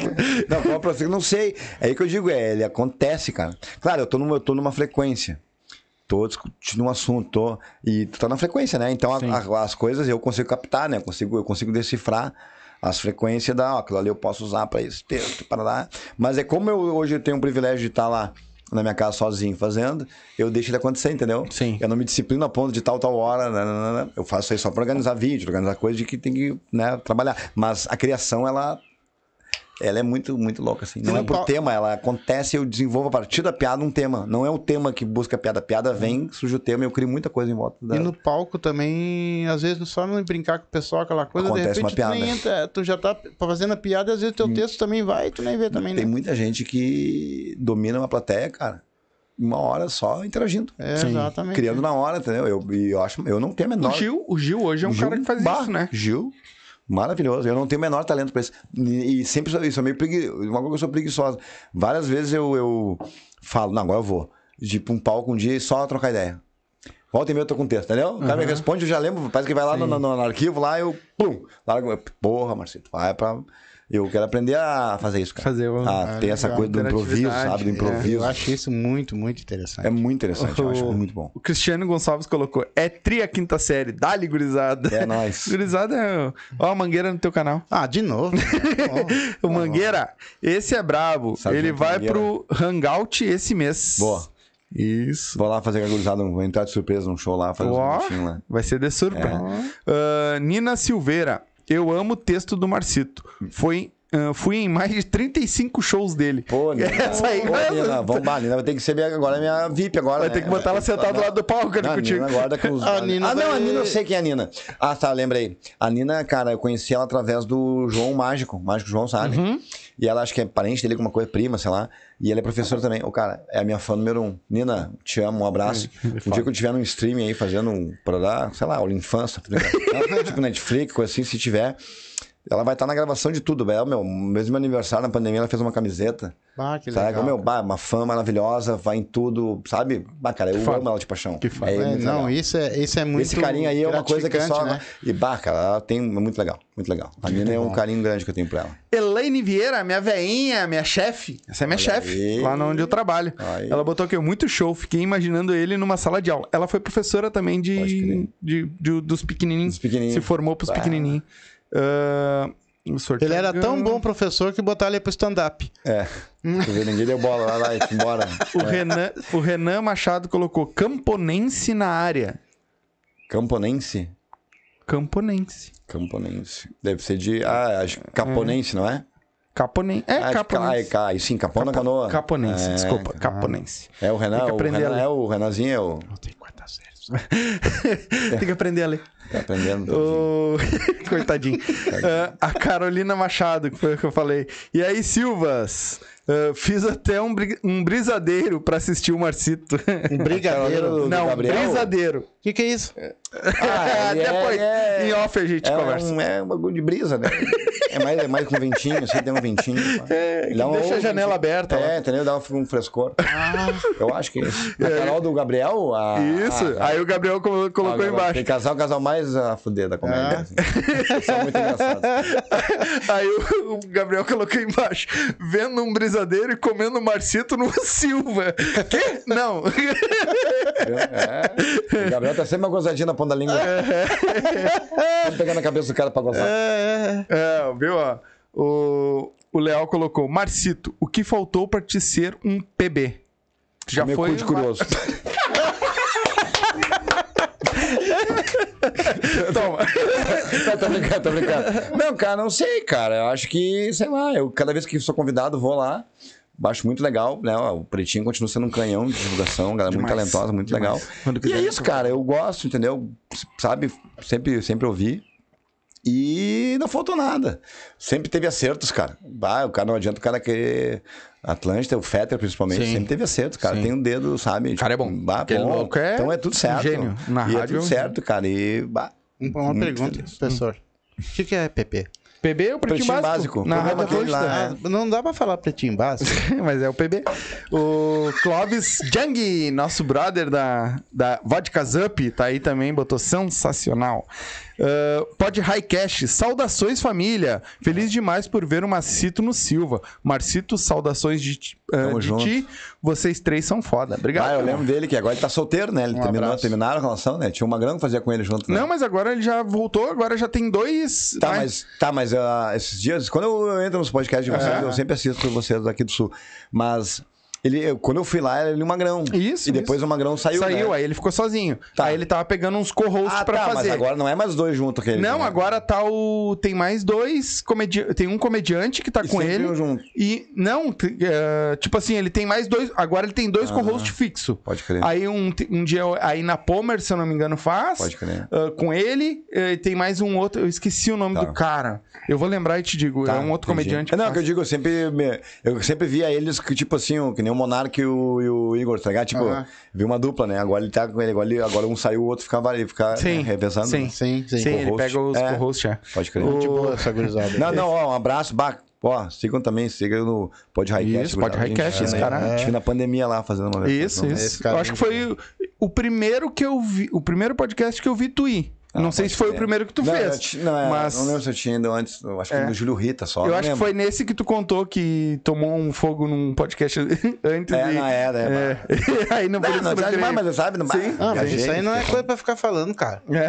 Não, qual processo? Não sei. É aí que eu digo, é, ele acontece, cara. Claro, eu tô numa, eu tô numa frequência. Tô discutindo um assunto, tô, e tu tá na frequência, né? Então a- a- as coisas eu consigo captar, né? Eu consigo, eu consigo decifrar as frequências da, ó, aquilo ali eu posso usar esse texto, para lá. Mas é como eu hoje eu tenho o privilégio de estar lá na minha casa sozinho fazendo, eu deixo ele acontecer, entendeu? Sim. Eu não me disciplino a ponto de tal, tal hora, né, né, né, né. eu faço isso aí só para organizar vídeo, organizar coisa de que tem que né, trabalhar. Mas a criação, ela ela é muito, muito louca, assim. Não no é por tema, ela acontece, eu desenvolvo a partir da piada um tema. Não é o tema que busca a piada. A piada vem, surge o tema e eu crio muita coisa em volta E dela. no palco também, às vezes, só não brincar com o pessoal, aquela coisa, Acontece de repente uma tu piada. entra, tu já tá fazendo a piada e às vezes teu texto também vai e tu nem vê também, Tem né? muita gente que domina uma plateia, cara. uma hora só interagindo. É, Sim. exatamente. Criando na hora, entendeu? Eu, e eu acho, eu não tenho a menor. O Gil, o Gil hoje é um Gil, cara que faz bah, isso, né? Gil, maravilhoso. Eu não tenho o menor talento pra isso. E, e sempre sou, eu sou meio preguiçoso. Uma coisa que eu sou preguiçosa. Várias vezes eu, eu falo, não, agora eu vou. Tipo, um palco um dia e só trocar ideia. Volta e meia eu tô com texto, entendeu? O cara me responde, eu já lembro, parece que vai lá no, no- no arquivo, lá eu, pum, largo, porra, Marcelo, vai pra... Eu quero aprender a fazer isso, cara. Fazer o- Ah, Ah, ter essa coisa do improviso, sabe? Do é. improviso. Eu acho isso muito, muito interessante. É muito interessante, eu acho muito bom. O Cristiano Gonçalves colocou: é tri a quinta série, dá-lhe gurizada. É nóis. <laughs> gurizada é. Ó, a mangueira no teu canal. Ah, de novo. <laughs> O Mangueira, esse é brabo. Sargento Ele vai Mangueira. pro Hangout esse mês. Boa. Isso. Vou lá fazer com a gurizada, vou entrar de surpresa num show lá, fazer uns bichinhos lá. Vai ser de surpresa. É. Ah, Nina Silveira, eu amo o texto do Marcito. Foi, ah, fui em mais de 35 shows dele. Pô, Nina. <laughs> Essa aí Pô, vai- Nina, vamos lá, Nina vai ter que ser minha, agora minha VIP agora, Vai né? ter que botar ela sentada do lado do palco ali Não, a contigo. Nina agora com os... <laughs> A Nina ah, não, a vai- Nina, eu sei quem é a Nina. Ah, tá, lembrei. A Nina, cara, eu conheci ela através do João Mágico, Mágico João, sabe? Uhum. E ela acho que é parente dele, alguma coisa, prima, sei lá. E ela é professora também. O cara, é a minha fã número um. Nina, te amo, um abraço. Um dia que eu tiver num stream aí fazendo um, pra dar, sei lá, aula infância, tá <laughs> tipo Netflix, coisa assim, se tiver. Ela vai estar na gravação de tudo, velho. Meu, mesmo meu aniversário na pandemia, ela fez uma camiseta. Ah, que Sabe? legal. Meu, bah, uma fã maravilhosa, vai em tudo, sabe? Bah, cara, eu foda. amo ela de paixão. Que foda. É, É, não, legal. isso é, isso é muito Esse carinho aí é uma coisa que só. Né? E, bah, cara, ela tem. É muito legal, muito legal. A Nina é um carinho grande que eu tenho pra ela. Elaine Vieira, minha veinha, minha chefe. Essa é minha chefe, lá onde eu trabalho. Aí. Ela botou aqui, muito show. Fiquei imaginando ele numa sala de aula. Ela foi professora também de, crer. de, de- dos pequenininhos. Dos pequenininhos. Se formou pros Bah. pequenininhos. Sorteio Ele era tão bom professor que botaram ele pro stand-up. É. Vê, ninguém deu bola lá, lá, e embora. O, Renan, o Renan Machado colocou camponense na área. Camponense? Camponense. Camponense. Deve ser de. Ah, acho que caponense, não é? Caponense. É, ah, caponense. ah, ca- sim, capão na canoa. Caponense, É, desculpa. Caponense. É o Renan, Tem que o Renan é o Renanzinho, é o. Não tem que aprender a ler. Tá aprendendo. Ô, <laughs> Coitadinho. Ah, a Carolina Machado, que foi o que eu falei. E aí, Silvas? Ah, fiz até um, bri- um brisadeiro pra assistir o Marcito. Um brigadeiro. do Não, Gabriel? brisadeiro. O que, que é isso? <laughs> Ah, ele é- Depois, é- em off a gente É conversa. um, é um bagulho de brisa, né? É mais, é mais com ventinho, assim, tem um ventinho. É, Dá um- deixa a janela aberta. É, lá. entendeu? Dá um frescor. Eu acho que é isso. A Carol do Gabriel. A, Isso. a- aí o Gabriel colo- colocou agora, embaixo. Tem casal, casal mais a fuder da comédia. assim. São muito <laughs> engraçados. Aí o, o Gabriel colocou embaixo, vendo um brisadeiro e comendo marcito no <laughs> Silva. Que? Não. Entendeu? É. O Gabriel tá sempre uma gozadinha na ponta da língua. Sempre pegando a cabeça do cara pra gozar. É, É, viu? Ó, o, o Leal colocou, Marcito, o que faltou pra te ser um PB? Já Meu foi. cu de curioso. <laughs> <laughs> Toma. Tá, tô brincando, tô brincando. Não, cara, não sei, cara. Eu acho que, sei lá, eu cada vez que sou convidado, vou lá. Acho muito legal, né? O Pretinho continua sendo um canhão de divulgação, galera muito Demais. talentosa, muito Demais. legal. Quando E quiser, é isso, cara. Eu gosto, entendeu? Sabe? Sempre, sempre ouvi. E não faltou nada. Sempre teve acertos, cara. Bah, o cara não adianta o cara querer. Atlântida, o Fetter principalmente, Sim. sempre teve acertos, cara. Sim. Tem um dedo, sabe? O cara é bom. Bah, Aquele bom. louco é Então é tudo um certo. gênio. Na e é rádio é tudo um certo, cara. E. Bah, Uma Muito pergunta, feliz. professor. O que, que é PP? PB é o pretinho, Pretinho básico. básico. Na Rádio aquele lá. Ah, não dá pra falar pretinho básico? <laughs> Mas é o PB. O Clóvis Jang, nosso brother da, da Vodka Up, tá aí também, botou sensacional. Uh, Pod High Cash, saudações família. Feliz demais por ver o Marcito no Silva. Marcito, saudações de, ti- uh, de ti. Vocês três são foda. Obrigado. Ah, eu lembro dele que agora ele tá solteiro, né? Ele Um terminou, terminaram a relação, né? Tinha uma grana que fazia com ele junto. Né? Não, mas agora ele já voltou, agora já tem dois. Tá, mais- mas, tá, mas ah, esses dias, quando eu entro nos podcasts de vocês, É. eu sempre assisto vocês daqui do Sul. Mas ele, eu- quando eu fui lá, era ele o Magrão. Isso, E depois isso. o Magrão saiu. Saiu, né? aí ele ficou sozinho. Tá. Aí ele tava pegando uns co-hosts Ah, pra tá, fazer. mas agora não é mais dois juntos que ele. Não, né? agora tá o. Tem mais dois comediantes. Tem um comediante que tá E com ele. um junto. E. Não, é, tipo assim, ele tem mais dois. Agora ele tem dois Ah. co-host fixo. Pode crer. Aí um, um dia aí na Pomer, se eu não me engano, faz. Pode crer. ah, com ele. eh, tem mais um outro. Eu esqueci o nome Tá. do cara. Eu vou lembrar e te digo. Tá, é um outro entendi. comediante. Não, faz. que eu digo, eu sempre, eu sempre via eles que, tipo assim, que nem o Monark e o, e o Igor, tá ligado? Tipo, Aham. viu uma dupla, né? Agora ele tá com ele, agora, ele- agora um saiu, o outro fica, ele fica Sim, né, revezando. sim. né? Sim, sim. Sim, ele co-host. pega os É. co-hosts, já. Pode crer. Muito boa essa gurizada. Não, não, ó, um abraço, bah, ó, sigam também, sigam no Pod Highcast. Isso, Pod gurizada. A gente- Highcast, esse é, cara- A gente viu na pandemia lá fazendo uma Isso, isso. Esse cara Eu é acho que muito foi o primeiro que eu vi, o primeiro podcast que eu vi tu ir. Não sei pode se foi o ser. primeiro que tu não, eu fez. não, é, mas não lembro se eu tinha ido antes. Eu acho que É. do Júlio Rita só. eu não acho que foi nesse que tu contou que tomou um fogo num podcast <laughs> antes É, de... não, é, né, É. <laughs> Aí não, Não, não, demais, mas sabe? Não, Sim. Ah, mas isso aí não é coisa pra ficar falando, cara. É.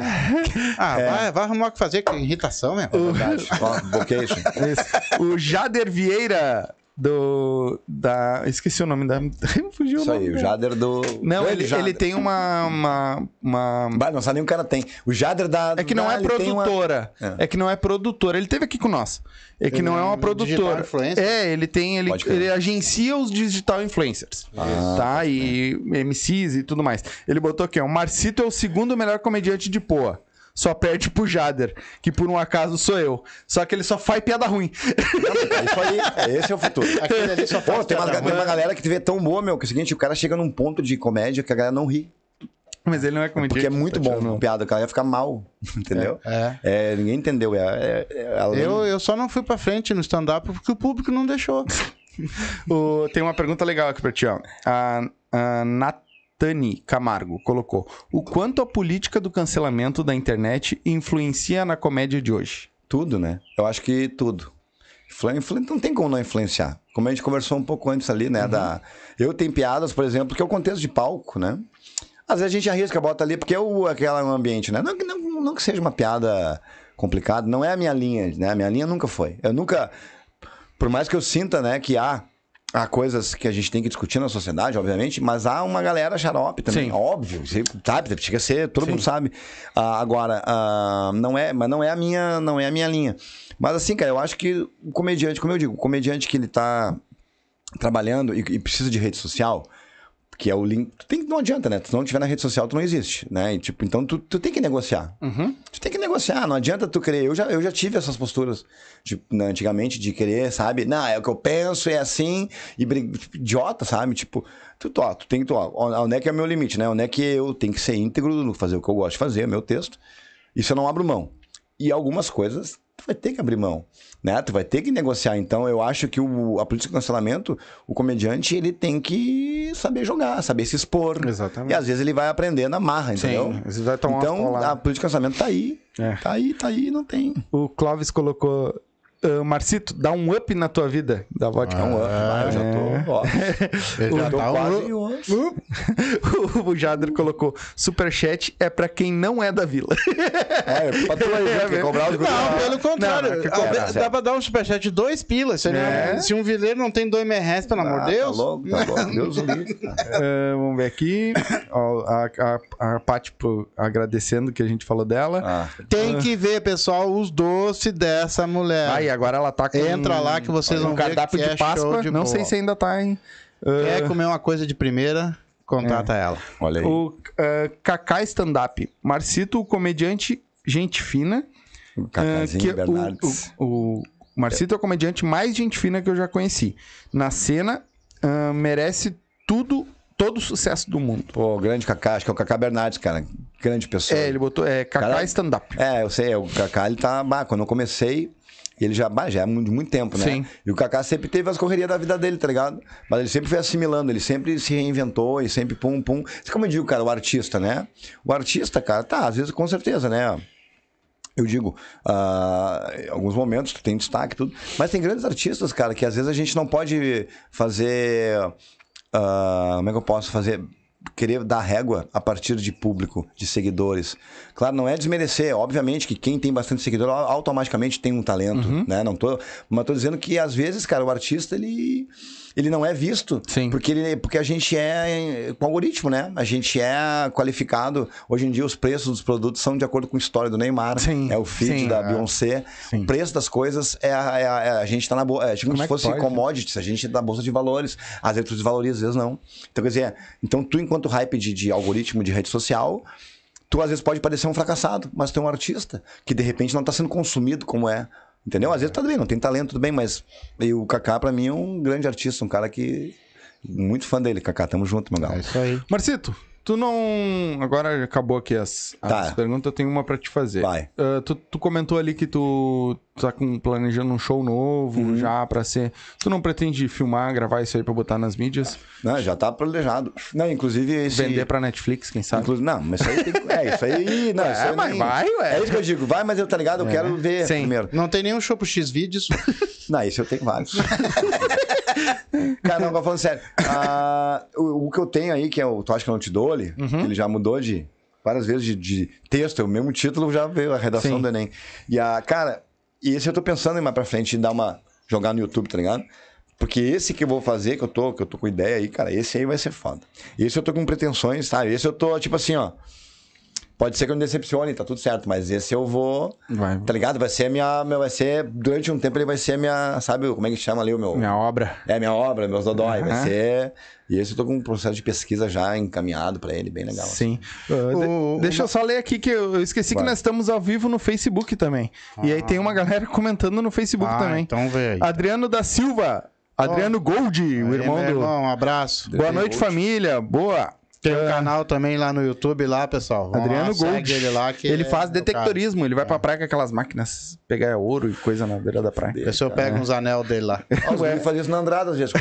Ah, vai, vai arrumar o que fazer, que irritação, meu. Verdade. <laughs> Ó, Vocation. Isso. O Jader Vieira do da esqueci o nome da <laughs> fugiu Isso o nome aí, o. Jader do. Não, ele, Jader. ele tem uma uma, uma... Bah, não sabe nem o cara tem. O Jader da. É que não da- é ele tem uma- produtora. É. É. que não é produtora. Ele teve aqui com nós. É que Ele não é é uma um digital produtora. influencer? É, ele tem. Ele, ele agencia os digital influencers. Ah, tá? E MCs e tudo mais. Ele botou aqui, ó. O Marcito é o segundo melhor comediante de Poa. Só perde pro Jader, que por um acaso sou eu. Só que ele só faz piada ruim. É isso aí. é, Esse é o futuro. Aquele ali só Pô, faz tem uma, tem uma galera que vê tão boa, meu, que é o seguinte, o cara chega num ponto de comédia que a galera não ri. Mas ele não é comediante. Porque é muito tá bom tirando- a piada, o cara ia ficar mal, <laughs> entendeu? É. É, ninguém entendeu. É, é, é além- Eu, eu só não fui pra frente no stand-up porque o público não deixou. <laughs> O- tem uma pergunta legal aqui pra ti, ó. A, a Natani Camargo colocou: O quanto a política do cancelamento da internet influencia na comédia de hoje? Tudo, né? Eu acho que tudo. Não tem como não influenciar. Como a gente conversou um pouco antes ali, né? Da... Eu tenho piadas, por exemplo, que é o contexto de palco, né? Às vezes a gente arrisca, bota ali, porque é o, aquela é um ambiente, né? Não, que- não, não que seja uma piada complicada, não é a minha linha, né? A minha linha nunca foi. Eu nunca. Por mais que eu sinta, né, que há, há coisas que a gente tem que discutir na sociedade, obviamente, mas há uma galera xarope também, Sim. óbvio, você sabe, chega a ser, todo mundo sabe. Ah, agora, ah, não é, mas não é a minha, não é a minha linha. Mas assim, cara, eu acho que o comediante, como eu digo, o comediante que ele tá trabalhando e, e precisa de rede social, que é o link. Tu tem, não adianta, né? Se não tiver na rede social, tu não existe, né? E, tipo, então tu, tu tem que negociar. Tu tem que negociar, não adianta tu querer. Eu já, eu já tive essas posturas de, né, antigamente de querer, sabe? Não, é o que eu penso, é assim, e tipo, idiota, sabe? Tipo, tu, tu, ó, tu tem que. Tu, ó, onde é que é o meu limite, né? Onde é que eu tenho que ser íntegro fazer o que eu gosto de fazer, meu texto. Isso eu não abro mão. E algumas coisas tu vai ter que abrir mão, né? Tu vai ter que negociar. Então, eu acho que o, a política de cancelamento, o comediante, ele tem que saber jogar, saber se expor. Exatamente. E às vezes ele vai aprender na marra, entendeu? Sim, vai tomar Então, a política de cancelamento tá aí. É. Tá aí, tá aí, não tem. O Clóvis colocou. "Ah, Marcito, dá um up na tua vida da vodka. É um up, vai, eu já tô, ó. <laughs> Ele já tô tá quase um... um- <laughs> o Jader colocou: Superchat é pra quem não é da vila. É, pra tu aí, viu? <laughs> Quer cobrar os? Não, pelo contrário. Não, não, que certo. dá pra dar um superchat de dois pilas. É. não- se um vileiro não tem dois merréis, pelo amor Ah, de Deus. Tá louco, tá louco. Deus. Ah, vamos ver aqui. Ó, a, a, a Paty agradecendo que a gente falou dela. Ah, Tem que ver, pessoal, os doces dessa mulher. Aí, agora ela tá com. Entra lá que vocês um vão ver cardápio que de é Páscoa. de não sei se ainda tá em. Quer comer uma coisa de primeira, contata ela. olha aí. O uh, Kaká Stand-up. Marcito, o comediante, gente fina. O ah, Cacazinho que Bernardes. o, o, o Marcito é o comediante mais gente fina que eu já conheci. Na cena, ah, merece tudo, todo o sucesso do mundo. Pô, grande Cacá, acho que é o Cacá Bernardes, cara. Grande pessoa. É, ele botou. É Kaká Cara- Stand-up. É, eu sei, o Kaká, ele tá. Bah, quando eu comecei, ele já, já é muito, muito tempo, né? Sim. E o Kaká sempre teve as correrias da vida dele, tá ligado? Mas ele sempre foi assimilando, ele sempre se reinventou e sempre pum, pum. Como eu digo, cara, o artista, né? O artista, cara, tá, às vezes com certeza, né? Eu digo, ah, em alguns momentos tu tem destaque e tudo, mas tem grandes artistas, cara, que às vezes a gente não pode fazer. ah, como é que eu posso fazer? Querer dar régua a partir de público, de seguidores. Claro, não é desmerecer, obviamente que quem tem bastante seguidor au- automaticamente tem um talento, né? Não tô, mas tô dizendo que às vezes, cara, o artista ele ele não é visto Sim. porque ele, porque a gente é com algoritmo, né? A gente é qualificado. Hoje em dia os preços dos produtos são de acordo com a história do Neymar, Sim, é o feed sim, da é. Beyoncé. Sim. O preço das coisas é a, é a- é a- gente tá na bolsa, é, tipo Como se é fosse pode? commodities, a gente é da bolsa de valores. Às vezes tu desvaloriza, às vezes não. Então quer dizer, então tu enquanto hype de, de algoritmo de rede social, tu às vezes pode parecer um fracassado, mas tu é um artista que de repente não tá sendo consumido como é. Entendeu? Às vezes tá bem, não tem talento, tudo bem, mas e o Kaká pra mim é um grande artista, um cara que Muito fã dele, Kaká. Tamo junto, meu É galo. isso aí. Marcito, tu não. Agora acabou aqui as, as Tá. perguntas, eu tenho uma pra te fazer. Vai. Ah, tu, tu comentou ali que tu tá com, planejando um show novo Uhum. já pra ser. Tu não pretende filmar, gravar isso aí pra botar nas mídias? Não, já tá planejado. Não, inclusive esse... Vender pra Netflix, quem sabe? Inclusive, não, mas isso aí tem que... É, isso aí... <laughs> Não, Ué, isso aí mas nem- vai, ué. É isso que eu digo. Vai, mas eu, tá ligado? Eu quero ver Sim. primeiro. Não tem nenhum show pro X vídeos. <laughs> Não, isso eu tenho vários. <laughs> Cara, não, falando sério. Ah, o, o que eu tenho aí, que é o Tu Acha Que Eu Não Te Dou, ali, Uhum. ele já mudou de várias vezes de, de texto, é o mesmo título já veio a redação Sim. do Enem. E a, cara, e esse eu tô pensando em mais pra frente, em dar uma. jogar no YouTube, tá ligado? Porque esse que eu vou fazer, que eu tô, que eu tô com ideia aí, cara, esse aí vai ser foda. Esse eu tô com pretensões, sabe? Esse eu tô, tipo assim, ó. Pode ser que eu me decepcione, tá tudo certo, mas esse eu vou. Vai. Tá ligado? Vai ser a minha. meu- Vai ser. Durante um tempo ele vai ser a minha. Sabe como é que chama ali o meu. Minha obra. É, minha obra, meus dodói. Vai Aham. ser. E esse eu tô com um processo de pesquisa já encaminhado pra ele, bem legal. Sim. Ah, de- O- deixa eu só ler aqui que eu esqueci Vai. que nós estamos ao vivo no Facebook também. E aí tem uma galera comentando no Facebook Ah, também. então vê aí. Adriano da Silva. Adriano Gold, o irmão meu do. irmão, um abraço. Boa noite, família. Boa. Tem um canal também lá no YouTube, lá, pessoal. Vão Adriano lá, segue Gold. Ele, lá, que Ele é faz detectorismo, ele vai pra praia com aquelas máquinas pegar ouro e coisa na beira da praia. Cara. Vê se eu pego uns anel dele lá. Guris faziam isso na Andrada às vezes,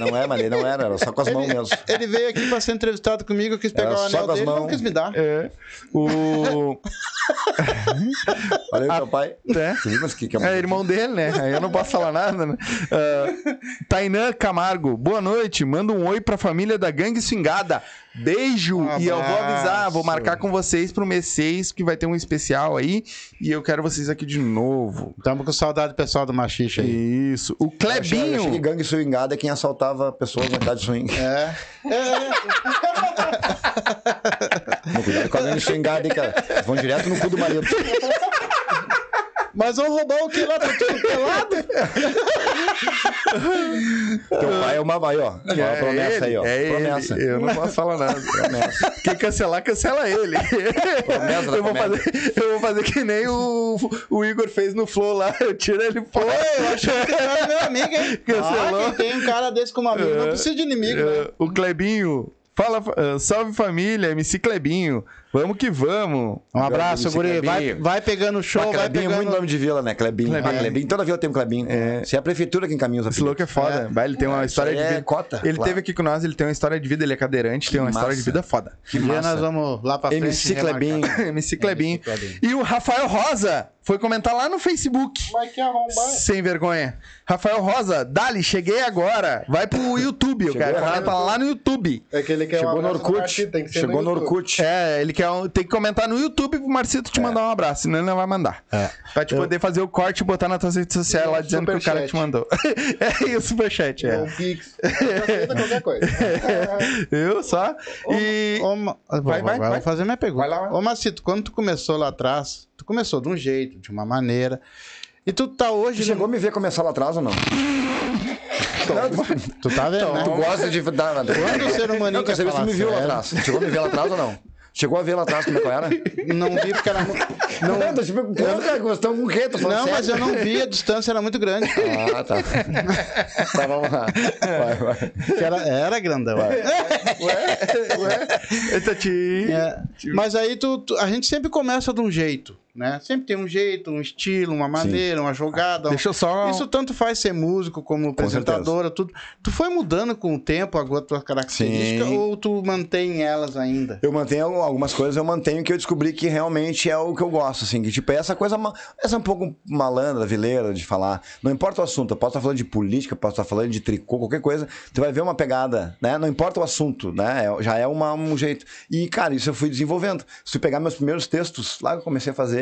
não é, mas ele não era, era só com as mãos mesmo. Ele veio aqui pra ser entrevistado comigo, eu quis pegar Era o só anel com as dele, não mãos. quis me dar. É. O. <laughs> Olha aí, teu pai. <laughs> É. Mas que, que É irmão dele, né? Aí eu não posso falar nada, né? Ah, Tainã Camargo, boa noite. Manda um oi pra família da Gangue Swingada. Beijo. Um e eu vou avisar, vou marcar com vocês pro mês 6, que vai ter um especial aí. E eu quero vocês aqui de novo. Tamo com saudade do pessoal do Machixe aí. Isso. O Eu achei, eu achei que Clebinho. gangue swingada é quem assaltava pessoas na cidade de swing. É. Não, cuidado com a gangue swingada, hein, cara. Vão direto no cu do marido. <laughs> Mas vão roubar o que lá? Tá tudo pelado? <laughs> Teu pai é uma. Aí, ó. Uma É promessa ele, aí, ó. é promessa. ele. Eu não posso falar nada. <laughs> Promessa. Quem cancelar, cancela ele. Promessa eu, vou comédia. fazer, eu vou fazer que nem o, o Igor fez no Flow lá. Eu tiro ele fora. Eu achei que era meu amigo, hein? Cancelou. Ah, quem tem um cara desse como amigo não precisa de inimigo, né? É, o Clebinho. Fala, ah, salve família, MC Clebinho. Vamos que vamos. Um abraço, guri. Vai, vai pegando o show, Mas vai Clebinho é pegando... muito nome de vila, né? Clebinho. Clebinho. Ah, Clebinho. Toda vila tem um Clebinho. Se é a prefeitura que encaminha os Esse louco é foda. Vai, ele tem uma É, história de é vida. cota, ele claro. teve aqui com nós, ele tem uma história de vida, ele é cadeirante, tem uma história de massa. vida foda. Que dia massa. nós vamos lá pra frente. MC. Clebinho. <laughs> MC Clebinho. E o Rafael Rosa foi comentar lá no Facebook. Vai que arrombar. Sem vergonha. Rafael Rosa, Dali, cheguei agora. Vai pro <laughs> YouTube, o cara. Comenta lá no YouTube. É que ele quer Chegou no Orkut. Que Chegou no. Orkut. É, ele quer um- tem que comentar no YouTube pro Marcito te mandar um abraço, senão ele não vai mandar. É. Pra te poder fazer o corte e botar nas tuas redes sociais E lá dizendo que o cara te mandou. <laughs> é isso, superchat, é. o Pix. Aceita qualquer coisa. Eu só. E. Ô, Vai, vai, vou vai. fazer minha pergunta. Vai lá, vai. Ô, Macito, quando tu começou lá atrás, tu começou de um jeito, de uma maneira. E tu tá hoje. Tu chegou a me ver começar lá atrás ou não? <laughs> Tu tá vendo, né? Tu gosta de dar. Quando o ser humaninho Não, quer saber se tu me viu lá atrás. Chegou a me ver lá atrás ou não? Chegou a ver lá atrás como é que era? Não vi porque era. mu- Não, não tô te perguntando, cara, gostou com o quê? Não, mas eu não vi, a distância era muito grande. Ah, tá. <laughs> tá, vamos lá. Vai, vai. Era, era grandão. <laughs> Eita, te... É, mas aí tu, tu- a gente sempre começa de um jeito, né? Sempre tem um jeito, um estilo, uma maneira, uma jogada. Deixa eu só. Isso tanto faz ser músico como apresentadora, tudo. Tu foi mudando com o tempo a tua característica Sim. ou tu mantém elas ainda? Eu mantenho algumas coisas, eu mantenho que eu descobri que realmente é o que eu gosto, assim, que tipo, é essa coisa, essa um pouco malandra, vileira de falar. Não importa o assunto, eu posso estar falando de política, posso estar falando de tricô, qualquer coisa, tu vai ver uma pegada, né? Não importa o assunto, né? É- já é uma- um jeito. E, cara, isso eu fui desenvolvendo. Se pegar meus primeiros textos, lá eu comecei a fazer,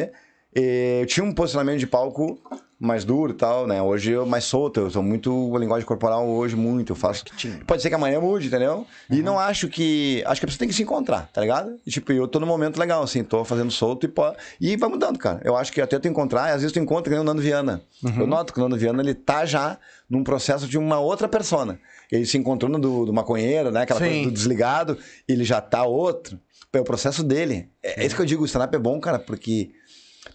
eu tinha um posicionamento de palco mais duro e tal, né? Hoje eu mais solto, eu sou muito linguagem corporal hoje muito, eu faço. Pode ser que amanhã mude, entendeu? E não acho que, acho que a pessoa tem que se encontrar, tá ligado? E, tipo, eu tô num momento legal assim, tô fazendo solto e pô, e vai mudando, cara. Eu acho que até tu encontrar, e às vezes tu encontra que nem o Nando Viana. Eu noto que o Nando Viana ele tá já num processo de uma outra persona. Ele se encontrou no do, do maconheiro, né? Aquela Sim. coisa do desligado, ele já tá outro. É o processo dele. É, é isso que eu digo, o stand-up é bom, cara, porque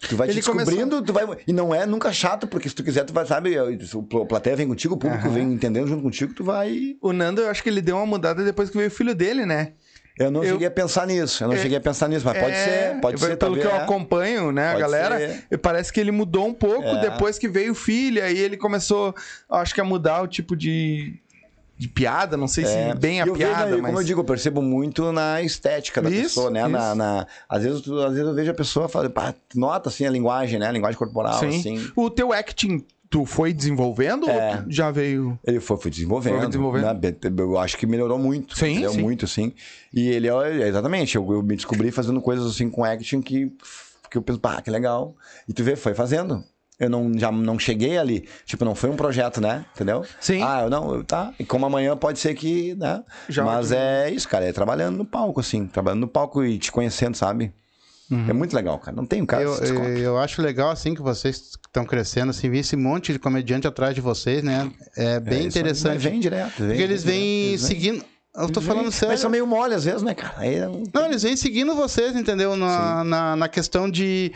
Tu vai Ele te descobrindo, tu vai. E não é nunca chato, porque se tu quiser, tu vai, sabe, o pl- plateia vem contigo, o público vem entendendo junto contigo, tu vai. O Nando, eu acho que ele deu uma mudada depois que veio o filho dele, né? Eu não Eu- cheguei a pensar nisso, eu não É- cheguei a pensar nisso, mas pode É, ser, pode ser. Pelo talvez, que eu é. acompanho, né, a Pode galera, ser. parece que ele mudou um pouco É. depois que veio o filho, aí ele começou, acho que a mudar o tipo de, de piada, não sei É. se bem a eu vejo piada, aí, mas... Como eu digo, eu percebo muito na estética da Isso, pessoa, né? Na, na- às, vezes, às vezes eu vejo a pessoa tu nota assim a linguagem, né? A linguagem corporal, Sim. assim. O teu acting, tu foi desenvolvendo É. ou já veio... Ele foi, foi desenvolvendo. Foi desenvolvendo. né? Eu acho que melhorou muito. Sim, sim. Muito, sim. E ele, é- exatamente, eu, eu me descobri fazendo coisas assim com acting que, que eu penso, pá, que legal. E tu vê, foi fazendo. Eu não, já não cheguei ali. Tipo, não foi um projeto, né? Entendeu? Sim. Ah, eu não, eu- tá. E como amanhã pode ser que, né? Já- Mas é isso, cara. É trabalhando no palco, assim. Trabalhando no palco e te conhecendo, sabe? Uhum. É muito legal, cara. Não tem um cara Eu, eu, acho legal, assim, que vocês estão crescendo, assim, vir esse monte de comediante atrás de vocês, né? É bem É, isso aí, interessante. Vem direto. Vem, porque eles vem vêm direto, eles vêm. seguindo. Eu tô falando sério. Mas são meio mole às vezes, né, cara? Aí é Não, eles vêm seguindo vocês, entendeu? Na, na, na questão de,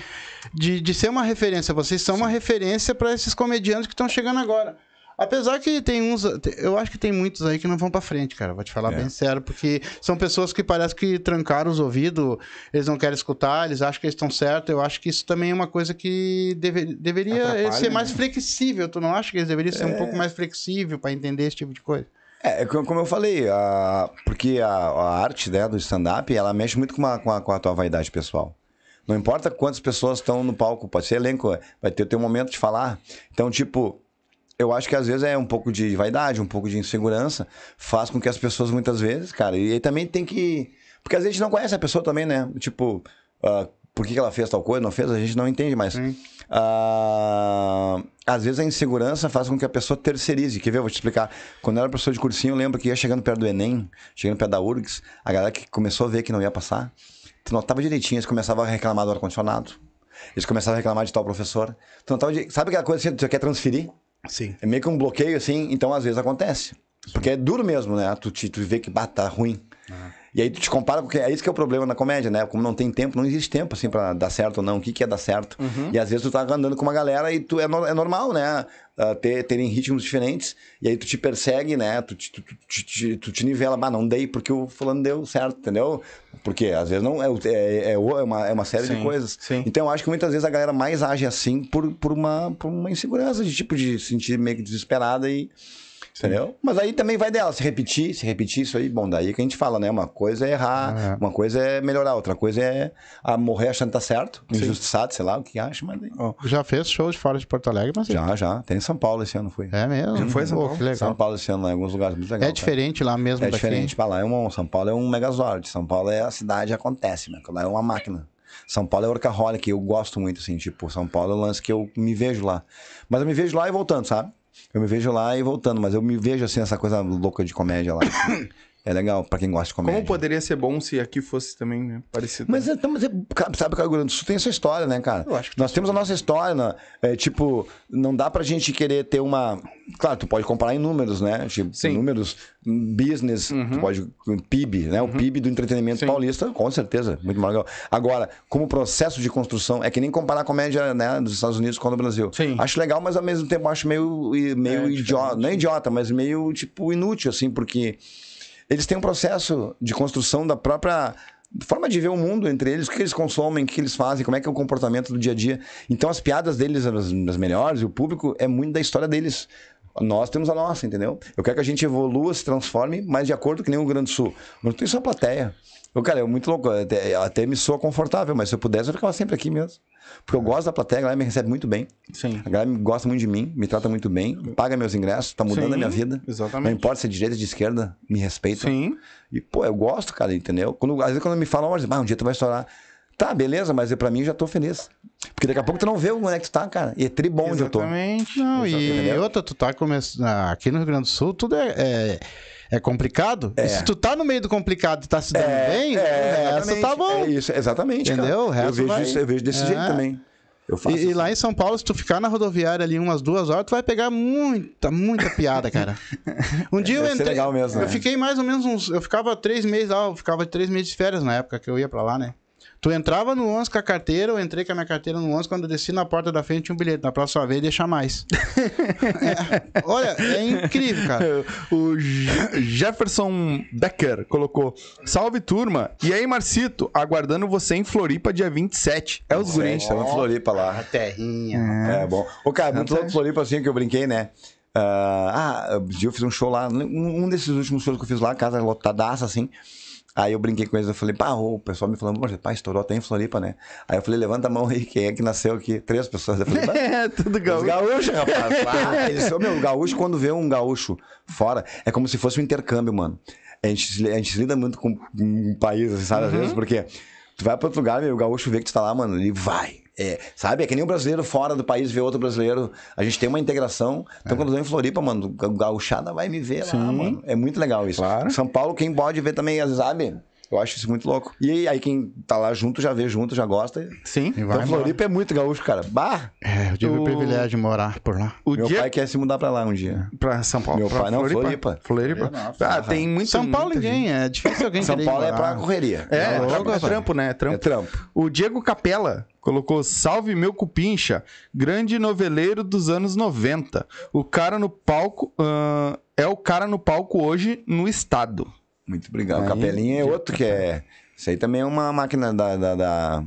de, de ser uma referência. Vocês são uma referência para esses comediantes que estão chegando agora. Apesar que tem uns. Eu acho que tem muitos aí que não vão pra frente, cara. Vou te falar É. bem sério, porque são pessoas que parece que trancaram os ouvidos, eles não querem escutar, eles acham que eles estão certos. Eu acho que isso também é uma coisa que deve- deveria Atrapalha, ser mais né? flexível. Tu não acha que eles deveriam ser um pouco mais flexível para entender esse tipo de coisa? É, é co- como eu falei, a- porque a, a arte né, do stand-up, ela mexe muito com, uma- com a, com a tua vaidade pessoal. Não importa quantas pessoas estão no palco, pode ser elenco, vai ter o teu momento de falar. Então, tipo, eu acho que às vezes é um pouco de vaidade, um pouco de insegurança, faz com que as pessoas muitas vezes, cara, e aí também tem que. Porque às vezes a gente não conhece a pessoa também, né? Tipo, ah, por que ela fez tal coisa, não fez, a gente não entende mais. Sim. Ah, às vezes a insegurança faz com que a pessoa terceirize. Quer ver? Eu vou te explicar. Quando eu era professor de cursinho, eu lembro que ia chegando perto do Enem, chegando perto da URGS, a galera que começou a ver que não ia passar, tu notava direitinho, eles começavam a reclamar do ar-condicionado. Eles começavam a reclamar de tal professor. Tu notava de... Sabe aquela coisa assim, tu quer transferir? Sim. É meio que um bloqueio, assim, então às vezes acontece. Porque é duro mesmo, né? Tu, te, tu vê que bah, tá ruim. E aí tu te compara, porque é isso que é o problema na comédia, né? Como não tem tempo, não existe tempo, assim, pra dar certo ou não. O que, que é dar certo? E às vezes tu tá andando com uma galera e tu é, no- é normal, né? Ah, ter, terem ritmos diferentes. E aí tu te persegue, né? Tu, te- tu, tu, te- tu te nivela. Bah, não dei porque o fulano deu certo, entendeu? Porque às vezes não é, é, é, é uma, é uma série de Sim, coisas. sim. Então eu acho que muitas vezes a galera mais age assim por, por, uma, por uma insegurança, de tipo de se sentir meio que desesperada e. Entendeu? Mas aí também vai dela, se repetir, se repetir isso aí, bom, daí que a gente fala, né? Uma coisa é errar, É. uma coisa é melhorar, outra coisa é a morrer achando que tá certo, injustiçado, sei lá o que acha, mas Já fez show de fora de Porto Alegre, mas. já, já. Tem em São Paulo esse ano, fui. É mesmo. Já foi em São Pô, Paulo? que legal. São Paulo esse ano, lá, em alguns lugares muito legal. É diferente lá mesmo É daqui. diferente, pra lá é um, São Paulo é um megazord, São Paulo é a cidade acontece, né? Lá é uma máquina. São Paulo é workaholic, eu gosto muito, assim, tipo, São Paulo é um lance que eu me vejo lá. Mas eu me vejo lá e voltando, sabe? Eu me vejo lá e voltando, mas eu me vejo, assim, essa coisa louca de comédia lá. assim. <coughs> É legal pra quem gosta de comédia. Como poderia ser bom se aqui fosse também, né? Parecido. Mas, é, mas é- sabe que o Rio Grande do Sul tem essa história, né, cara? Eu acho que Nós temos a nossa história, né? É, tipo, não dá pra gente querer ter uma. Claro, tu pode comparar em números, né? Tipo, Sim. Uhum. números, business, tu pode. PIB, né? O PIB do entretenimento Sim. paulista, com certeza, muito mais legal. Agora, como processo de construção, é que nem comparar a comédia né, dos Estados Unidos com a do Brasil. Sim. Acho legal, mas ao mesmo tempo acho meio, meio É, idiota. Não é idiota, mas meio, tipo, inútil, assim, porque eles têm um processo de construção da própria forma de ver o mundo entre eles, o que eles consomem, o que eles fazem, como é que é o comportamento do dia a dia. Então as piadas deles, as, as melhores, e o público é muito da história deles. Nós temos a nossa, entendeu? Eu quero que a gente evolua, se transforme, mas de acordo que nem o Grande Sul. Não tem só plateia. Eu, cara, é muito louco. Até, até me soa confortável, mas se eu pudesse, eu ficava sempre aqui mesmo. Porque eu gosto da plateia, a galera me recebe muito bem. Sim. A galera gosta muito de mim, me trata muito bem, paga meus ingressos, tá mudando Sim, a minha vida. Não exatamente. importa se é de direita ou de esquerda, me respeita. Sim. E, pô, eu gosto, cara, entendeu? Quando, às vezes quando me falam, "Ó, ah, um dia tu vai estourar. Tá, beleza, mas eu, pra mim já tô feliz. Porque daqui a pouco tu não vê onde é que tu tá, cara. E é tri bom onde eu tô. Exatamente. Não, e Entendeu? outra, tu tá começando. Aqui no Rio Grande do Sul, tudo é. é... é complicado. E se tu tá no meio do complicado e tá se dando bem, o resto exatamente. tá bom. É isso, exatamente. Entendeu? Eu vejo, vai- isso, eu vejo desse É. jeito também. Eu faço E, e assim. lá em São Paulo, se tu ficar na rodoviária ali umas duas horas, tu vai pegar muita, muita piada, cara. <laughs> Um dia eu Deve ser entrei. legal mesmo, eu né? fiquei mais ou menos uns. Eu ficava três meses lá, eu ficava três meses de férias na época que eu ia pra lá, né? Tu entrava no ônibus com a carteira, eu entrei com a minha carteira no ônibus, quando eu desci na porta da frente tinha um bilhete. Na próxima vez, deixa mais. <laughs> É, olha, é incrível, cara. <laughs> O Je- Jefferson Becker colocou: Salve turma! E aí, Marcito, aguardando você em Floripa dia 27. É os guris. Estamos em Floripa lá. A terrinha. É, bom. Ô, cara, muito louco Floripa assim que eu brinquei, né? Ah, ah, um dia eu fiz um show lá, um um desses últimos shows que eu fiz lá, casa lotadaça, assim. Aí eu brinquei com eles, eu falei, pá, o pessoal me falando, "Pô, pá, estourou até em Floripa, né? Aí eu falei, levanta a mão aí, quem é que nasceu aqui? Três pessoas. Eu falei, "Pá, <laughs> É, tudo os gaúcho. gaúchos, rapaz. Ah, eles, ô, meu, gaúcho, quando vê um gaúcho fora, é como se fosse um intercâmbio, mano. A gente, se- a gente lida muito com um país, sabe, às vezes, porque tu vai pra outro lugar, meu, o gaúcho vê que tu tá lá, mano, ele vai. É, sabe? É que nem um brasileiro fora do país vê outro brasileiro. A gente tem uma integração. Então, quando eu tô em Floripa, mano, o gauchada vai me ver lá, mano. É muito legal isso. Claro. São Paulo, quem pode ver também, sabe? Eu acho isso muito louco. E aí, quem tá lá junto já vê junto, já gosta. Sim. E vai Então, Floripa é muito gaúcho, cara. Bah! É, eu tive o... O- privilégio de morar por lá. O Meu dia pai quer se mudar pra lá um dia. pra São Paulo. Meu pra pai- não, Floripa. Floripa. Ah, tem muito. São Paulo muita gente. ninguém, é difícil alguém São Paulo é pra correria. É, Tá é, tra- é trampo, né? É trampo. É trampo. O Diego Capella colocou: Salve meu cupincha, grande noveleiro dos anos 90. O cara no palco ah, é o cara no palco hoje no estado. Muito obrigado. Aí, o Capelinha é outro que é. Isso aí também é uma máquina da. da, da-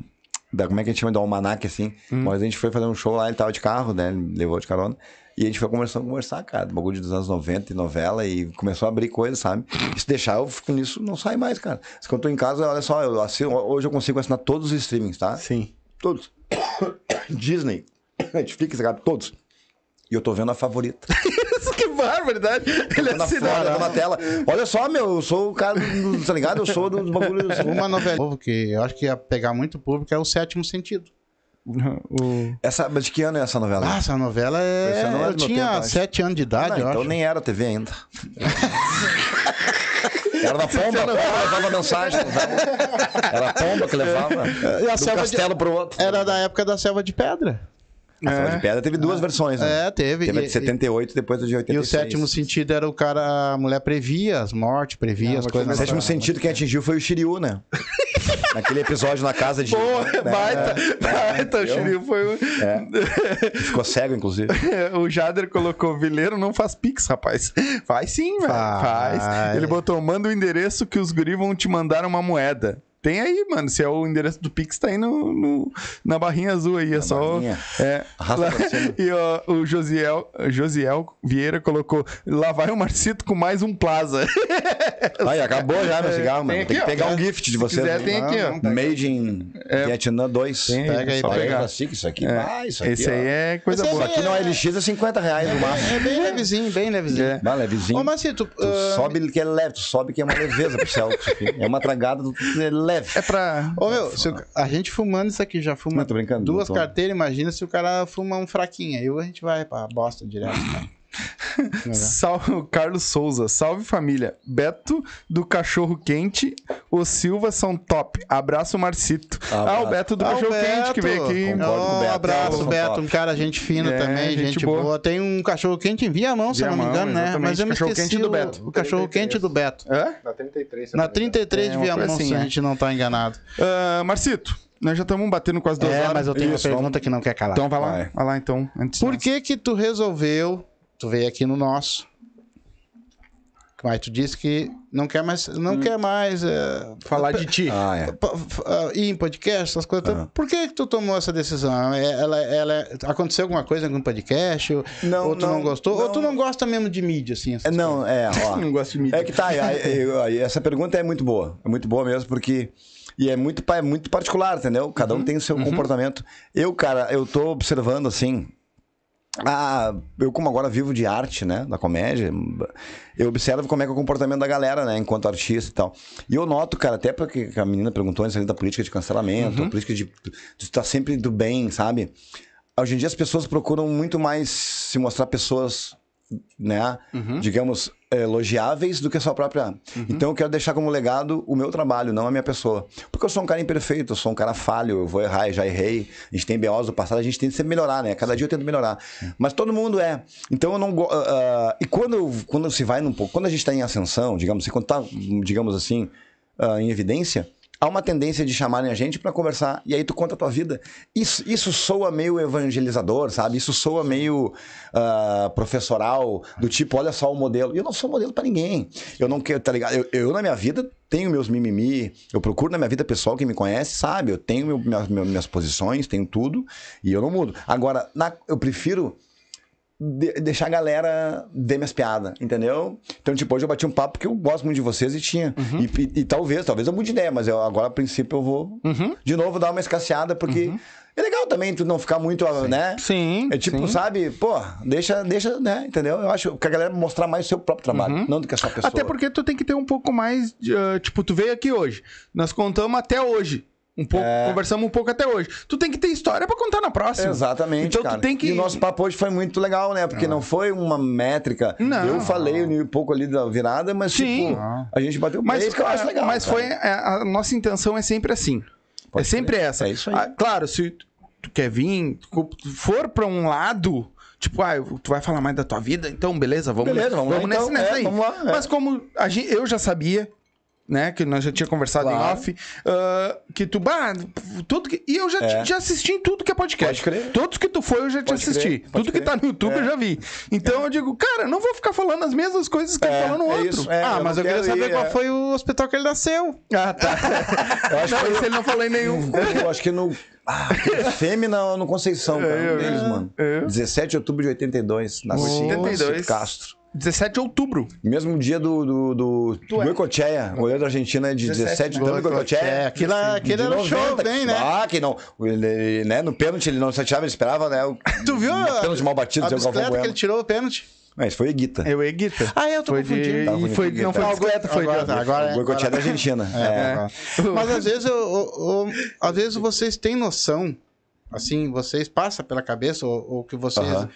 da- como é que a gente chama? Do almanac, assim. Hum. Mas a gente foi fazer um show lá, ele tava de carro, né? Ele levou de carona. E a gente foi conversando, conversar, cara. Bagulho dos anos 90 e novela. E começou a abrir coisas, sabe? E se deixar, eu fico nisso, não sai mais, cara. Se quando eu tô em casa, olha só, eu assino, hoje eu consigo assinar todos os streamings, tá? Sim. Todos. <coughs> Disney, <coughs> Netflix, cara, todos. E eu tô vendo a favorita. <laughs> barbaridade. Ele na assinou. fora, na tela. Olha só, meu, eu sou o cara do, tá ligado? Eu sou dos bagulhos. Uma novela novo que eu acho que ia pegar muito público é o Sétimo Sentido. O- Essa, mas de que ano é essa novela? Ah, essa novela é. Essa não é eu tinha tempo, sete anos de idade, Não, eu então acho. nem era TV ainda. <laughs> Era da pomba, a pomba levava mensagem. levava- Era a pomba que levava E a do selva de- castelo pro outro. Era da época da Selva de Pedra. A Selva de Pedra teve duas versões, né? É, teve. Teve a E- de 78 e depois a de E 86. o sétimo sentido era o cara, a mulher previa as mortes, previa as O coisas. sétimo sentido quem atingiu foi o Shiryu, né? <laughs> Naquele episódio na casa de... Boa, né? baita, baita, o Shiryu foi um- Ficou cego, inclusive. <laughs> O Jader colocou, vileiro não faz pix, rapaz. Faz sim, velho. Faz. Faz. Ele botou, manda o endereço que os guri vão te mandar uma moeda. Tem aí, mano. Se é o endereço do Pix, tá aí no, no- na barrinha azul aí. É só. barrinha. É. Cima. <laughs> E ó, o Josiel, Josiel Vieira colocou: lá vai o Marcito com mais um Plaza. <laughs> Aí, acabou já meu cigarro, Tem mano. aqui, Tem que ó. pegar um Se gift de vocês. quiser, aí. tem aqui, ó. Made in Vietnam 2. Tem, Pega aí, só pega. pegar. Assim, isso aqui, ah, isso aqui, Esse ó. aí é coisa Esse aí boa. Isso aqui não é LX, é 50 reais no máximo. É bem levezinho, bem levezinho. É. Vai, levezinho. Ô, Marcito, Tu ah, sobe que é leve, tu sobe que é uma leveza pro céu. <laughs> É uma tragada do é leve. É pra. Ô, meu, se o- a gente fumando isso aqui já fuma Não, tô brincando, duas carteiras, imagina se o cara fuma um fraquinho. Aí a gente vai pra bosta direto. <laughs> Né? Salve, Carlos Souza, salve família. Beto do Cachorro Quente, os Silva são top. Abraço, Marcito. Ah, o Beto do Ah, o Cachorro Quente que veio aqui. O Ô, Beto. abraço, Beto. Um cara, gente fina É, também, gente gente, boa. boa. Tem um cachorro quente em Viamão, se eu não me Viamão, engano, né? exatamente. Mas eu me esqueci do o, Beto. o cachorro quente do Beto. Hã? Na 33. se eu Na não me engano. 33 É, de Viamão, assim, se a é. gente não tá enganado. Ah, Marcito, nós já estamos batendo quase duas É, horas. mas eu tenho Isso, uma pergunta que não quer calar. Então vai lá, Vai. vai lá então. Antes Por que que tu resolveu, tu veio aqui no nosso, mas tu disse que não quer mais, não quer mais é, falar de ti? Ah, é. ah, ir em podcast, essas coisas. Aham. Por que que tu tomou essa decisão? É- Ela, ela, aconteceu alguma coisa em algum podcast? Ou, Não, ou tu não, não, gostou? Ou não. tu não gosta mesmo de mídia, assim? É, Não, é, ó. <laughs> Não gosto de mídia. É que tá, aí- aí- aí, essa pergunta é muito boa. É muito boa mesmo, porque. E é muito, é muito particular, entendeu? Cada um tem o seu comportamento. Eu, cara, eu tô observando assim. Ah, eu como agora vivo de arte, né, da comédia, eu observo como é que é o comportamento da galera, né, enquanto artista e tal. E eu noto, cara, até porque a menina perguntou antes ali da política de cancelamento, a política de, de estar sempre do bem, sabe? Hoje em dia as pessoas procuram muito mais se mostrar pessoas, né, digamos, elogiáveis do que a sua própria. Então eu quero deixar como legado o meu trabalho, não a minha pessoa. Porque eu sou um cara imperfeito, eu sou um cara falho, eu vou errar, eu já errei. A gente tem BOs do passado, a gente tem que sempre melhorar, né? Cada dia eu tento melhorar. Mas todo mundo é. Então eu não ah, ah, e quando quando se vai num pouco, quando a gente está em ascensão, digamos assim, quando tá, digamos assim, ah, em evidência, há uma tendência de chamarem a gente pra conversar. E aí tu conta a tua vida. Isso, isso soa meio evangelizador, sabe? Isso soa meio ah, professoral, do tipo, olha só o modelo. E eu não sou modelo pra ninguém. Eu não quero, tá ligado? Eu, eu, na minha vida, tenho meus mimimi. Eu procuro na minha vida pessoal, quem me conhece, sabe? Eu tenho meu- minhas posições, tenho tudo. E eu não mudo. Agora, na- eu prefiro de- deixar a galera ver minhas piadas, entendeu? Então, tipo, hoje eu bati um papo porque eu gosto muito de vocês e tinha. E, e- e talvez, talvez eu mude de ideia, mas eu, agora, a princípio, eu vou de novo dar uma escasseada, porque é legal também tu não ficar muito, né? Sim. É tipo, sim. sabe, pô, deixa, deixa, né? Entendeu? Eu acho que a galera mostrar mais o seu próprio trabalho, não do que essa pessoa. Até porque tu tem que ter um pouco mais. de, ah, tipo, tu veio aqui hoje. Nós contamos até hoje. Um pouco, conversamos um pouco até hoje. Tu tem que ter história pra contar na próxima. Exatamente, Então cara. tu tem que. E o nosso papo hoje foi muito legal, né? Porque não foi uma métrica. Não. Eu falei um pouco ali da virada, mas Sim. tipo, a gente bateu Mas, é isso que eu acho legal. mas cara. foi. é, A nossa intenção é sempre assim. Pode é sempre essa. É isso aí. Ah, claro, se tu quer vir, for pra um lado. Tipo, ah, tu vai falar mais da tua vida, então beleza, vamos, Beleza, vamos lá, nessa, então. nessa É, aí. vamos lá, é. Mas como a gente, eu já sabia, né, que nós já tinha conversado em Claro. off, ah, que tu, bah, tudo que, e eu já, É. já assisti em tudo que é podcast. Pode crer. Todos que tu foi eu já te Pode assisti. crer, pode tudo que crer. tá no YouTube eu já vi. Então eu digo, cara, não vou ficar falando as mesmas coisas que ele falou no é outro. é, ah, mas não eu queria quero saber ir, qual é. foi o hospital que ele nasceu. Ah, tá. <laughs> Eu acho não, que esse ele não falou em nenhum. <laughs> Eu acho que no. Ah, Fêmea no Conceição, cara. É, um deles, mano. é. 17 de outubro de 82. Nasci em 82. Cito Castro. 17 de outubro. Mesmo dia do, do, do é. Goicoechea, goleiro da Argentina é de 17 de outubro, Goicoechea. Goicoechea. Aquilo era- aquilo era um show, bem, né? Ah, que não. Ele, né, no pênalti ele não se atirava, ele esperava, né? O, <laughs> Tu viu pênalti mal batido, a o bicicleta que ele tirou o pênalti? Mas foi Guita. Eu e Guita. Ah, eu tô Foi de... confundindo. Tava e foi, não foi bicicleta, foi Agora de... agora é. O Goicoechea da Argentina. É. Mas às vezes, eu, eu- eu- às vezes vocês têm noção, assim, vocês passam pela cabeça, ou, ou que vocês. Aham.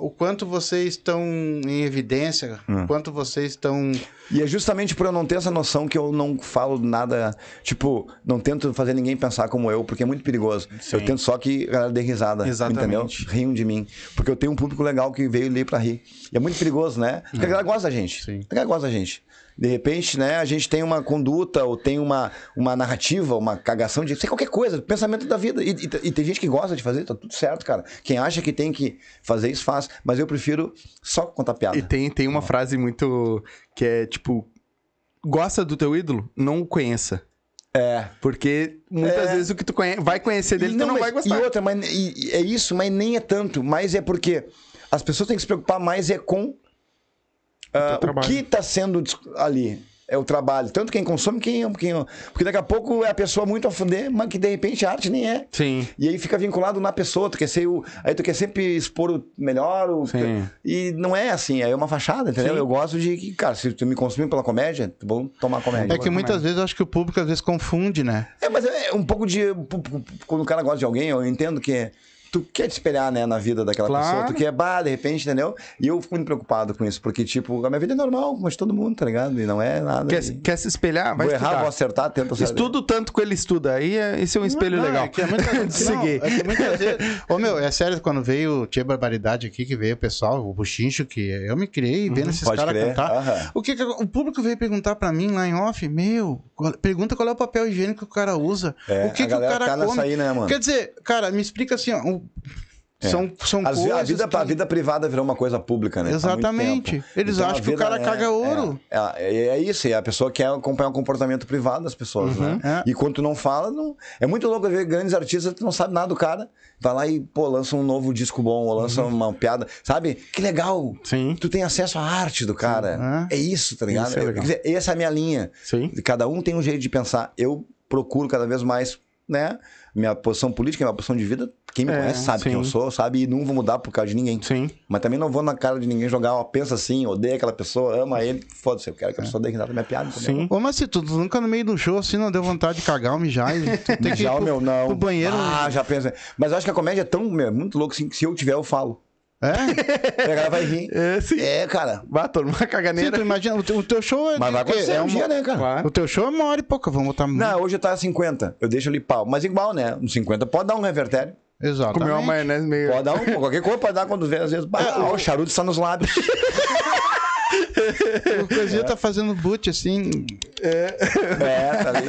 O quanto vocês estão em evidência, Hum. o quanto vocês estão. E é justamente por eu não ter essa noção que eu não falo nada, tipo, não tento fazer ninguém pensar como eu, porque é muito perigoso. Eu tento só que a galera dê risada, Exatamente. entendeu? Riam de mim. Porque eu tenho um público legal que veio ali pra rir. E é muito perigoso, né? Porque a galera gosta da gente. Sim. A galera gosta da gente. De repente, né, a gente tem uma conduta ou tem uma, uma narrativa, uma cagação de sei qualquer coisa, pensamento da vida. E, e- e tem gente que gosta de fazer, tá tudo certo, cara. Quem acha que tem que fazer isso, faz. Mas eu prefiro só contar piada. E tem, tem uma frase muito... Que é, tipo... Gosta do teu ídolo? Não o conheça. É. Porque muitas É. vezes o que tu conhe... vai conhecer dele, E tu não mas- vai gostar. E outra, mas e é isso, mas nem é tanto. Mas é porque as pessoas têm que se preocupar mais é com ah, o que está sendo ali. É o trabalho. Tanto quem consome, quem, quem. Porque daqui a pouco é a pessoa muito a fuder, mas que de repente a arte nem é. Sim. E aí fica vinculado na pessoa, tu quer ser o. Aí tu quer sempre expor o melhor. O, Sim. E não é assim, é uma fachada, entendeu? Sim. Eu gosto de que, cara, se tu me consumir pela comédia, vou tomar comédia. É que muitas vezes eu acho que o público às vezes confunde, né? É, mas é um pouco de. Quando o cara gosta de alguém, eu entendo que tu quer te espelhar, né, na vida daquela Claro. pessoa. Tu quer, bah, de repente, entendeu? E eu fico muito preocupado com isso, porque, tipo, a minha vida é normal, como de todo mundo, tá ligado? E não é nada. Quer, e- quer se espelhar? Vai vou errar, vou acertar, tento acertar. Estuda o tanto que ele estuda. Aí é, esse é um espelho Não, legal. É que é muita, <laughs> de não, seguir. é que muitas vezes. Ô, meu, é sério, quando veio Tia Barbaridade aqui, que veio o pessoal, o Buchincho, que eu me criei vendo esses Pode caras crer, cantar. aham. O que, que o público veio perguntar pra mim lá em off? Meu, qual- pergunta qual é o papel higiênico que o cara usa. É, o que, que o cara tá come. aí, né, mano? Quer dizer, cara, me explica assim, ó. O- São, são As- coisas. a, vida, que- a vida privada virou uma coisa pública, né? Muito Exatamente. Eles Então, acham que o cara né, caga ouro. É, é, é isso, e a pessoa quer acompanhar o comportamento privado das pessoas, né? É. E quando tu não fala, não... é muito louco ver grandes artistas, tu não sabe nada do cara, vai lá e, pô, lança um novo disco bom, ou lança uma piada, sabe? Que legal! Sim. Tu tem acesso à arte do cara. É isso, tá ligado? Isso é legal. Dizer, essa é a minha linha. Sim. Cada um tem um jeito de pensar. Eu procuro cada vez mais, né? Minha posição política, minha posição de vida. Quem me É, conhece sabe quem sim. eu sou, sabe? E não vou mudar por causa de ninguém. Sim. Mas também não vou na cara de ninguém jogar, ó, pensa assim, odeia aquela pessoa, ama ele. Foda-se, eu quero que a pessoa dê risada da minha piada. Sim. Ô, mas se tu nunca no meio do show assim não deu vontade de cagar ou mijar e tu tem que ir Já o pro, meu não. pro banheiro. Ah, já pensa. Mas eu acho que a comédia é tão, meu, é muito louco assim, que se eu tiver, eu falo. É? <laughs> A galera vai rir. É, sim. É, cara. Bata numa Sim, caganeira. tu imagina, o teu, o teu show é. Mas vai acontecer é um uma- dia, né, cara? Claro. O teu show é uma hora e pouca, vamos botar muito. Não, hoje tá 50. Eu deixo ali pau. Mas igual, né? Uns 50 pode dar um revertério. Exatamente. Comeu uma maionese meio. Pode dar um, qualquer coisa pode dar quando vê, às vezes. Bah, ó, o charuto está nos lábios. <laughs> O coisinha tá fazendo boot assim. É, tá ali.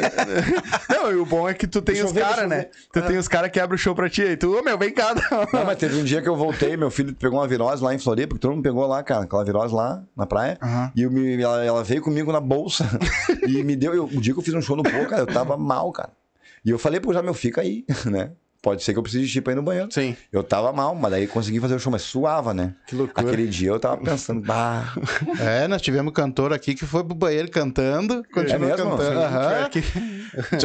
Não, e o bom é que tu tem Deixa os caras, né? Tu tem os caras que abrem o show pra ti. E tu, ô meu, vem cá. Não, mas teve um dia que eu voltei, meu filho pegou uma virose lá em Floripa, porque todo mundo pegou lá, cara, aquela virose lá na praia. Aham. E eu me- ela, ela veio comigo na bolsa <laughs> e me deu. Eu, o dia que eu fiz um show no Pô, cara, eu tava mal, cara. E eu falei pro já, meu, fica aí, <laughs> né? Pode ser que eu precise de ir pra ir no banheiro. Sim. Eu tava mal, mas daí consegui fazer o show, mas suava, né? Que loucura. Aquele dia eu tava pensando, bah. <laughs> É, nós tivemos cantor aqui que foi pro banheiro cantando, continuou É mesmo? cantando. Aham.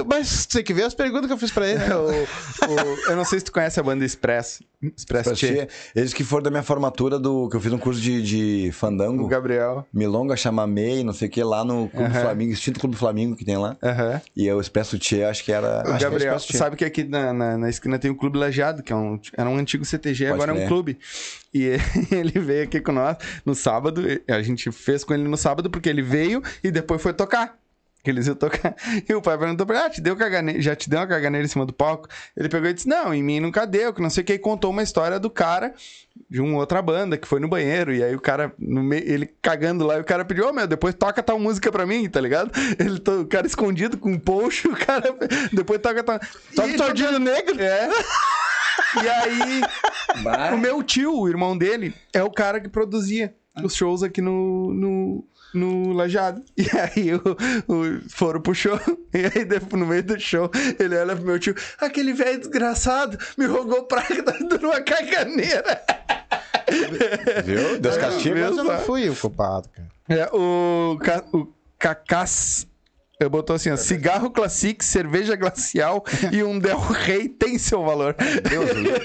Mas tem que ver as perguntas que eu fiz pra ele. né? <laughs> O- o- eu não sei se tu conhece a banda Express. Express ti, Eles que foram da minha formatura do. que eu fiz um curso de, de O fandango. Gabriel. Milonga, chamamei, não sei o que, lá no Clube Aham. Flamengo, extinto Clube Flamengo que tem lá. Aham. E eu Expresso Tchê, acho que era. O acho que era Gabriel, Tchê. sabe que aqui na, na, na esquina tem o Clube Lajeado, que é um, era um antigo CTG, Pode agora é um clube. E <laughs> ele veio aqui com nós no sábado, a gente fez com ele no sábado, porque ele veio e depois foi tocar. Que eles iam tocar. E o pai perguntou pra ele: Ah, te deu caganeira, já te deu uma caganeira em cima do palco? Ele pegou e disse: Não, em mim nunca deu, que não sei o que. E contou uma história do cara de uma outra banda que foi no banheiro. E aí o cara, no meio, ele cagando lá, e o cara pediu: Ô meu, depois toca tal música pra mim, tá ligado? <laughs> Ele, to- o cara escondido com um poncho, o cara. <laughs> Depois toca tal. Toca E Tordilho Negro. É. <laughs> E aí, o meu tio, o irmão dele, é o cara que produzia os shows aqui no, no, no Lajado. <laughs> E aí o, o- foram pro show. E aí, depois, no meio do show, ele olha pro meu tio: aquele velho desgraçado me rogou praga <laughs> dando uma caganeira. Viu? Deus castiga. Mas eu não fui o culpado, cara. É, o, Ca- o Cacás. Eu botou assim, ó, cigarro classic, cerveja glacial <laughs> e um Del Rey tem seu valor. Deus do livro.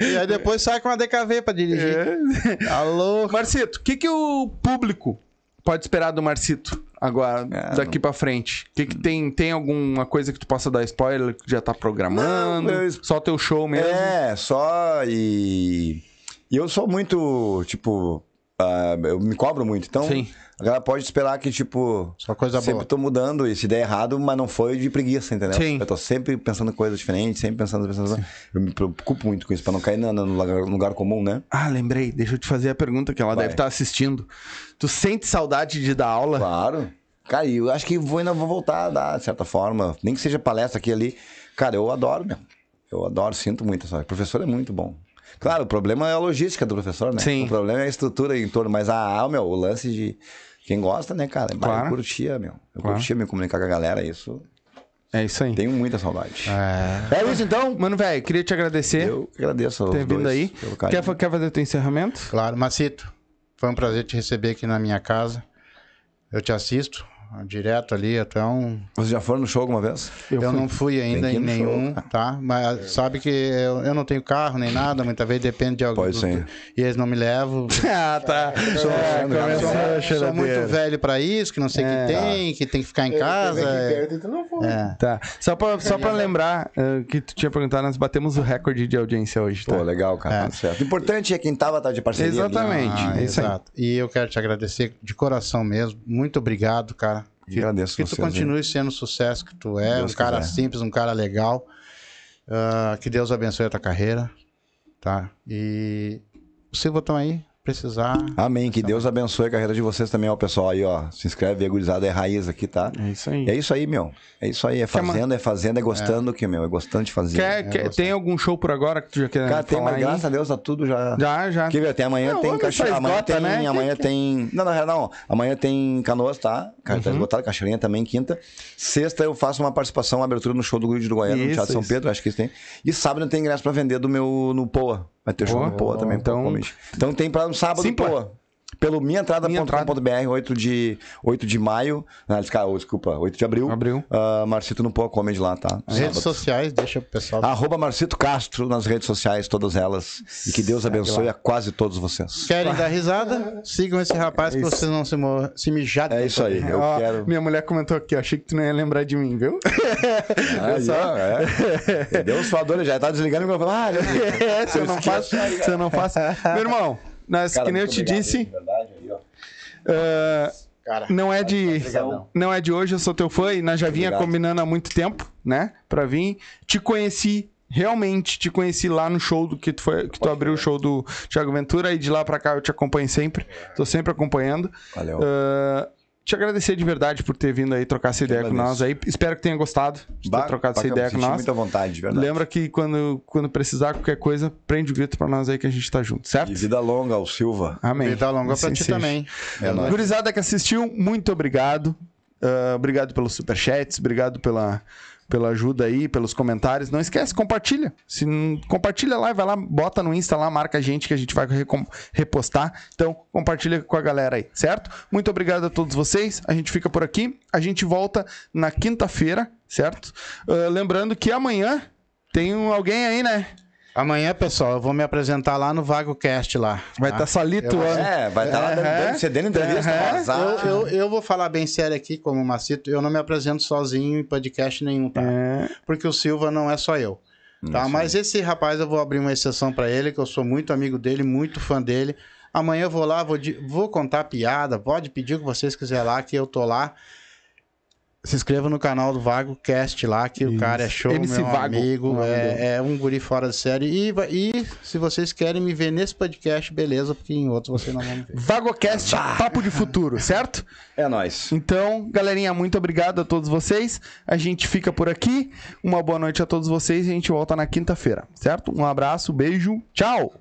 E aí depois sai com uma DKV pra dirigir. É. Alô? Marcito, o que, que o público pode esperar do Marcito agora, É, daqui pra frente? O que, que tem? Tem alguma coisa que tu possa dar spoiler que já tá programando? Não, eu- Só teu show mesmo? É, só e. E eu sou muito, tipo. ah, eu me cobro muito. Então, Sim. A galera pode esperar que, tipo. Só coisa sempre boa. tô mudando e se der errado, mas não foi de preguiça, entendeu? Sim. Eu tô sempre pensando em coisas diferentes, sempre pensando, pensando. Eu me preocupo muito com isso, pra não cair na- no, lugar, no lugar comum, né? Ah, lembrei. Deixa eu te fazer a pergunta que ela Vai. deve estar assistindo. Tu sente saudade de dar aula? Claro. Cara, e eu acho que vou, ainda vou voltar a dar, de certa forma. Nem que seja palestra aqui e ali. Cara, eu adoro, meu. Eu adoro, sinto muito essa. O professor é muito bom. Claro, o problema é a logística do professor, né? Sim. O problema é a estrutura em torno, mas a, ah, meu, o lance de. Quem gosta, né, cara? Claro. Eu curtia, meu. Eu Claro. curtia me comunicar com a galera, isso. É isso aí. Tenho muita saudade. É. É isso então? Mano, velho, queria te agradecer Eu agradeço ter vindo aí. Quer, quer fazer teu encerramento? Claro, Macito, foi um prazer te receber aqui na minha casa. Eu te assisto direto ali, até um. Vocês já foram no show alguma vez? Eu, fui. não fui ainda em no show, nenhum, tá? Mas sabe que eu, eu não tenho carro nem nada, muitas vezes depende de. Pode ser. E eles não me levam. <laughs> ah, tá. Sou, É, a sou, sou muito velho pra isso, que não sei o É. que tem, que tem que ficar em Ele casa. é- perto, então não é. Tá. Só pra, só pra lembrar eh, que tu tinha perguntado, nós batemos o recorde de audiência hoje, tá? Pô, legal, cara. É. Tudo certo. O importante é quem tava tá de parceria. ali. Exatamente. Ah, é exato. E eu quero te agradecer de coração mesmo. Muito obrigado, cara. Que, Agradeço que tu vocês, continue sendo o sucesso que tu é, Deus um cara quiser. simples, um cara legal. Ah, que Deus abençoe a tua carreira, tá? E o seu botão aí, precisar. Amém. Que Deus abençoe a carreira de vocês também, ó, pessoal. Aí, ó. Se inscreve aí, gurizada, é raiz aqui, tá? É isso aí. É isso aí, meu. É isso aí. É fazendo, é fazendo, é gostando que, meu. É gostando de fazer. Quer, quer- tem algum show por agora que tu já quer Cara, tem, mas aí? graças a Deus tá tudo já. Já, já. Quer ver? Até amanhã Não, tem só Amanhã esgota, tem. né? Amanhã tem. Não, na real, não. Amanhã tem canoas, tá? Cara, Uhum. tá esgotado, cachoeirinha também, quinta. Sexta eu faço uma participação, uma abertura no show do Grupo de Uruguaiana, no Isso, Teatro São isso. Pedro, acho que isso tem. E sábado tem ingresso pra vender do meu no Poa. Vai ter show Boa. no Poa também, Então- então... Então tem pra no sábado Simpla. Poa. Pelo minhaentrada.com.br, 8 de, 8 de maio. Não, desculpa, desculpa, 8 de abril. Abril. Ah, Marcito no Poa Comedy lá, tá? Redes Sábado. sociais, deixa o pessoal. Arroba Marcito Castro nas redes sociais, todas elas. E que Deus abençoe a quase todos vocês. Querem dar risada? Sigam esse rapaz que Isso. vocês não se, se mijarem. É isso aí. Eu Ó, quero. Minha mulher comentou aqui, ó, achei que tu não ia lembrar de mim, viu? Ah, já, é. Deus falou, ele já tá desligando o microfone. Ah, <laughs> Deus. é, se eu não faço, se eu não faço. <laughs> Meu irmão, nós, Cara, que nem eu te obrigado, disse, de verdade, aí, ó. ah, Cara, não é de Obrigadão. não é de hoje, eu sou teu fã e nós já vinha Obrigado. combinando há muito tempo, né? Pra vir. Te conheci realmente te conheci lá no show do que tu, foi, que tu abriu o show do Thiago Ventura e de lá pra cá eu te acompanho sempre. Tô sempre acompanhando. Valeu. Ah, te agradecer de verdade por ter vindo aí trocar essa ideia com agradeço. nós aí. Espero que tenha gostado de ter Bah, trocado essa ideia com nós. muita vontade, de verdade. Lembra que quando, quando precisar qualquer coisa, prende o grito pra nós aí que a gente tá junto, certo? E vida longa ao Silva. Amém. Vida longa pra Assim ti seja. também. É nóis. Gurizada que assistiu, muito obrigado. Ah, obrigado pelos superchats, obrigado pela, pela ajuda aí, pelos comentários. Não esquece, compartilha. Se não- compartilha lá, vai lá, bota no Insta lá, marca a gente que a gente vai repostar. Então, compartilha com a galera aí, certo? Muito obrigado a todos vocês. A gente fica por aqui. A gente volta na quinta-feira, certo? Ah, lembrando que amanhã tem alguém aí, né? Amanhã, pessoal, eu vou me apresentar lá no VagoCast lá. Vai tá? estar Salito. Eu- ah, É, vai estar lá dando, Aham. dando, cedendo entrevista, vazar. Eu, eu, eu vou falar bem sério aqui, como Macito, eu não me apresento sozinho em podcast nenhum, tá? é, Porque o Silva não é só eu. Tá? Mas esse rapaz eu vou abrir uma exceção pra ele, que eu sou muito amigo dele, muito fã dele. Amanhã eu vou lá, vou, vou contar piada, pode pedir o que vocês quiserem lá, que eu tô lá. Se inscreva no canal do Vago Cast lá, que o Isso. cara é show, MC meu Vago, o amigo, é, é um guri fora de série. E, e se vocês querem me ver nesse podcast, beleza, porque em outros vocês não vão me ver. Vagocast Papo de Futuro, certo? <laughs> É nóis. Então, galerinha, muito obrigado a todos vocês. A gente fica por aqui. Uma boa noite a todos vocês e a gente volta na quinta-feira, certo? Um abraço, beijo, tchau!